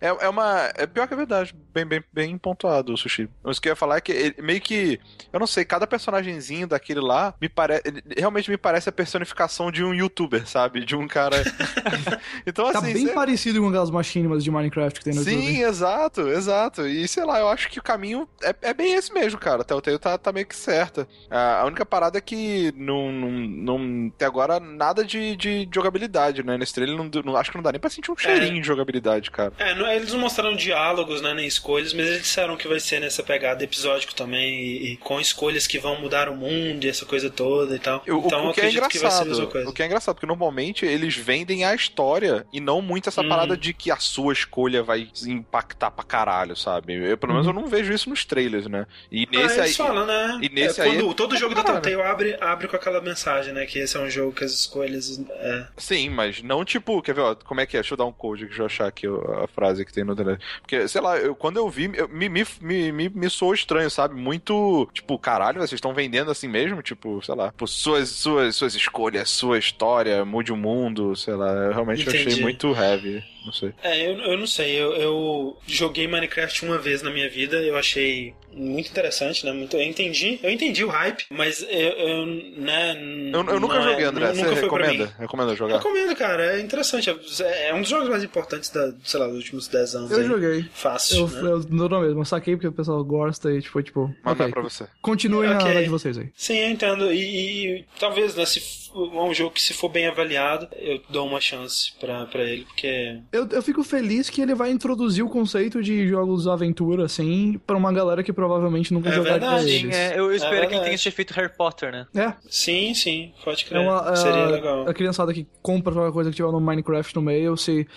É, é uma. É pior que a verdade. Bem, bem, bem pontuado o sushi. Mas o que eu ia falar é que ele- meio que. Eu não sei, cada personagemzinho daquele lá me parece. Realmente me parece a personificação de um youtuber, sabe? De um cara. então, Tá assim. bem cê- parecido com aquelas machinimas de Minecraft que tem no Sim, YouTube. Exato, exato. E sei lá, eu acho que o caminho é, é bem esse mesmo, cara. A Telltale tá, tá meio que certa. A, a única parada é que não, não, não tem agora nada de, de jogabilidade, né? Nesse trailer, não, não- acho que não dá nem pra sentir um cheirinho de jogabilidade, cara. É, não- eles não mostraram diálogos, né, nem escolhas, mas eles disseram que vai ser nessa pegada episódico também, e, e com escolhas que vão mudar o mundo e essa coisa toda e tal. O, o- então o eu que é acredito que vai ser a mesma engraçado, coisa. o que é engraçado, porque normalmente eles vendem a história e não muito essa Hum. parada de que a sua escolha vai impactar pra caralho, sabe? Eu, pelo menos eu não vejo isso nos trailers, né? E Uhum. Ah, nesse eles aí. falam, né? e nesse É, aí- quando todo jogo da. Telltale abre, abre com aquela mensagem, né? Que esse é um jogo que as escolhas. É, Sim, mas não tipo, quer ver, ó, como é que é? Deixa eu dar um code aqui, deixa eu achar aqui a frase que tem no trailer. Porque, sei lá, eu, quando eu vi, eu- me, me, me, me, me soou estranho, sabe? Muito, tipo, caralho, vocês estão vendendo assim mesmo? Tipo, sei lá, tipo, suas, suas, suas escolhas, sua história, mude o mundo, sei lá. Eu realmente Entendi. achei muito heavy, não sei. É, eu, eu não sei, eu, eu joguei Minecraft uma vez na minha vida, eu achei muito interessante, né? Muito, eu entendi, eu entendi o hype, mas eu, eu né? Eu, eu nunca não é- joguei, André. nu- Você nunca foi pra recomenda? Recomenda jogar? Recomendo, cara, é interessante. É, é um dos jogos mais importantes da, sei lá, dos últimos 10 anos. Eu aí. joguei. Fácil. Eu, né? eu não não mesmo, eu saquei porque o pessoal gosta e tipo, tipo, Mas é ok. pra você. Continuem Ok. na hora de vocês aí. Sim, eu entendo. E, e talvez, né, se é um jogo que se for bem avaliado, eu dou uma chance pra, pra ele, porque. Eu, eu fico feliz que ele vai introduzir o conceito de jogos aventura, assim, pra uma galera que provavelmente nunca É jogaria verdade, eles. É, eu espero que ele tenha esse efeito Harry Potter, né? É, Sim, sim, pode é crer. uma, Seria a, legal. a criançada que compra qualquer coisa que tiver no Minecraft no meio, se.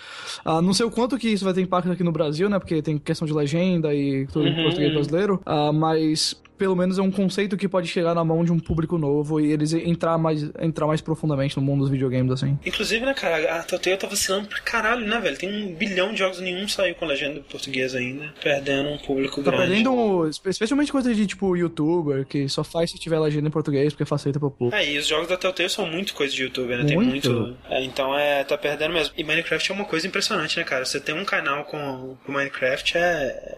ah, não sei o quanto que isso vai ter impacto aqui no Brasil, né? Porque tem questão de legenda e tudo em Uhum, português uhum. brasileiro. ah, mas pelo menos é um conceito que pode chegar na mão de um público novo e eles entrar mais, entrar mais profundamente no mundo dos videogames, assim. Inclusive, né, cara, a Telltale tá vacilando pra caralho, né, velho? Tem um bilhão de jogos, nenhum saiu com legenda em português ainda, perdendo um público Tá grande. perdendo, espe- especialmente coisa de tipo youtuber, que só faz se tiver legenda em português, porque facilita pro público. É, e os jogos da Telltale são muito coisa de youtuber, né? Tem Muito. muito. é, então é, tá perdendo mesmo. E Minecraft é uma coisa impressionante, né, cara? Você tem um canal com, com Minecraft é.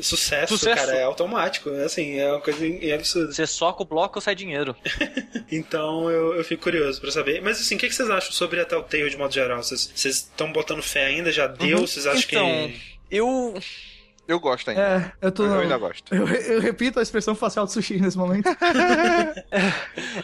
Sucesso, Sucesso. cara, é automático. É assim, é uma coisa absurda. Você soca o bloco sai dinheiro. Então eu, eu fico curioso pra saber. Mas assim, o que, que vocês acham sobre a Telltale de modo geral? Vocês estão botando fé ainda? Já deu? Uhum. Vocês acham Então, que. Eu. Eu gosto ainda. É, eu tô. Eu ainda gosto. Eu, eu repito a expressão facial do sushi nesse momento.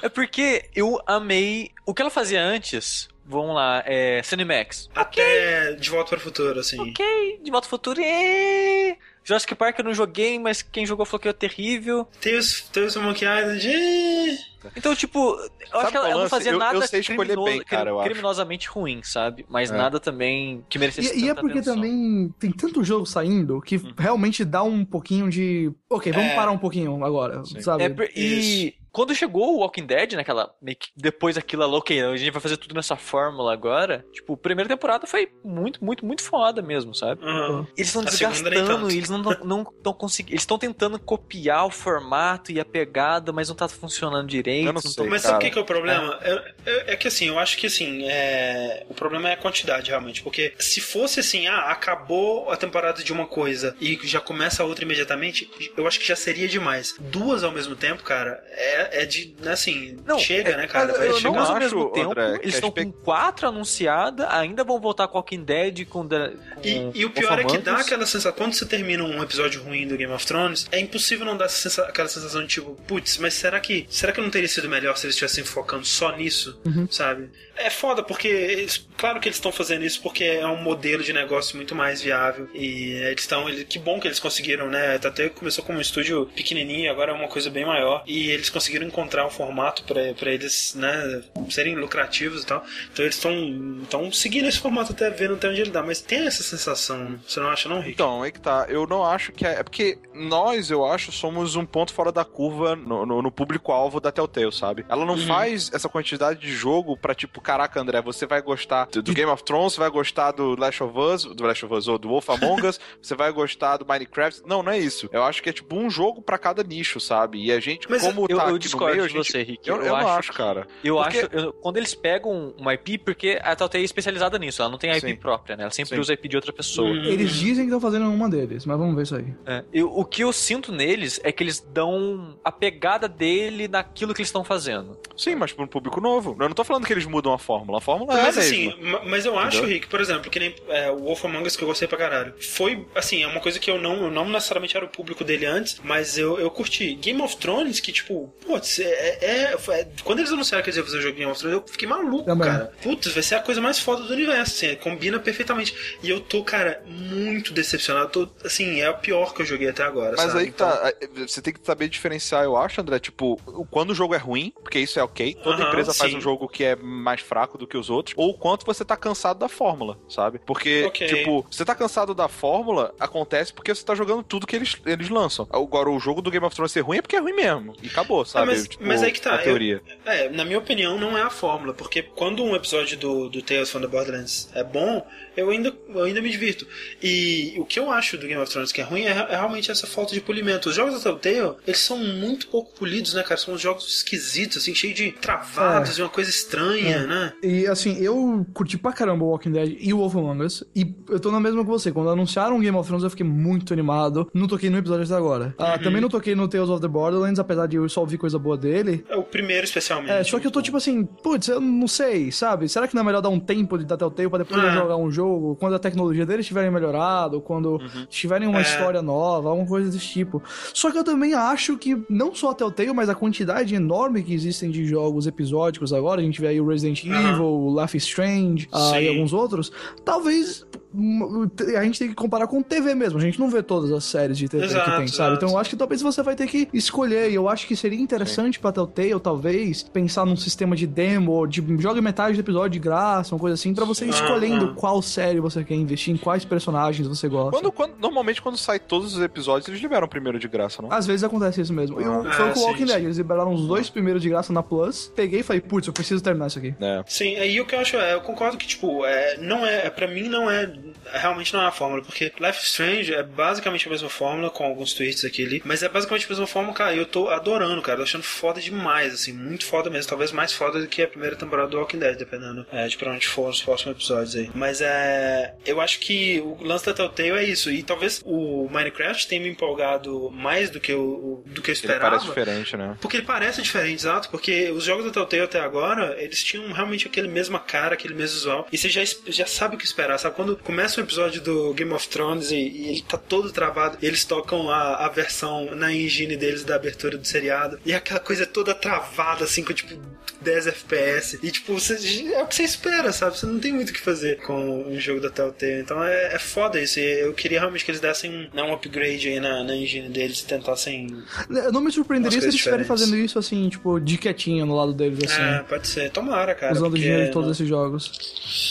É porque eu amei. O que ela fazia antes, vamos lá, é. Cinemax. Até de volta para o futuro, assim. Ok, de volta ao futuro. É... Jurassic Park eu não joguei, mas quem jogou falou que é terrível. Tem os, tem os Monkey Island. Então, tipo, eu acho Sabe que ela, ela não fazia Eu- eu nada sei escolher criminoso- bem, cara, eu acho. criminosamente ruim, sabe? Mas É. nada também que merecesse E, e é porque atenção. também tem tanto jogo saindo que realmente dá um pouquinho de. Ok, vamos É. parar um pouquinho agora, Sim. sabe? É, e quando chegou o Walking Dead, naquela. meio que Depois daquilo, lá, ok, a gente vai fazer tudo nessa fórmula agora. Tipo, a primeira temporada foi muito, muito, muito foda mesmo, sabe? Aham. Eles estão desgastando, eles não estão conseguindo. Eles estão tentando copiar o formato e a pegada, mas não tá funcionando direito. Eu não sei. Mas sabe o que, que é o problema? É, é- é que assim, eu acho que assim, é... o problema é a quantidade, realmente. Porque se fosse assim, ah, acabou a temporada de uma coisa e já começa a outra imediatamente, eu acho que já seria demais. Duas ao mesmo tempo, cara, é, é de. Assim, Não, chega, é- né, cara? Vai eu chegar- não Mas ao acho, mesmo tempo, André, eles estão com quatro anunciadas, ainda vão voltar com Walking Dead, com. Com E, e o pior é que dá aquela sensação. Quando você termina um episódio ruim do Game of Thrones, é impossível não dar essa sensa- aquela sensação de tipo, putz, mas será que será que não teria sido melhor se eles estivessem focando só nisso? Sabe? É foda, porque eles, claro que eles estão fazendo isso porque é um modelo de negócio muito mais viável. E eles estão. Que bom que eles conseguiram, né? Até começou como um estúdio pequenininho, agora é uma coisa bem maior. E eles conseguiram encontrar um formato pra pra eles, né, serem lucrativos e tal. Então eles estão seguindo esse formato até vendo até onde ele dá. Mas tem essa sensação, você não acha, não, Rick? Então, aí que tá. Eu não acho que é. É porque nós, eu acho, somos um ponto fora da curva no, no- no público-alvo da Telltale, sabe? Ela não faz essa quantidade de jogo pra, tipo, caraca, André, você vai gostar do, do Game of Thrones, você vai gostar do Last of Us, do Last of Us, ou do Wolf Among Us, você vai gostar do Minecraft. Não, não é isso. Eu acho que é, tipo, um jogo pra cada nicho, sabe? E a gente, Mas como eu- tá eu aqui no discordo meio, de gente... você, Rick. Eu, Eu eu não acho acho, cara. Eu Porque- acho, eu- quando eles pegam uma IP, porque a Telltale é especializada nisso, ela não tem IP Sim. própria, né? Ela sempre Sim. usa IP de outra pessoa. Hum. Eles dizem que estão fazendo uma deles, mas vamos ver isso aí. É. Eu- o que eu sinto neles é que eles dão a pegada dele naquilo que eles estão fazendo. Sim, mas pra um público novo. Eu não tô falando que eles mudam a fórmula. A fórmula é Mas a assim, mesma. ma- mas eu acho, Entendeu? Rick, por exemplo, que nem é, o Wolf Among Us que eu gostei pra caralho. Foi, assim, é uma coisa que eu não, eu não necessariamente era o público dele antes, mas eu, eu curti. Game of Thrones, que tipo, putz, é, é- é- Quando eles anunciaram que eles iam fazer o jogo Game of Thrones, eu fiquei maluco, Também. cara. Putz, vai ser a coisa mais foda do universo, assim, combina perfeitamente. E eu tô, cara, muito decepcionado. Tô, assim, é o pior que eu joguei até agora. Mas sabe? aí que tá. Você tem que saber diferenciar, eu acho, André, tipo, quando o jogo é ruim, porque isso é ok. Toda Aham, empresa faz sim. um jogo que é mais fraco do que os outros. Ou o quanto você tá cansado da fórmula, sabe? Porque, Ok. tipo, você tá cansado da fórmula, acontece porque você tá jogando tudo que eles, eles lançam. Agora, o jogo do Game of Thrones ser ruim é porque é ruim mesmo. E acabou, sabe? mas- Tipo, mas aí que tá, A teoria. É, na minha opinião, não é a fórmula, porque quando um episódio do, do Tales from the Borderlands é bom, eu ainda, eu ainda me divirto. E o que eu acho do Game of Thrones que é ruim é, é realmente essa falta de polimento. Os jogos da Telltale, eles são muito pouco polidos, né, cara? São uns jogos esquisitos, assim, cheios de travados e uma coisa estranha, né? E assim, eu curti pra caramba o Walking Dead e o Wolf Among Us. E eu tô na mesma que você. Quando anunciaram o Game of Thrones, eu fiquei muito animado. Não toquei no episódio até agora. Ah, também não toquei no Tales of the Borderlands, apesar de eu só ouvir coisa boa dele. É o primeiro, especialmente. É, só que eu tô tipo assim, putz, eu não sei, sabe? Será que não é melhor dar um tempo de dar Telltale pra depois É. jogar um jogo, quando a tecnologia deles estiverem melhorado, quando tiverem uma É. história nova, alguma coisa desse tipo. Só que eu também acho que não só a Telltale, mas a quantidade enorme que existem de jogos episódicos agora, a gente vê aí o Resident Aham. Evil, o Life is Strange Sim. e alguns outros, talvez a gente tem que comparar com TV mesmo. A gente não vê todas as séries de TV que Exato, tem, sabe? exato. Então eu acho que talvez você vai ter que escolher. E eu acho que seria interessante pra Telltale, talvez, pensar num sistema de demo, de joga metade do episódio de graça, uma coisa assim, pra você ir escolhendo Aham. qual série você quer investir, em quais personagens você gosta. Quando, quando- normalmente, quando sai todos os episódios, eles liberam primeiro de graça, não? Às vezes acontece isso mesmo. Eu, Ah, foi com o Walking. Dead, eles liberaram os dois primeiros de graça na Plus. Peguei e falei, putz, eu preciso terminar isso aqui. É. Sim, aí o que eu acho é, eu concordo que, tipo, é, não é, pra mim não é, realmente não é a fórmula, porque Life Strange é basicamente a mesma fórmula, com alguns tweets aqui ali, mas é basicamente a mesma fórmula, cara, e eu tô adorando, cara, tô achando foda demais, assim, muito foda mesmo, talvez mais foda do que a primeira temporada do Walking Dead, dependendo é, de pra onde for os próximos episódios aí. Mas é, eu acho que o lance da Telltale é isso, e talvez o Minecraft tenha me empolgado mais do que, o- do que eu Ele esperava. parece diferente, né? Porque ele parece diferente, exato, porque os jogos da Telltale até agora, eles tinham realmente aquele mesma cara, aquele mesmo visual, e você já, já sabe o que esperar, sabe? Quando começa um episódio do Game of Thrones e, e ele tá todo travado, eles tocam a, a versão na engine deles da abertura do seriado, e aquela coisa toda travada, assim, com tipo 10 FPS, e tipo, você, é o que você espera, sabe? Você não tem muito o que fazer com um jogo da Telltale, então é, é foda isso, e eu queria realmente que eles dessem um, né, um upgrade aí na, na engine deles e tentassem Eu não me surpreenderia se eles estiverem fazendo isso assim, tipo, de quietinho no lado deles, assim. É, pode ser. Tomara, cara. usando o dinheiro de todos não- esses jogos.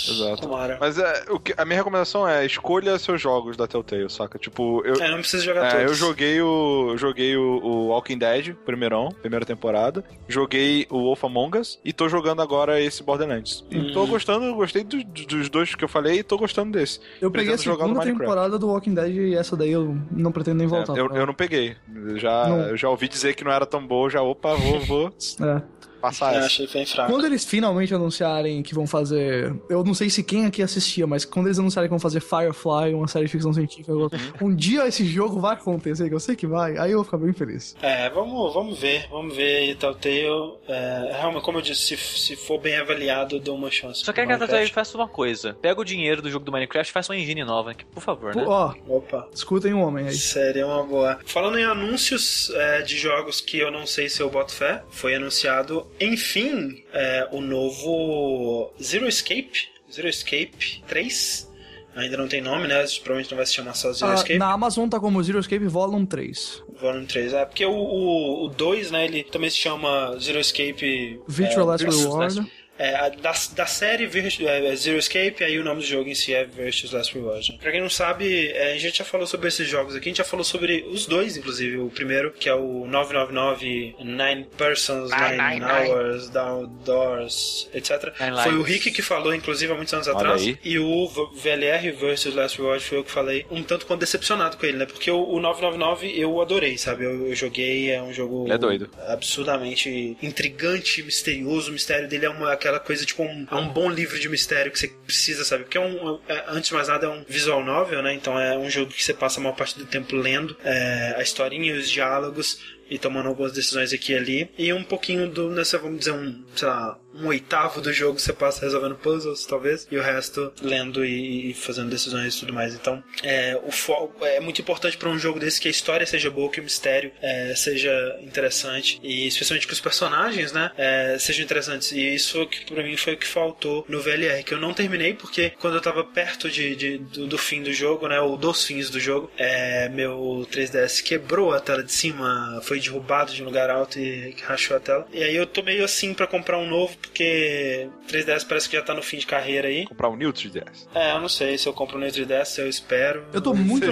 Exato. Tomara. Mas é, o que, a minha recomendação é escolha seus jogos da Telltale, saca? Tipo, eu, É, não precisa jogar É, todos. eu joguei o. Joguei o, o Walking Dead, primeirão, primeira temporada. Joguei o Wolf Among Us e tô jogando agora esse Borderlands. E tô Hum. gostando, gostei do- do- dos dois que eu falei e tô gostando desse. Eu peguei a Pretendo jogar no segunda temporada do Walking Dead e essa daí eu não pretendo nem voltar. É, eu, eu não peguei. Eu Já, Não. eu já ouvi dizer que não era tão boa, já, opa, vou, vou É. passar Eu essa. achei bem fraco. Quando eles finalmente anunciarem que vão fazer. Eu não sei se quem aqui assistia, mas quando eles anunciarem que vão fazer Firefly, uma série de ficção científica, eu- um dia esse jogo vai acontecer, que eu sei que vai, aí eu vou ficar bem feliz. É, vamos, vamos ver, vamos ver aí Telltale. É, realmente, como eu disse, se, se for bem avaliado, eu dou uma chance. Só quero que a. Telltale faça uma coisa. Pega o dinheiro do jogo do Minecraft e faça uma engine nova, que- por favor, né? Ó, Opa. escutem o homem aí. Seria uma boa. Falando em anúncios é, de jogos que eu não sei se eu boto fé, foi anunciado, enfim, é, o novo Zero Escape, Zero Escape 3. Ainda não tem nome, né? Provavelmente não vai se chamar só Zero Ah, Escape. na Amazon tá como Zero Escape Volume 3. Volume 3. É, porque o, o, o 2, né, ele também se chama Zero Escape... Virtual é, Last Reward. É, a- da, da série Vir- é, Zero Escape, aí o nome do jogo em si é Virtuous Last Reward. Pra quem não sabe, é, a gente já falou sobre esses jogos aqui, a gente já falou sobre os dois, inclusive. O primeiro, que é o 999 Nine Persons, Nine, Nine, nine, Hours, Downdoors, etc. Nine Foi o. Rick que falou, inclusive, há muitos anos Olha atrás. aí. E o VLR Versus Last Reward foi eu que falei, um tanto quanto decepcionado com ele, né? Porque o, o 999 eu adorei, sabe? Eu, eu joguei, é um jogo Ele é doido. absurdamente intrigante, misterioso. O mistério dele é uma, aquela coisa, tipo, um, é um bom livro de mistério que você precisa saber. Porque é um, é- antes de mais nada, é um visual novel, né? Então é um jogo que você passa a maior parte do tempo lendo é, a historinha e os diálogos e tomando algumas decisões aqui e ali. E um pouquinho do, nessa, vamos dizer, um, sei lá, um oitavo do jogo você passa resolvendo puzzles, talvez, e o resto lendo e, e fazendo decisões e tudo mais. Então, é, o fo- é muito importante para um jogo desse que a história seja boa, que o mistério é, seja interessante, e especialmente que os personagens, né, é, sejam interessantes. E isso que para mim foi o que faltou no VLR, que eu não terminei porque quando eu tava perto de, de- do, do fim do jogo, né, ou dos fins do jogo, é, meu 3DS quebrou a tela de cima, foi derrubado de um lugar alto e rachou a tela. E aí eu tô meio assim para comprar um novo, porque 3DS parece que já tá no fim de carreira aí. Comprar um New 3DS. É, eu não sei se eu compro um 3DS, eu espero. Eu tô muito.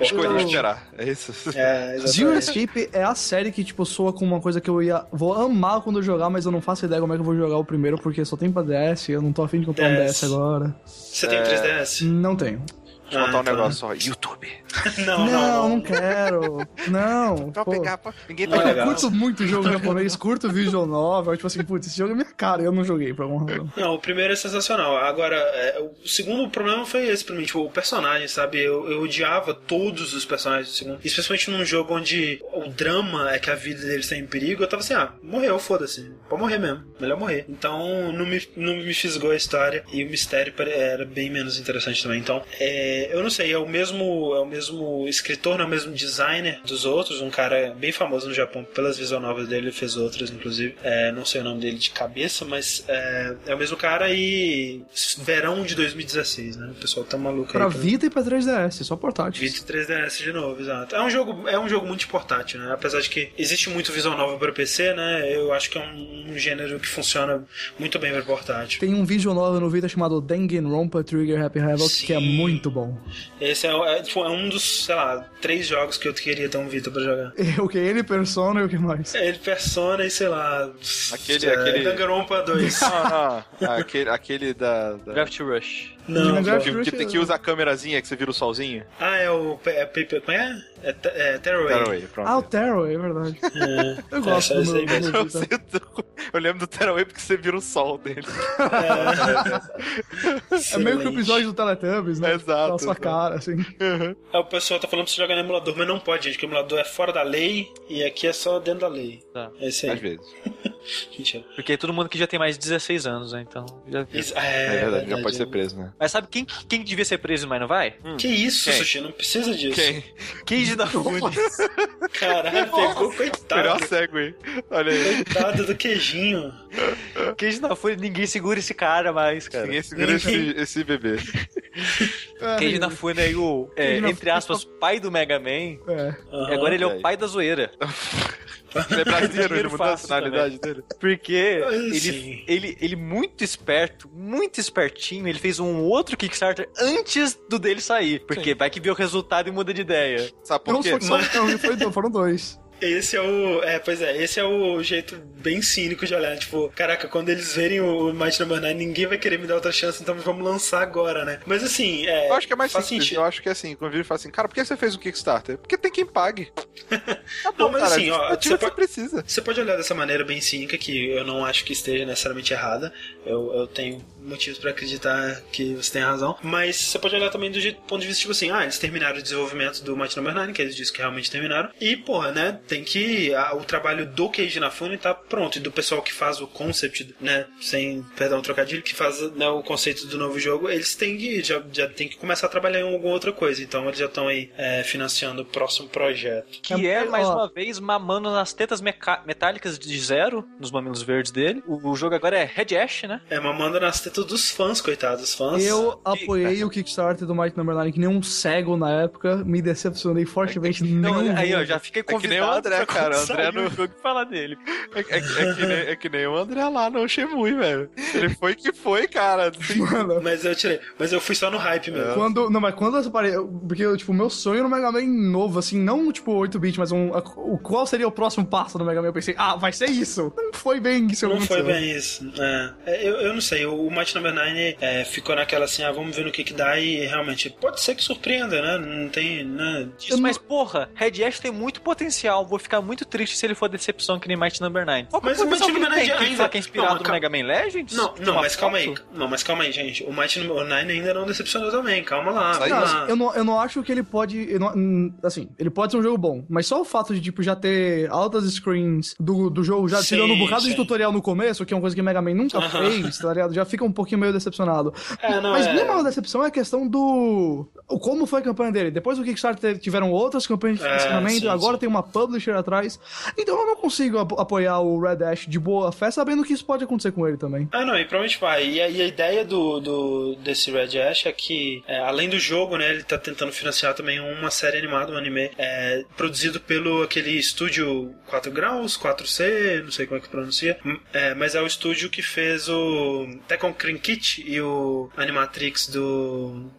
Escolha eu- esperar. É isso. É, Zero. Escape é a série que, tipo, soa com uma coisa que eu ia. Vou amar quando eu jogar, mas eu não faço ideia como é que eu vou jogar o primeiro, porque só tem pra DS, eu não tô afim de comprar um DS. DS agora. Você tem um 3DS? Não tenho. Deixa eu contar Ah, um então. negócio só. YouTube. Não, Não, não, não, quero. Não. Pra pô. pegar, pra... ninguém tá é Eu curto muito jogo japonês, curto visual novel, tipo assim, putz, esse jogo é minha cara, eu não joguei por alguma razão. Não, o primeiro é sensacional. Agora, é, o segundo problema foi esse pra mim, tipo, o personagem, sabe? Eu, eu odiava todos os personagens do segundo. Especialmente num jogo onde o drama é que a vida deles está em perigo. Eu tava assim, ah, morreu, foda-se. Pode morrer mesmo. Melhor morrer. Então, não me, não me fisgou a história e o mistério era bem menos interessante também. Então, é, eu não sei, é o mesmo, é o mesmo escritor, não é o mesmo designer dos outros. Um cara bem famoso no Japão pelas visual novels dele, ele fez outras, inclusive. É, não sei o nome dele de cabeça, mas é, é o mesmo cara e verão de 2016, né? O pessoal tá maluco Pra aí. pra- Vita e pra 3DS, só portátil. Vita 3DS de novo, exato. É um jogo, é um jogo muito portátil, né? Apesar de que existe muito visual novel para PC, né? Eu acho que é um, um gênero que funciona muito bem para portátil. Tem um visual novel no Vita chamado Danganronpa Trigger Happy Havoc, que é muito bom. Esse é, é, tipo, é um dos, sei lá, três jogos que eu queria ter um Vita pra jogar. O que? Ele, Persona e o que mais? É, Ele Persona e sei lá. Aquele- é, aquele- Danganronpa 2. Ah, não. Ah, aquele, aquele da. da... Gravity Rush. Não, Que, Rush que, é- que usa a câmerazinha que você vira o solzinho? Ah, é o. É. Como é? É, é. Tearaway, pronto. Ah, o Taro, é verdade. É. Eu gosto É, do meu, do Eu, eu lembro do Tearaway porque você vira o sol dele. É meio que o episódio do Teletubbies, né? Exato, Na sua cara, assim. É, o pessoal tá falando pra você jogar no emulador, mas não pode, gente, porque o emulador é fora da lei e aqui é só dentro da lei. Tá. É isso Às aí. vezes. Mentira. Porque todo mundo que já tem mais de 16 anos, né? Então. Já. Isso- É, verdade, já pode ser preso, né? Mas sabe quem, quem devia ser preso, mas não vai? Que isso, Quem? Sushi? Não precisa disso. Quem? Keiji da Fune. Caralho, pegou, coitado. Melhor segue. Olha aí. Coitado do queijinho. Keiji da Fune, ninguém segura esse cara mais, cara. Ninguém segura esse, esse bebê. É, Keiji Inafune aí, o, é, entre aspas, pai do Mega Man. É. E agora ele é o pai da zoeira. Ele é brasileiro, ele mudou a nacionalidade dele. Porque Ah, ele, sim. ele, ele muito esperto, muito espertinho, ele fez um outro Kickstarter antes do dele sair. Porque vai que vê o resultado e muda de ideia. Sabe por Não quê? foi só não, foi, foram dois. Esse é o. É, pois é, esse é o jeito bem cínico de olhar. Tipo, caraca, quando eles verem o Might Number 9, ninguém vai querer me dar outra chance, então vamos lançar agora, né? Mas assim, é. Eu acho que é mais simples. sentido. Eu acho que é assim, quando vira e fala assim, cara, por que você fez um Kickstarter? Porque tem quem pague. Tá bom, Não, mas cara, assim, ó, você pode- precisa. Você pode olhar dessa maneira bem cínica, que eu não acho que esteja necessariamente errada. Eu, eu tenho motivos pra acreditar que você tem razão. Mas você pode olhar também do jeito- ponto de vista, tipo assim, ah, eles terminaram o desenvolvimento do Might Number 9, que eles disseram que realmente terminaram. E, porra, né, tem que. a- o trabalho do Keiji Inafune tá pronto. E do pessoal que faz o concept, né, sem, perdão, trocadilho, que faz né, o conceito do novo jogo, eles têm que. Já, já tem que começar a trabalhar em alguma outra coisa. Então eles já estão aí é, financiando o próximo projeto. Que É, mais uma vez, mamando nas tetas metálicas de zero, nos mamilos verdes dele. O, o jogo agora é Red Ash, né? É, mamando nas tetas dos fãs, coitados. Os fãs. Eu apoiei o Kickstarter do Might Number 9 que nem um cego na época, me decepcionei fortemente. Então, não aí, ó, já fiquei que nem convidado o André, quando cara, o André não- o jogo e falar dele. É, é- é que nem, é que nem o André lá no Shemui, velho. Ele foi que foi, cara. Mano, Mas eu tirei. Mas eu fui só no hype mesmo. Quando, não, mas quando eu separei, porque, tipo, meu sonho no Mega Man novo, assim, não, tipo, 8-bit, mas um, a- o qual seria o próximo passo do Mega Man? Eu pensei, ah, vai ser isso. Não foi bem isso que Não foi bem isso. É. É, eu, eu não sei, o Might Number 9 é, ficou naquela assim, ah, vamos ver no que que dá e realmente pode ser que surpreenda, né? Não tem, né? Isso, mas porra, Red Ash tem muito potencial. Vou ficar muito triste se ele for decepção que nem Might Number 9. Qual é Mas o Might ele Number tem? 9 Que ainda- fala que é inspirado Não, no. Mega Man Legends? Não, não, mas calma aí. foto? Não, mas calma aí, gente. O Might Number 9 ainda não decepcionou também. Calma lá. Sai calma lá. Eu não, eu não acho que ele pode. eu não- hum, assim, ele pode ser um jogo bom, mas só o fato de, tipo, já ter altas screens do, do jogo, já Sim, tirando um bocado de sim. tutorial no começo, que é uma coisa que Mega Man nunca Aham. fez, tá ligado? Já fica um pouquinho meio decepcionado. É, não, mas é- minha maior decepção é a questão do. Como foi a campanha dele? Depois do Kickstarter tiveram outras campanhas de É, financiamento, sim, agora sim. tem uma publisher atrás. Então eu não consigo apo- apoiar o Red Dash de boa fé, sabendo que isso pode acontecer com ele também. Ah, não, e provavelmente vai. E a, e a ideia do, do, desse Red Ash é que, é, além do jogo, né, ele tá tentando financiar também uma série animada, um anime, é, produzido pelo aquele estúdio 4 Graus, 4C, não sei como é que pronuncia, é, mas é o estúdio que fez o Tekken Crinkit e o Animatrix do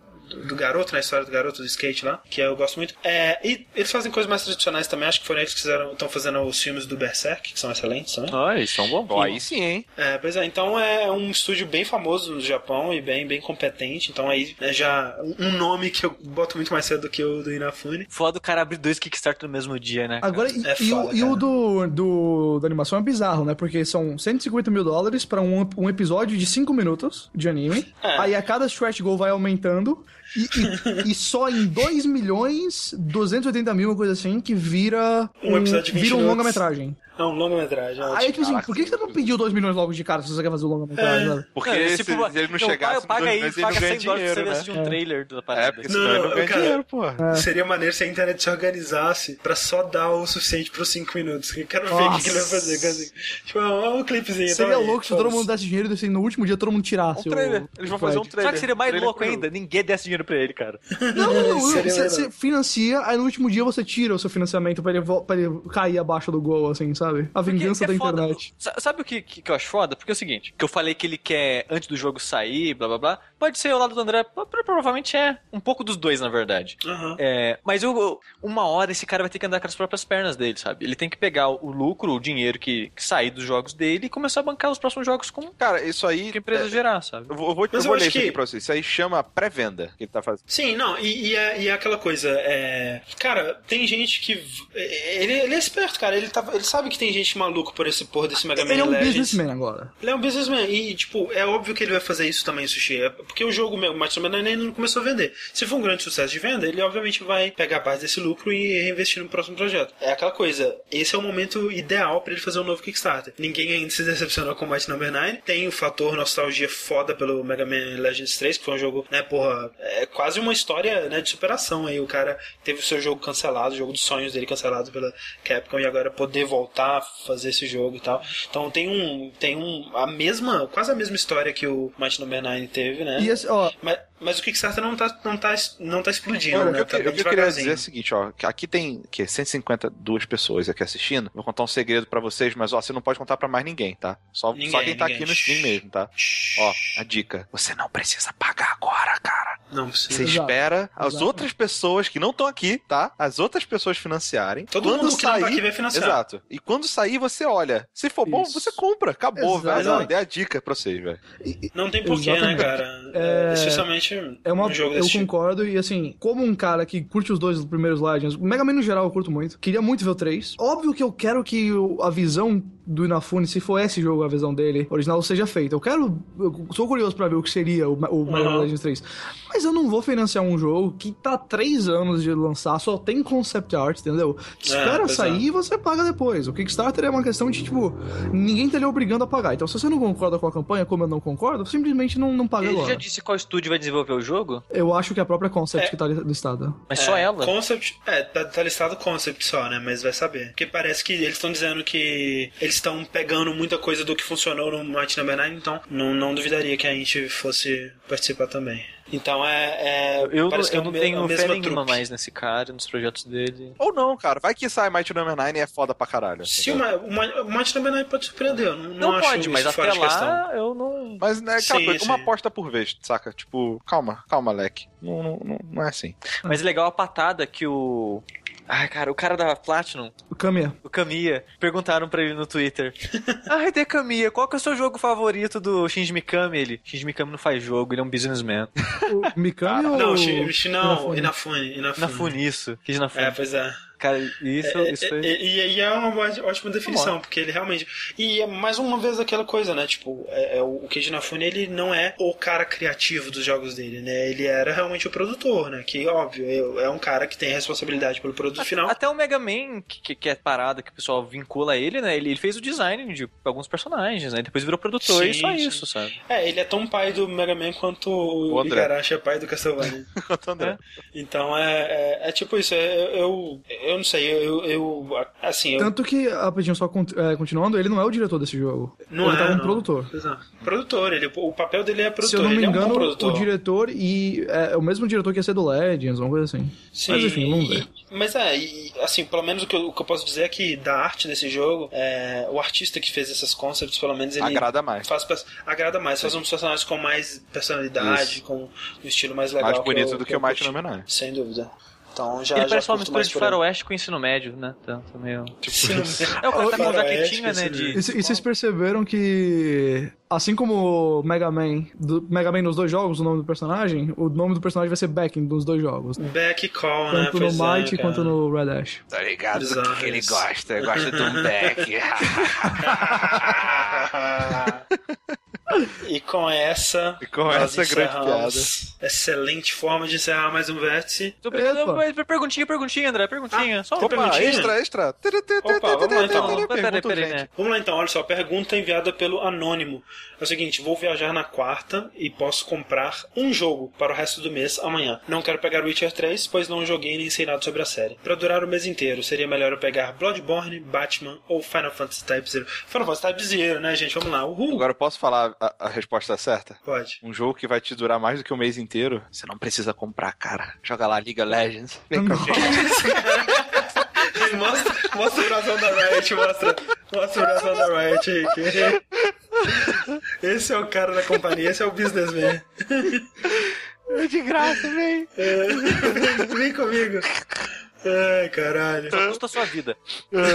do garoto, na história do garoto do skate lá, que eu gosto muito. É, e eles fazem coisas mais tradicionais também, acho que foram eles que estão fazendo os filmes do Berserk, que são excelentes também. Ah, eles são bons. Aí sim, hein? É, pois é, então é um estúdio bem famoso no Japão e bem, bem competente, então aí é já um nome que eu boto muito mais cedo do que o do Inafune. Foda o cara abrir dois Kickstarter no mesmo dia, né? cara? Agora, e, É e o, foda, e o cara. do, do, da animação é bizarro, né? Porque são 150 mil dólares pra um, um episódio de 5 minutos de anime. É. Aí a cada stretch goal vai aumentando. E, e- e só em 2 milhões 280 mil, uma coisa assim, que vira Um episódio de 20 vira um longa-metragem. É um longa-metragem. ótimo. Aí, tipo assim, por que você não pediu 2 milhões logo de cara se você quer fazer o longa-metragem? sabe? Porque Não, se, tipo, ele não eu chegasse pago- paga aí, não paga 100 ganha dólares pra dinheiro, você né? assistir um trailer da É, parada. porque Não, não não, ganha cara. dinheiro, porra. Seria maneiro se a internet se organizasse pra só dar o suficiente pros 5 minutos. Eu quero ver o que, ele vai fazer. Tipo, um, um clipezinho. Seria aí, louco se todo mundo desse dinheiro e assim, no último dia todo mundo tirasse Um o- trailer. Eles vão fazer um trailer. Sabe que seria mais Trailer louco ainda? Ninguém desse dinheiro pra ele, cara. Não, não, não. Você, financia, aí no último dia você tira o seu financiamento pra ele, vo- pra ele cair abaixo do gol, assim, sabe? A vingança Porque da é foda. internet. Sabe o que, que, que eu acho foda? Porque é o seguinte, que eu falei que ele quer, antes do jogo sair, blá blá blá, pode ser o lado do André, pro- provavelmente é um pouco dos dois, na verdade. Aham. É, mas eu, eu- uma hora esse cara vai ter que andar com as próprias pernas dele, sabe? Ele tem que pegar o, lucro, o dinheiro que, que sair dos jogos dele e começar a bancar os próximos jogos com Cara, isso aí. que a empresa é, gerar, sabe? eu vou, eu vou, eu eu vou ler isso que- aqui pra vocês. Isso aí chama pré-venda que ele tá fazendo. Sim, não, e, e é, e é aquela coisa, é... Cara, tem gente que... Ele, ele é esperto, cara, ele, tá, ele sabe que tem gente maluco por esse porra desse Mega Man Ele é um Legends. businessman agora. Ele é um businessman e, tipo, é óbvio que ele vai fazer isso também, Sushi. É Porque o jogo, Number 9 ainda não começou a vender. Se for um grande sucesso de venda, ele obviamente vai pegar parte desse lucro e reinvestir no próximo projeto. É aquela coisa, esse é o momento ideal pra ele fazer um novo Kickstarter. Ninguém ainda se decepcionou com o Might Number 9. Tem o fator nostalgia foda pelo Mega Man Legends 3, que foi um jogo, né, porra, é quase uma história né, de superação aí. O cara teve o seu jogo cancelado, o jogo dos sonhos dele cancelado pela Capcom e agora poder voltar a fazer esse jogo e tal. Então tem um. Tem um. a mesma. quase a mesma história que o Might Number 9 teve, né? E esse, ó, Mas, mas o Kickstarter não tá, não tá, não tá explodindo, Olha, né? o que Tá eu, eu queria dizer é o seguinte, ó, aqui tem que 152 pessoas aqui assistindo. Vou contar um segredo pra vocês, mas ó, você não pode contar pra mais ninguém, tá? Só, Ninguém, só quem tá ninguém. aqui no stream mesmo, tá? Ó, a dica. Você não precisa pagar agora, cara. Não precisa. Você Exato. espera as Exato. outras pessoas que não estão aqui, tá? As outras pessoas financiarem. Todo quando mundo que não sair, tá aqui vai financiar. Exato. E quando sair, você olha. Se for bom, Isso. você compra. Acabou, Exato. velho. Ó, Dei a dica pra vocês, velho. Não tem porquê, né, Exatamente. cara? É- Especialmente É uma, um jogo eu desse tipo. concordo, e assim, como um cara que curte os dois primeiros Legends, o Mega Man no geral eu curto muito, queria muito ver o 3. Óbvio que eu quero que a visão do Inafune, se for esse jogo a visão dele, original, seja feita. Eu quero, eu sou curioso pra ver o que seria o, o Uhum. Legends 3. Mas eu não vou financiar um jogo que tá três anos de lançar, só tem concept art, entendeu? Espera pois sair e você paga depois. O Kickstarter é uma questão de, tipo, ninguém tá lhe obrigando a pagar. Então, se você não concorda com a campanha, como eu não concordo, simplesmente não, não paga Ele agora. já disse qual estúdio vai desenvolver o jogo? Eu acho que é a própria Concept É. que tá listada. Mas É, só ela. Concept, é, tá, tá listado concept só, né? Mas vai saber. Porque parece que eles estão dizendo que eles estão pegando muita coisa do que funcionou no Might Number 9, então não, não duvidaria que a gente fosse participar também. Então é. é Eu, parece que eu é não tenho fé nenhuma trupe. mais nesse cara, nos projetos dele. Ou não, cara. Vai que sai Mighty Number 9 e é foda pra caralho. Se entendeu? o, Ma- o, Ma- o Might Number 9 pode surpreender, eu não, Não, não acho pode, mas até questão. lá eu não. Mas né, aquela Sim, coisa, uma sim. aposta por vez, saca? Tipo, calma, calma, leque. Não, não, não, não é assim. Mas é legal a patada que o. Ai, cara, o cara da Platinum, O Kamiya. o Kamiya, perguntaram pra ele no Twitter. Ai, de Kamiya, qual que é o seu jogo favorito do Shinji Mikami? Ele, Shinji Mikami não faz jogo, ele é um businessman. O Mikami ou Não, o... Shi- Shi- não, Inafune? Inafune. Inafune. Inafune, isso. Na É, pois é. Cara, isso, É, isso é, foi... E, e é uma ótima definição, porque ele realmente. E é mais uma vez aquela coisa, né? Tipo, é, é o Keiji Inafune, ele não é o cara criativo dos jogos dele, né? Ele era realmente o produtor, né? Que, óbvio, é, é um cara que tem responsabilidade pelo produto final. Até o Mega Man, que, que- é parada, que o pessoal vincula a ele, né? Ele, ele fez o design de alguns personagens, né? Depois virou produtor e Sim, só sim. isso, sabe? É, ele é tão pai do Mega Man quanto o O. Igarashi é pai do Castlevania. Quanto André. então é, é, é tipo isso, é, eu, eu não sei, eu, eu assim, eu, Tanto que, rapidinho, só é, continuando, ele não é o diretor desse jogo. não ele é, tá não. produtor. É. Produtor, ele, o papel dele é produtor, Se eu não me ele é um engano, o diretor e é o mesmo diretor que ia ser do Legends, uma coisa assim. Sim, Mas enfim, vamos ver. e- mas é, e, assim, pelo menos o que, eu, o que eu posso dizer é que da arte desse jogo, é, o artista que fez essas concepts, pelo menos ele Agrada mais. faz agrada mais, faz uns personagens com mais personalidade, Isso. com um estilo mais legal. Mais bonito eu- do que eu o Mighty 9. Sem dúvida. Então já ele já parece uma mistura de faroeste com ensino médio, né? Tá meio... Sim. É, o cara tá com jaquetinha, né? De... E, e vocês perceberam que, assim como o Mega Man, do Mega Man nos dois jogos, o nome do personagem, o nome do personagem vai ser Beck nos dois jogos. Back call, né? Tanto no é, Might cara. quanto no Red Ash. Tá ligado? Bizarro que ele gosta. Gosta de um deck. E com essa. E com nós essa grande encerramos. Excelente forma de encerrar mais um vértice. Tô Epa. brincando, perguntinha, perguntinha, André, perguntinha. Só uma Opa, perguntinha. Extra, extra. Opa, vamos lá, então. Peraí, peraí, né? Vamos lá então, olha só, pergunta enviada pelo Anônimo. É o seguinte, vou viajar na quarta e posso comprar um jogo para o resto do mês amanhã. Não quero pegar Witcher 3, pois não joguei nem sei nada sobre a série. Para durar o mês inteiro, seria melhor eu pegar Bloodborne, Batman ou Final Fantasy Type Zero. Final Fantasy Type Zero, né, gente? Vamos lá. Uhul! Agora eu posso falar a, a resposta certa? Pode. Um jogo que vai te durar mais do que um mês inteiro, você não precisa comprar, cara. Joga lá Liga Legends. Vem com a gente. mostra, mostra o brasão da Riot, mostra, mostra o brasão da Riot aí. Esse é o cara da companhia, esse é o businessman. É de graça, vem. É, Vem comigo. Ai, caralho. Só custa a sua vida.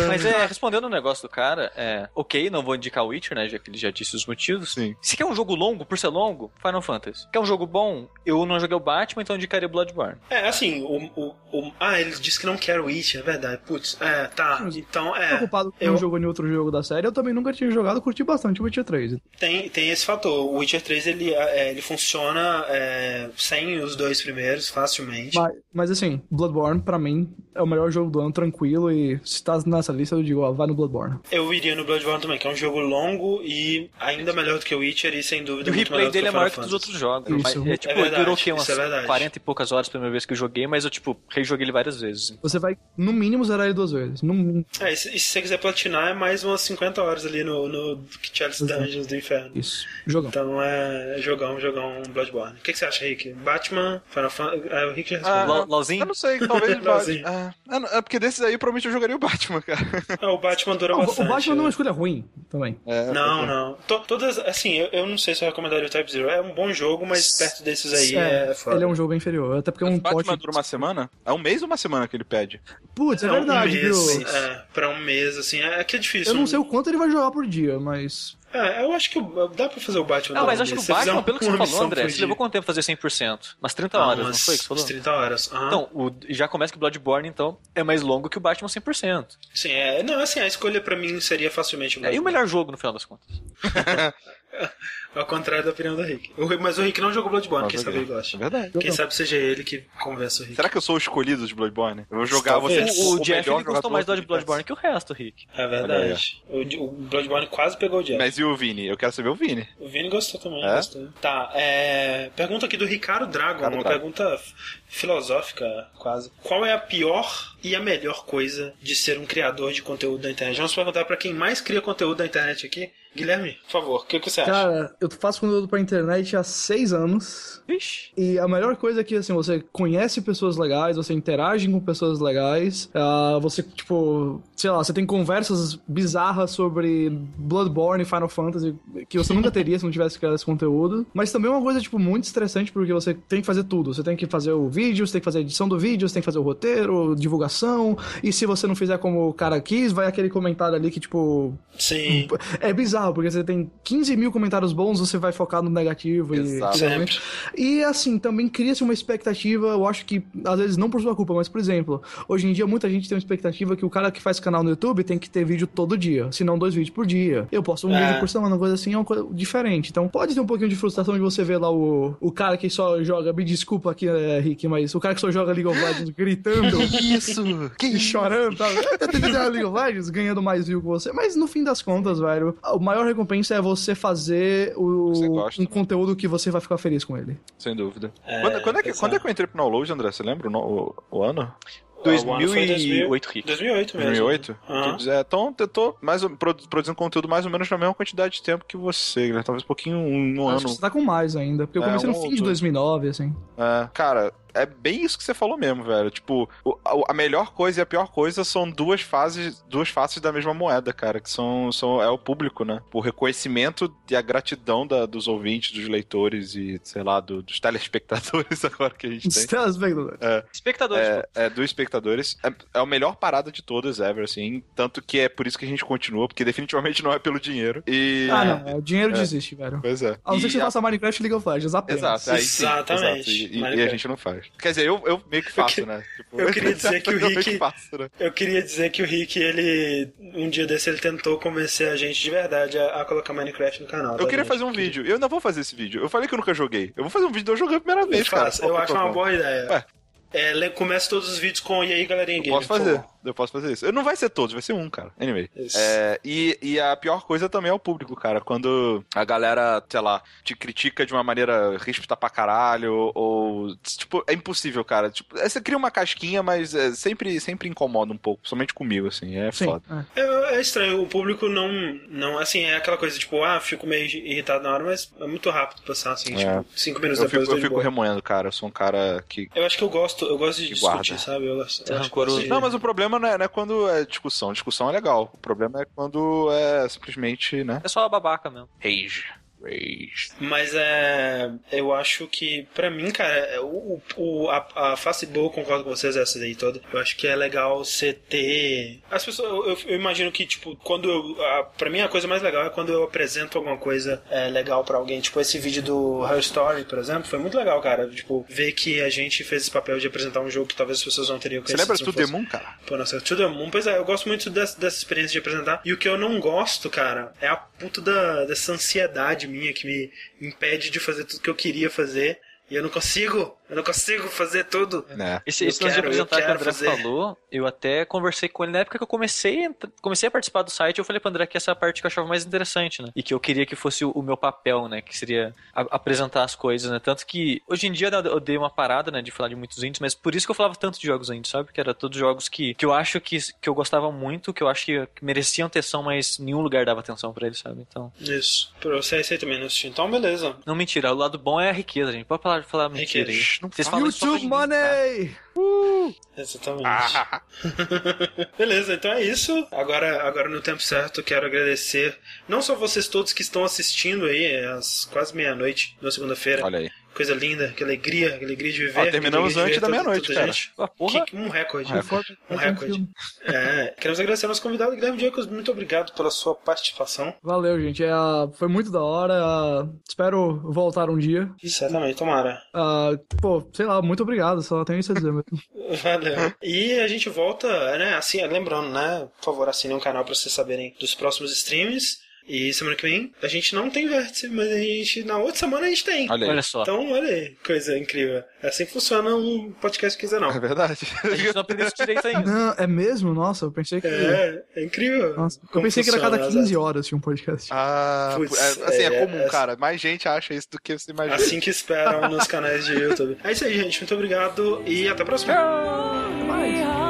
Mas é, respondendo o negócio do cara, é. Ok, não vou indicar o Witcher, né? Já que ele já disse os motivos. Sim. Se quer um jogo longo, por ser longo, Final Fantasy. Quer um jogo bom? Eu não joguei o Batman, então eu indicaria Bloodborne. É, assim, o, o, o- Ah, ele disse que não quer o Witch, é verdade. Putz, é, tá. Então, é. Preocupado com eu- um jogo em outro jogo da série, eu também nunca tinha jogado, curti bastante o Witcher 3. Tem, tem esse fator. O Witcher 3 ele, é, ele funciona é, sem os dois primeiros, facilmente. Mas, mas assim, Bloodborne, pra mim, é o melhor jogo do ano, tranquilo. E se tá nessa lista, eu digo, ó, vai no Bloodborne. Eu iria no Bloodborne também, que é um jogo longo e ainda melhor do que o Witcher e sem dúvida E o muito replay dele é maior que dos outros jogos. Isso. Mas, é, tipo, É verdade, durou o quê? Umas é verdade. 40 e poucas horas a primeira vez que eu joguei, mas eu, tipo, rejoguei ele várias vezes. Você vai, no mínimo, zerar ele duas vezes. No mínimo. É, e se, e se você quiser platinar, é mais umas 50 horas ali no, no Chalice Exato. Dungeons do Inferno. Isso. Jogão. Então é jogão, jogão Bloodborne. O que, que você acha, Rick? Batman, Final Fantasy. É, o Rick já Ah, respondeu. Lau- Lauzinho? Eu não sei, talvez ah, é, é porque desses aí provavelmente eu jogaria o Batman, cara. Ah, o Batman dura Não, bastante. o Batman não é uma né? escolha ruim também. É, Não, não. To- todas, assim, eu, eu não sei se eu recomendaria o Type Zero. É um bom jogo, mas perto desses aí é, foda. ele é um jogo bem inferior. Até porque é O um Batman pote. dura uma semana? É um mês ou uma semana que ele pede? Putz, é, É um verdade, mês, viu? É, pra um mês, assim, é, é que é difícil. Eu não sei o quanto ele vai jogar por dia, mas. É, eu acho que o- dá pra fazer o Batman. Não, mas acho que o Batman, pelo que você falou, André, por você levou quanto tempo pra fazer 100%? Umas 30 Ah, horas, não umas- foi que você falou? umas 30 horas. aham. Então, o, já começa que o Bloodborne, então, é mais longo que o Batman 100%. Sim, é, não, assim, a escolha pra mim seria facilmente o É, e o melhor jogo, no final das contas? Ao contrário da opinião do Rick. O Mas o Rick não jogou Bloodborne, quem sabe ele gosta. É verdade. Quem sabe seja ele que conversa o Rick. Será que eu sou o escolhido de Bloodborne? Eu vou jogar você. O, o, Jeff melhor ele gostou mais do do Bloodborne que o resto, Rick. É verdade. O, o Bloodborne quase pegou o Jeff. Mas e o Vini? Eu quero saber o Vini. O Vini gostou também, É? gostou. Tá, é... Pergunta aqui do Ricardo Dragon, Ricardo uma Dragon. pergunta filosófica, quase. Qual é a pior e a melhor coisa de ser um criador de conteúdo da internet? Vamos perguntar pra quem mais cria conteúdo da internet aqui. Guilherme, por favor, o que, que você acha? Cara, eu faço conteúdo pra internet há seis anos. E a melhor coisa é que, assim, você conhece pessoas legais, você interage com pessoas legais, ah, você, tipo, sei lá, você tem conversas bizarras sobre Bloodborne e Final Fantasy que você nunca teria se não tivesse criado esse conteúdo. Mas também é uma coisa, tipo, muito estressante porque você tem que fazer tudo. Você tem que fazer o vídeo, você tem que fazer a edição do vídeo, você tem que fazer o roteiro, divulgação. E se você não fizer como o cara quis, vai aquele comentário ali que, tipo, Sim, é bizarro, porque você tem 15 mil comentários bons, você vai focar no negativo. Exato. E, e assim, também cria-se uma expectativa, eu acho que, às vezes, não por sua culpa, mas, por exemplo, hoje em dia muita gente tem uma expectativa que o cara que faz canal no YouTube tem que ter vídeo todo dia, se não dois vídeos por dia. Eu posto um É. vídeo por semana, uma coisa assim, é uma coisa diferente. Então pode ter um pouquinho de frustração de você ver lá o, o cara que só joga, me desculpa aqui, é, Rick, mas o cara que só joga League of Legends gritando. Isso! E chorando, tá? League of Legends ganhando mais view que você. Mas no fim das contas, velho, a maior recompensa é você fazer o, um né? conteúdo que você vai ficar feliz com ele. Sem dúvida. É, quando, quando é que, quando é. que eu entrei pro download, André? Você lembra o, o- o ano? O ano foi 2008, Rick. 2008 mesmo. 2008? Aham. Quer dizer, Então, eu tô mais, produzindo conteúdo mais ou menos na mesma quantidade de tempo que você, né? Talvez um pouquinho, um, um Acho ano. que você tá com mais ainda, porque eu É, comecei um no fim ou de dois. 2009, assim. É, cara, é bem isso que você falou mesmo, velho. Tipo, a, melhor coisa e a pior coisa são duas fases, duas faces da mesma moeda, cara, que são, são é o público, né? O reconhecimento e a gratidão da- dos ouvintes, dos leitores e, sei lá, do- dos telespectadores agora que a gente tem. Telespectador. Espectadores, É, pô. é, dos espectadores. É, é a melhor parada de todas, ever, assim. Tanto que é por isso que a gente continua, porque definitivamente não é pelo dinheiro. E. Ah, não, o dinheiro É. desiste, velho. Pois é. A não ser que você a- faça Minecraft e League of Legends, apenas. Exato, aí sim, Exatamente. exato. E- E, a gente não faz. Quer dizer, eu, eu meio que faço, que- né? Tipo, eu queria dizer que o eu Rick- faço, né? Eu queria dizer que o Rick, ele. Um dia desse, ele tentou convencer a gente de verdade a, a colocar Minecraft no canal. Eu queria gente? fazer um vídeo. Eu ainda vou fazer esse vídeo. Eu falei que eu nunca joguei. Eu vou fazer um vídeo de eu jogando a primeira vez, cara. Faça, eu acho uma boa ideia. Ué. É, comece todos os vídeos com e aí, galerinha Eu game. posso fazer. favor. Eu posso fazer isso. Eu não vai ser todos, vai ser um, cara. Anyway. É, e, e a pior coisa também é o público, cara. Quando a galera, sei lá, te critica de uma maneira ríspida pra caralho, ou. Tipo, é impossível, cara. Tipo, é, você cria uma casquinha, mas é, sempre, sempre incomoda um pouco, somente comigo, assim. É Sim. foda. é. É, é estranho, o público não, não. Assim, é aquela coisa, tipo, ah, fico meio irritado na hora, mas é muito rápido passar, assim, É. tipo, cinco minutos Eu depois fico, eu fico boa. remoendo, cara. Eu sou um cara que. Eu acho que eu gosto, eu gosto de discutir, guarda. sabe? Eu gosto, eu que rancoroso. gosto Não, mas o problema não é, não é quando é discussão. Discussão é legal. O problema é quando é simplesmente, né? É só a babaca mesmo. Rage. Rage. Mas é. Eu acho que, pra mim, cara, é, o, o, a, a face boa, eu concordo com vocês, essa daí toda. Eu acho que é legal você ter. As pessoas. Eu, eu- imagino que, tipo, quando eu. A, pra mim, a coisa mais legal é quando eu apresento alguma coisa é, legal pra alguém. Tipo, esse vídeo do Her Story, por exemplo, foi muito legal, cara. Tipo, ver que a gente fez esse papel de apresentar um jogo que talvez as pessoas não teriam Você conhecido lembra se do não The fosse- Moon, cara? Pô, nossa, To The Moon, pois é, eu gosto muito dessa, dessa experiência de apresentar. E o que eu não gosto, cara, é a puta da, dessa ansiedade minha que me impede de fazer tudo que eu queria fazer. E eu não consigo, eu não consigo fazer tudo. Né? Esse, Eu esse lance de apresentar que o André fazer. falou, eu até conversei com ele na época que eu comecei, comecei a participar do site, eu falei pro André que essa é a parte que eu achava mais interessante, né? E que eu queria que fosse o, o meu papel, né? Que seria a- apresentar as coisas, né? Tanto que hoje em dia né, eu dei uma parada, né, de falar de muitos indies, mas por isso que eu falava tanto de jogos indies, sabe? Que era todos jogos que, que eu acho que, que eu gostava muito, que eu acho que, mereciam atenção, mas nenhum lugar dava atenção pra eles, sabe? Então, Isso. Pra você aí também não assistiu. Então, beleza. não mentira, o lado bom é a riqueza, gente. Pode falar, falar mentira aí. Não Vocês falam YouTube tá? Money! Exatamente. Ah, Beleza, então é isso. Agora, agora no tempo certo, quero agradecer não só vocês todos que estão assistindo aí, é às quase meia-noite na segunda-feira. olha aí. Coisa linda, que alegria, que alegria de viver. Ó, terminamos antes da meia-noite, cara. gente. Ah, porra. Que- um recorde. Um Foda, Um recorde. filme. É, queremos agradecer ao nosso convidado, Guilherme Diacos. Muito obrigado pela sua participação. Valeu, gente. É, foi muito da hora. ah, espero voltar um dia. Certamente, tomara. Ah, pô, sei lá, muito obrigado. Só tenho isso a dizer mesmo. Valeu. E a gente volta, né? Assim, lembrando, né? Por favor, assinem o canal pra vocês saberem dos próximos streams. E semana que vem a gente não tem vértice, mas a gente, na outra semana a gente tem. Olha aí. Olha só. Então, olha aí, coisa incrível. É assim que funciona um podcast quinzenal. É verdade. A gente não aprendeu isso direito ainda. Não, é mesmo? Nossa, eu pensei que. É, é incrível. Nossa, eu pensei que era cada funciona, 15 exato. horas tinha um podcast. Ah, Putz, é, assim, é, é, comum, é- cara. Mais gente acha isso do que você imagina. Assim que esperam nos canais de YouTube. É isso aí, gente. Muito obrigado e até a próxima. To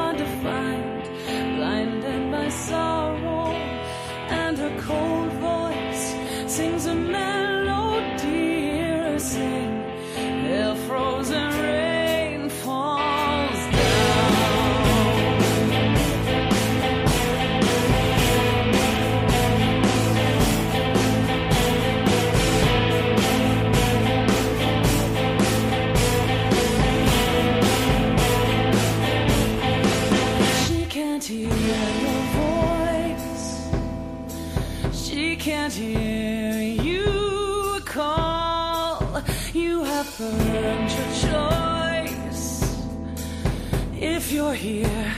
hear you call. You have your choice. If you're here,